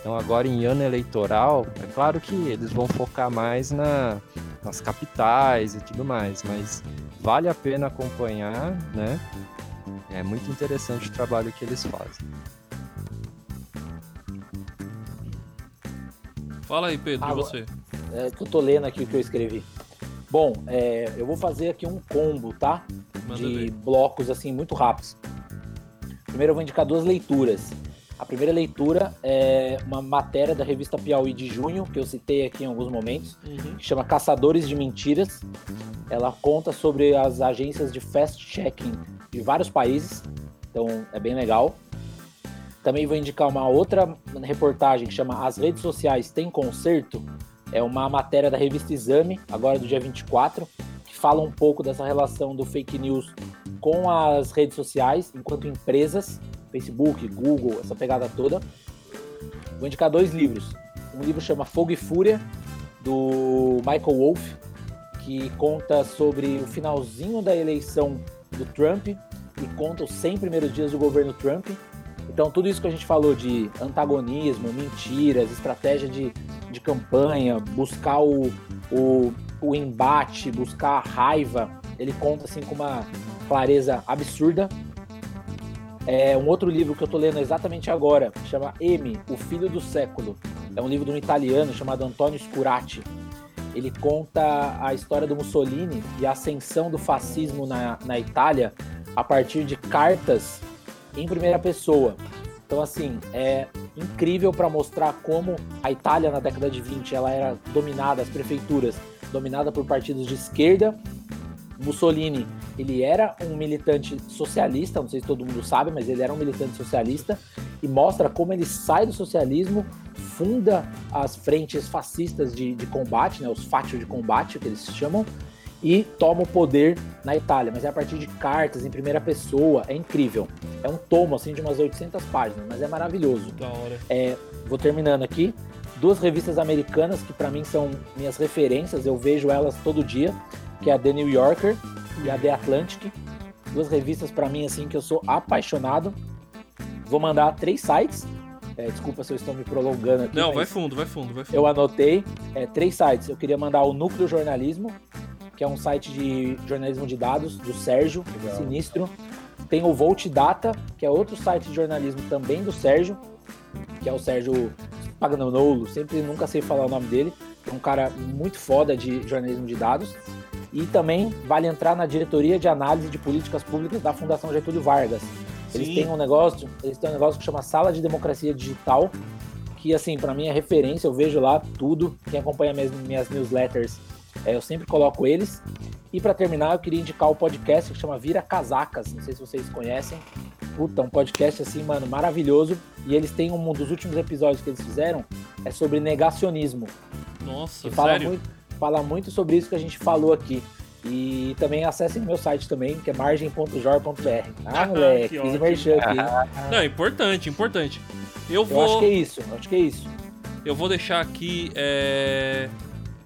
Então agora em ano eleitoral, é claro que eles vão focar mais na, nas capitais e tudo mais, mas vale a pena acompanhar, né? É muito interessante o trabalho que eles fazem. Fala aí, Pedro, Ah, e você? É, que eu tô lendo aqui o que eu escrevi. Bom, é, eu vou fazer aqui um combo, tá? De blocos assim muito rápidos. Primeiro eu vou indicar duas leituras. A primeira leitura é uma matéria da revista Piauí de junho, que eu citei aqui em alguns momentos, Uhum. que chama Caçadores de Mentiras. Ela conta sobre as agências de fast-checking de vários países, então é bem legal. Também vou indicar uma outra reportagem que chama As redes sociais têm conserto. É uma matéria da revista Exame, agora do dia 24, que fala um pouco dessa relação do fake news com as redes sociais, enquanto empresas, Facebook, Google, essa pegada toda. Vou indicar dois livros. Um livro chama Fogo e Fúria, do Michael Wolff, que conta sobre o finalzinho da eleição do Trump e conta os 100 primeiros dias do governo Trump. Então, tudo isso que a gente falou de antagonismo, mentiras, estratégia de, de campanha, buscar o, o, o embate, buscar a raiva, ele conta assim com uma clareza absurda. É um outro livro que eu tô lendo exatamente agora, chama M, O Filho do Século. É um livro de um italiano chamado Antonio Scurati. Ele conta a história do Mussolini e a ascensão do fascismo na, na Itália a partir de cartas em primeira pessoa. Então, assim, é incrível para mostrar como a Itália na década de 20 ela era dominada, as prefeituras, dominada por partidos de esquerda. Mussolini, ele era um militante socialista, não sei se todo mundo sabe, mas ele era um militante socialista e mostra como ele sai do socialismo, funda as frentes fascistas de, de combate, né, os fatios de combate, que eles chamam, e toma o poder na Itália, mas é a partir de cartas em primeira pessoa, é incrível. É um tomo assim de umas 800 páginas, mas é maravilhoso. Da hora. É, vou terminando aqui. Duas revistas americanas que para mim são minhas referências, eu vejo elas todo dia, que é a The New Yorker e a The Atlantic. Duas revistas para mim assim que eu sou apaixonado. Vou mandar três sites. É, desculpa se eu estou me prolongando aqui. Não, vai fundo, vai fundo, vai fundo. Eu anotei é, três sites. Eu queria mandar o Núcleo Jornalismo, que é um site de jornalismo de dados do Sérgio, Legal. sinistro. Tem o Volt Data, que é outro site de jornalismo também do Sérgio, que é o Sérgio Pagnanolo, sempre nunca sei falar o nome dele. É um cara muito foda de jornalismo de dados. E também vale entrar na diretoria de análise de políticas públicas da Fundação Getúlio Vargas. Eles Sim. têm um negócio, eles têm um negócio que chama Sala de Democracia Digital, que assim, para mim é referência, eu vejo lá tudo. Quem acompanha minhas, minhas newsletters é, eu sempre coloco eles. E para terminar, eu queria indicar o podcast que chama Vira Casacas. Não sei se vocês conhecem. Puta, um podcast assim, mano, maravilhoso. E eles têm um dos últimos episódios que eles fizeram é sobre negacionismo. Nossa, fala sério? Muito, fala muito sobre isso que a gente falou aqui. E também acessem meu site também, que é margem.jor.br. Ah, moleque, fiz merchan aqui. Não, é importante, importante. Eu, vou... eu acho que é isso, acho que é isso. Eu vou deixar aqui é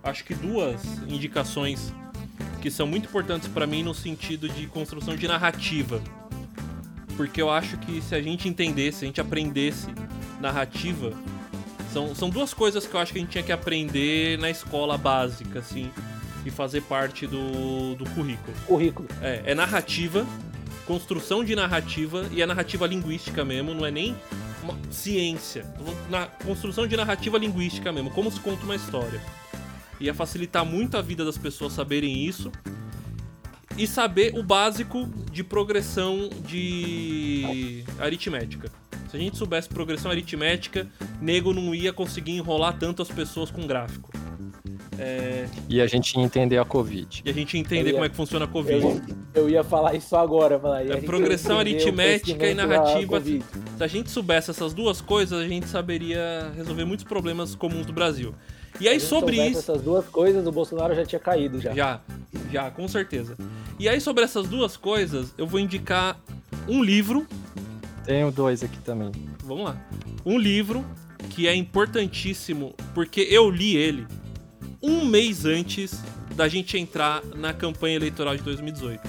acho que duas indicações que são muito importantes para mim no sentido de construção de narrativa. Porque eu acho que se a gente entendesse, se a gente aprendesse narrativa, são, são duas coisas que eu acho que a gente tinha que aprender na escola básica, assim, e fazer parte do, do currículo. Currículo. É, é narrativa, construção de narrativa e a narrativa linguística mesmo, não é nem ciência. Na construção de narrativa linguística mesmo, como se conta uma história. Ia facilitar muito a vida das pessoas saberem isso. E saber o básico de progressão de aritmética. Se a gente soubesse progressão aritmética, nego não ia conseguir enrolar tanto as pessoas com gráfico. É... E a gente ia entender a Covid. E a gente ia entender ia... como é que funciona a Covid. Eu, eu ia falar isso agora. Falar, é, progressão aritmética e narrativa. Se a gente soubesse essas duas coisas, a gente saberia resolver muitos problemas comuns do Brasil. E aí sobre isso. essas duas coisas, o Bolsonaro já tinha caído já. Já, já, com certeza. E aí sobre essas duas coisas, eu vou indicar um livro. Tenho dois aqui também. Vamos lá. Um livro que é importantíssimo porque eu li ele um mês antes da gente entrar na campanha eleitoral de 2018.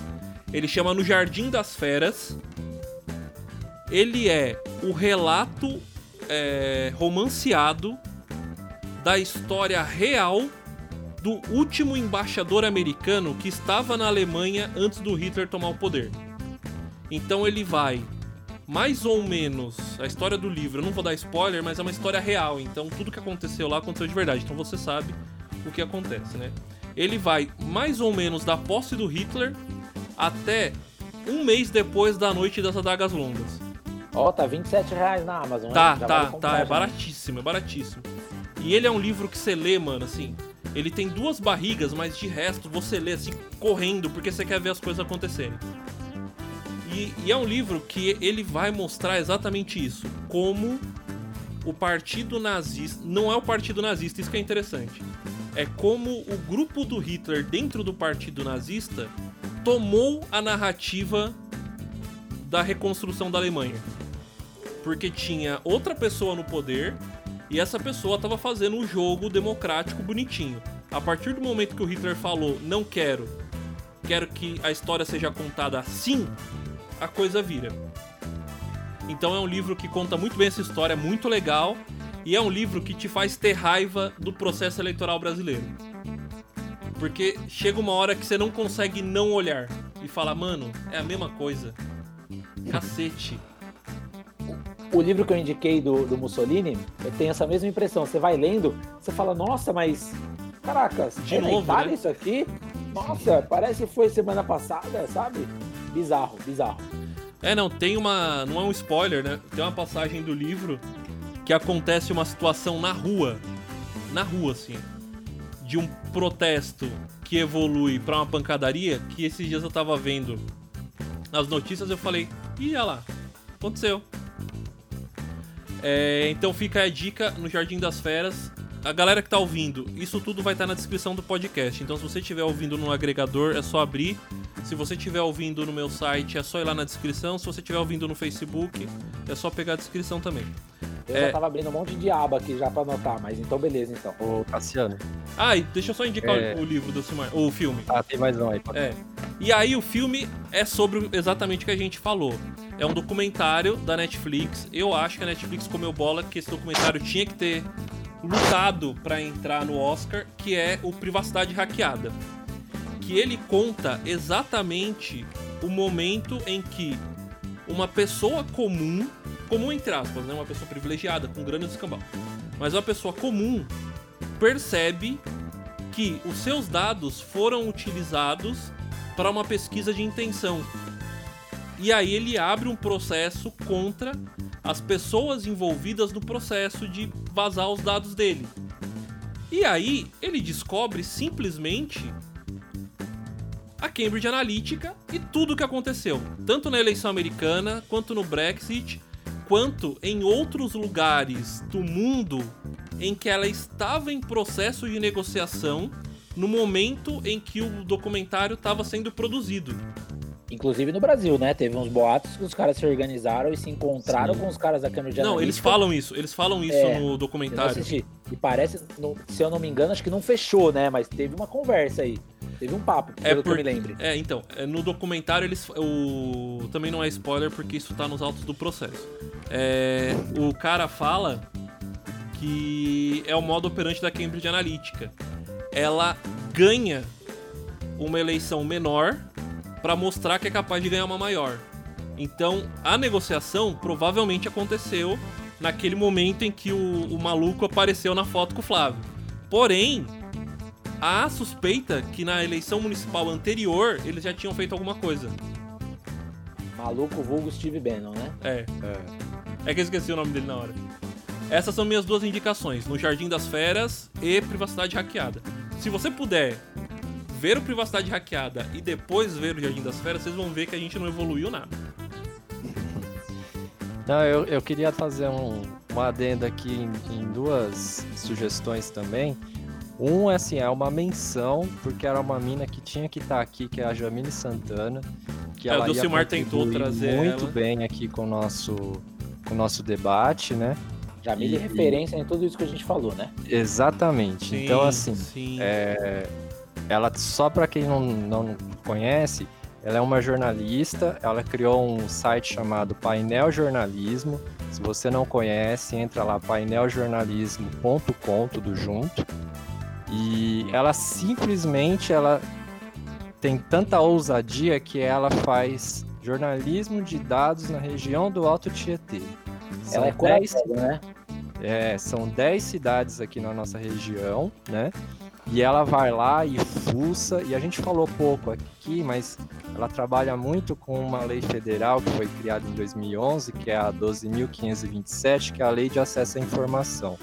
Ele chama No Jardim das Feras. Ele é o relato é, romanceado da história real do último embaixador americano que estava na Alemanha antes do Hitler tomar o poder. Então ele vai mais ou menos a história do livro, eu não vou dar spoiler, mas é uma história real, então tudo que aconteceu lá aconteceu de verdade, então você sabe o que acontece, né? Ele vai mais ou menos da posse do Hitler até um mês depois da Noite das Adagas Longas. Ó, oh, tá 27 reais na Amazon. Tá, tá, tá, é baratíssimo, é baratíssimo. E ele é um livro que você lê, mano, assim. Ele tem duas barrigas, mas de resto você lê assim, correndo, porque você quer ver as coisas acontecerem. E, e, é um livro que ele vai mostrar exatamente isso. Como o partido nazista. Não é o partido nazista, isso que é interessante. É como o grupo do Hitler dentro do partido nazista tomou a narrativa da reconstrução da Alemanha. Porque tinha outra pessoa no poder e essa pessoa estava fazendo um jogo democrático bonitinho. A partir do momento que o Hitler falou, não quero, quero que a história seja contada assim, a coisa vira. Então é um livro que conta muito bem essa história, é muito legal, e é um livro que te faz ter raiva do processo eleitoral brasileiro. Porque chega uma hora que você não consegue não olhar e falar, mano, é a mesma coisa. Cacete o livro que eu indiquei do, do Mussolini, eu tenho essa mesma impressão. Você vai lendo, você fala, nossa, mas. Caraca, de novo, né? isso aqui? Nossa, parece que foi semana passada, sabe? Bizarro, bizarro. É, não, tem uma. Não é um spoiler, né? Tem uma passagem do livro que acontece uma situação na rua. Na rua, assim. de um protesto que evolui pra uma pancadaria, que esses dias eu tava vendo as notícias eu falei, ih, olha lá, aconteceu. É, então fica a dica no Jardim das Feras. A galera que tá ouvindo, isso tudo vai estar na descrição do podcast. Então se você estiver ouvindo no agregador, é só abrir. Se você estiver ouvindo no meu site, é só ir lá na descrição. Se você estiver ouvindo no Facebook, é só pegar a descrição também. Eu É. já tava abrindo um monte de aba aqui já pra anotar, mas então beleza, então. Ô, Cassiano. Ah, e deixa eu só indicar o- É. o livro do Silmar, ou o filme. Ah, tem mais um aí. pode- É. E aí o filme é sobre exatamente o que a gente falou. É um documentário da Netflix. Eu acho que a Netflix comeu bola que esse documentário tinha que ter lutado pra entrar no Oscar, que é o Privacidade Hackeada. Que ele conta exatamente o momento em que uma pessoa comum, comum entre aspas, né, uma pessoa privilegiada com grana de escambau, mas uma pessoa comum percebe que os seus dados foram utilizados para uma pesquisa de intenção. E aí ele abre um processo contra as pessoas envolvidas no processo de vazar os dados dele. E aí ele descobre simplesmente a Cambridge Analytica e tudo o que aconteceu, tanto na eleição americana, quanto no Brexit, quanto em outros lugares do mundo em que ela estava em processo de negociação no momento em que o documentário estava sendo produzido. Inclusive no Brasil, né? Teve uns boatos que os caras se organizaram e se encontraram Sim. com os caras da Cambridge Não, eles falam isso, eles falam isso É, no documentário. E parece, se eu não me engano, acho que não fechou, né? Mas teve uma conversa aí. Teve um papo, É pelo que eu por- me lembre. É, então, é, no documentário eles. O, também não é spoiler porque isso tá nos autos do processo. É, o cara fala que é o modo operante da Cambridge Analytica. Ela ganha uma eleição menor para mostrar que é capaz de ganhar uma maior. Então, a negociação provavelmente aconteceu naquele momento em que o, o maluco apareceu na foto com o Flávio. Porém, há suspeita que na eleição municipal anterior eles já tinham feito alguma coisa. Maluco vulgo Steve Bannon, né? É. É que eu esqueci o nome dele na hora. Essas são minhas duas indicações, no Jardim das Feras e Privacidade Hackeada. Se você puder ver o Privacidade Hackeada e depois ver o Jardim das Feras, vocês vão ver que a gente não evoluiu nada. Não, eu, eu queria fazer um, uma adenda aqui em, em duas sugestões também. Um, é assim, é uma menção, porque era uma mina que tinha que estar aqui, que é a Jamile Santana. Que É, o ela ia tentou trazer muito ela. bem aqui com o nosso, com o nosso debate, né? Jamile E- é referência em tudo isso que a gente falou, né? Exatamente. então, assim, sim. é, ela, só para quem não, não conhece, ela é uma jornalista, ela criou um site chamado Painel Jornalismo. Se você não conhece, entra lá paineljornalismo.com, tudo junto. E ela simplesmente ela tem tanta ousadia que ela faz jornalismo de dados na região do Alto Tietê. São Ela é 10 corajosa, né? é, são 10 cidades aqui na nossa região, né? E ela vai lá e fuça, e a gente falou pouco aqui, mas ela trabalha muito com uma lei federal que foi criada em 2011, que é a 12.527, que é a Lei de Acesso à Informação.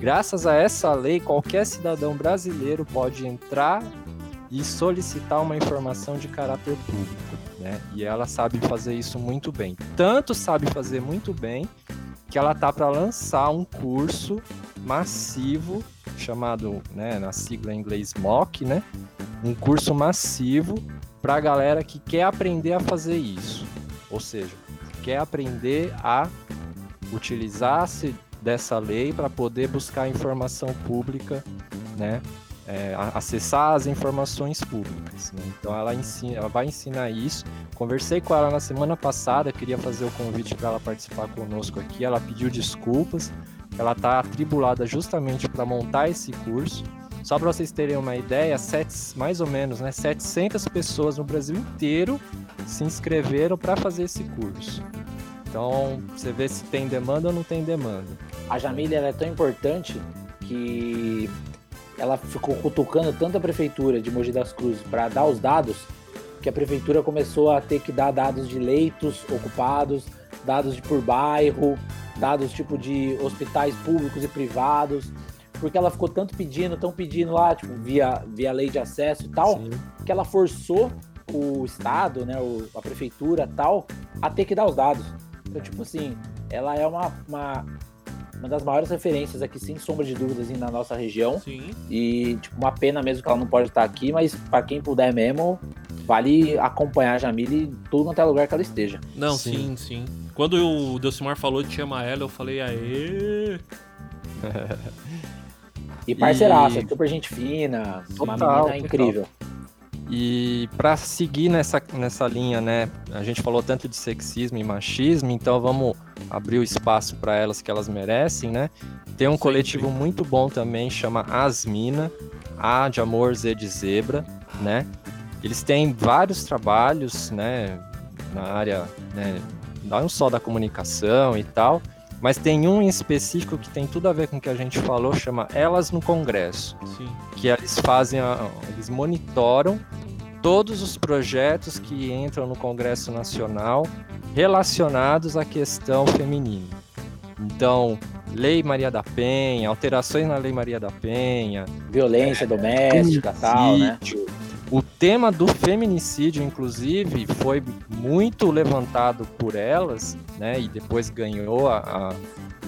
Graças a essa lei, qualquer cidadão brasileiro pode entrar e solicitar uma informação de caráter público, né? E ela sabe fazer isso muito bem. Tanto sabe fazer muito bem que ela tá para lançar um curso massivo chamado, né, na sigla em inglês MOOC, né? Um curso massivo para a galera que quer aprender a fazer isso. Ou seja, quer aprender a utilizar-se dessa lei para poder buscar informação pública, né? É, acessar as informações públicas. né? Então ela ensina, ela vai ensinar isso. Conversei com ela na semana passada, queria fazer o convite para ela participar conosco aqui. Ela pediu desculpas. Ela está atribulada justamente para montar esse curso. Só para vocês terem uma ideia, sete, mais ou menos, né, 700 pessoas no Brasil inteiro se inscreveram para fazer esse curso. Então, você vê se tem demanda ou não tem demanda. A Jamile ela é tão importante que ela ficou cutucando tanto a prefeitura de Mogi das Cruzes para dar os dados que a prefeitura começou a ter que dar dados de leitos ocupados, dados de por bairro, dados tipo de hospitais públicos e privados, porque ela ficou tanto pedindo, tão pedindo lá, tipo, via, via lei de acesso e tal, Sim. que ela forçou o Estado, né, a prefeitura tal, a ter que dar os dados. Então, tipo assim, ela é uma, uma, uma das maiores referências aqui, sem sombra de dúvidas, na nossa região. Sim. E, tipo, uma pena mesmo que ela não pode estar aqui, mas para quem puder mesmo, vale acompanhar a Jamile em tudo quanto é lugar que ela esteja. Não, sim, Sim. sim. Quando o Delcimar falou de chamar ela, eu falei, aê. E parceiraça, E- super gente fina, uma Total, menina total. incrível. E para seguir nessa, nessa linha, né? A gente falou tanto de sexismo e machismo, então vamos abrir o espaço para elas que elas merecem, né? Tem um Sempre. coletivo muito bom também, chama Asmina, A de Amor, Z de Zebra, né? Eles têm vários trabalhos, né? Na área, né? Não só da comunicação e tal, mas tem um em específico que tem tudo a ver com o que a gente falou, chama Elas no Congresso Sim. que eles fazem, a- eles monitoram todos os projetos que entram no Congresso Nacional relacionados à questão feminina. Então, Lei Maria da Penha, alterações na Lei Maria da Penha, Violência doméstica tal, né? O tema do feminicídio, inclusive, foi muito levantado por elas, né? E depois ganhou a-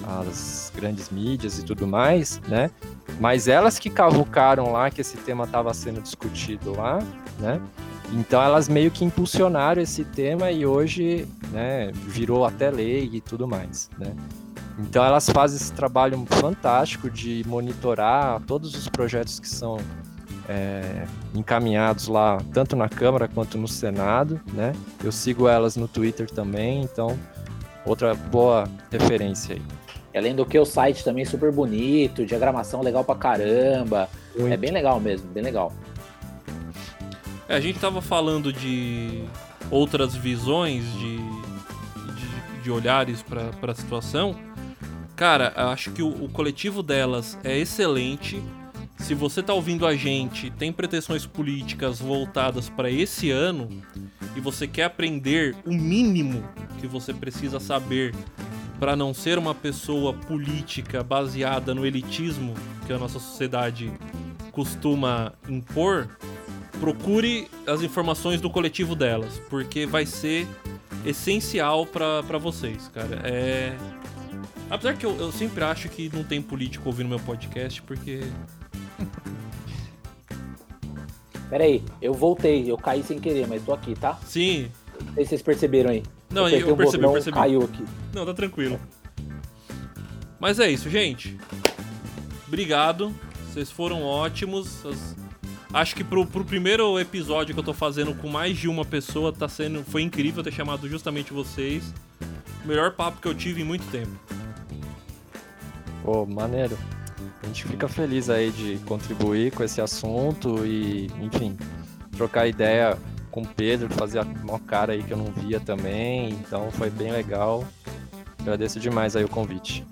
a- as grandes mídias e tudo mais, né? Mas elas que cavucaram lá que esse tema estava sendo discutido lá, né? Então elas meio que impulsionaram esse tema e hoje, né, virou até lei e tudo mais, né? Então elas fazem esse trabalho fantástico de monitorar todos os projetos que são é, encaminhados lá, tanto na Câmara quanto no Senado, né? Eu sigo elas no Twitter também, então outra boa referência aí. E além do que o site também super bonito, diagramação legal pra caramba. É bem legal mesmo, bem legal. É, a gente tava falando de outras visões, de, de, de olhares pra pra situação. Cara, acho que o, o coletivo delas é excelente. Se você tá ouvindo a gente, tem pretensões políticas voltadas pra esse ano e você quer aprender o mínimo que você precisa saber pra não ser uma pessoa política baseada no elitismo que a nossa sociedade costuma impor, procure as informações do coletivo delas, porque vai ser essencial pra pra vocês, cara. É. Apesar que eu, eu sempre acho que não tem político ouvindo meu podcast, porque. Pera aí, eu voltei, eu caí sem querer, mas tô aqui, tá? Sim. Não sei se vocês perceberam aí. Não, eu um percebi, eu percebi. Caiu aqui. Não, tá tranquilo. Mas é isso, gente. Obrigado. Vocês foram ótimos. As- Acho que pro, pro primeiro episódio que eu tô fazendo com mais de uma pessoa, tá sendo. Foi incrível ter chamado justamente vocês. O melhor papo que eu tive em muito tempo. Pô, maneiro. A gente fica feliz aí de contribuir com esse assunto e, enfim, trocar ideia com o Pedro, fazer a maior cara aí que eu não via também. Então foi bem legal. Agradeço demais aí o convite.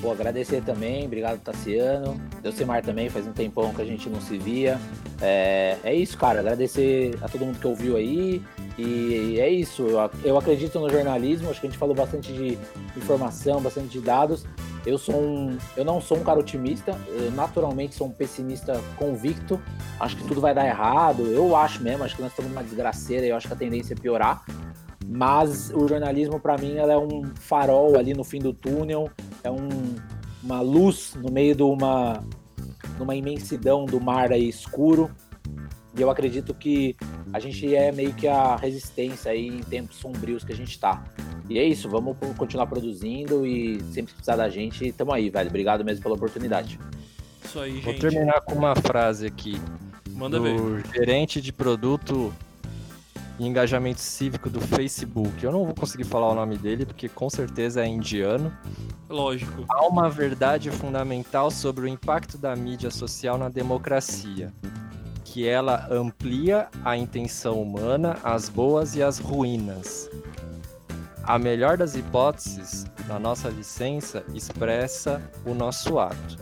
Vou agradecer também, obrigado Tassiano. Delcimar também, faz um tempão que a gente não se via. É, é isso, cara. Agradecer a todo mundo que ouviu aí. E é isso. Eu, eu acredito no jornalismo, acho que a gente falou bastante de informação, bastante de dados. Eu sou um. Eu não sou um cara otimista, eu naturalmente sou um pessimista convicto. Acho que tudo vai dar errado. Eu acho mesmo, acho que nós estamos numa desgraceira e eu acho que a tendência é piorar. Mas o jornalismo, para mim, ela é um farol ali no fim do túnel, é um- uma luz no meio de uma, numa imensidão do mar aí escuro. E eu acredito que a gente é meio que a resistência aí em tempos sombrios que a gente tá. E é isso, vamos continuar produzindo e sempre que precisar da gente, tamo aí, velho. Obrigado mesmo pela oportunidade. Isso aí, Vou gente. terminar com uma frase aqui Manda do ver. gerente de produto e engajamento cívico do Facebook. Eu não vou conseguir falar o nome dele porque com certeza é indiano. Lógico. Há uma verdade fundamental sobre o impacto da mídia social na democracia, que ela amplia a intenção humana, as boas e as ruínas. A melhor das hipóteses, na nossa licença, expressa o nosso ato.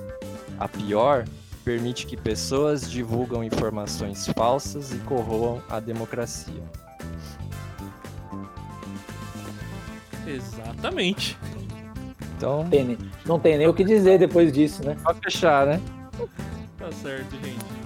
A pior permite que pessoas divulgam informações falsas e corroam a democracia. Exatamente. Então, Tem nem- não tem nem o que dizer depois disso, né? pode fechar, né? Tá certo, gente.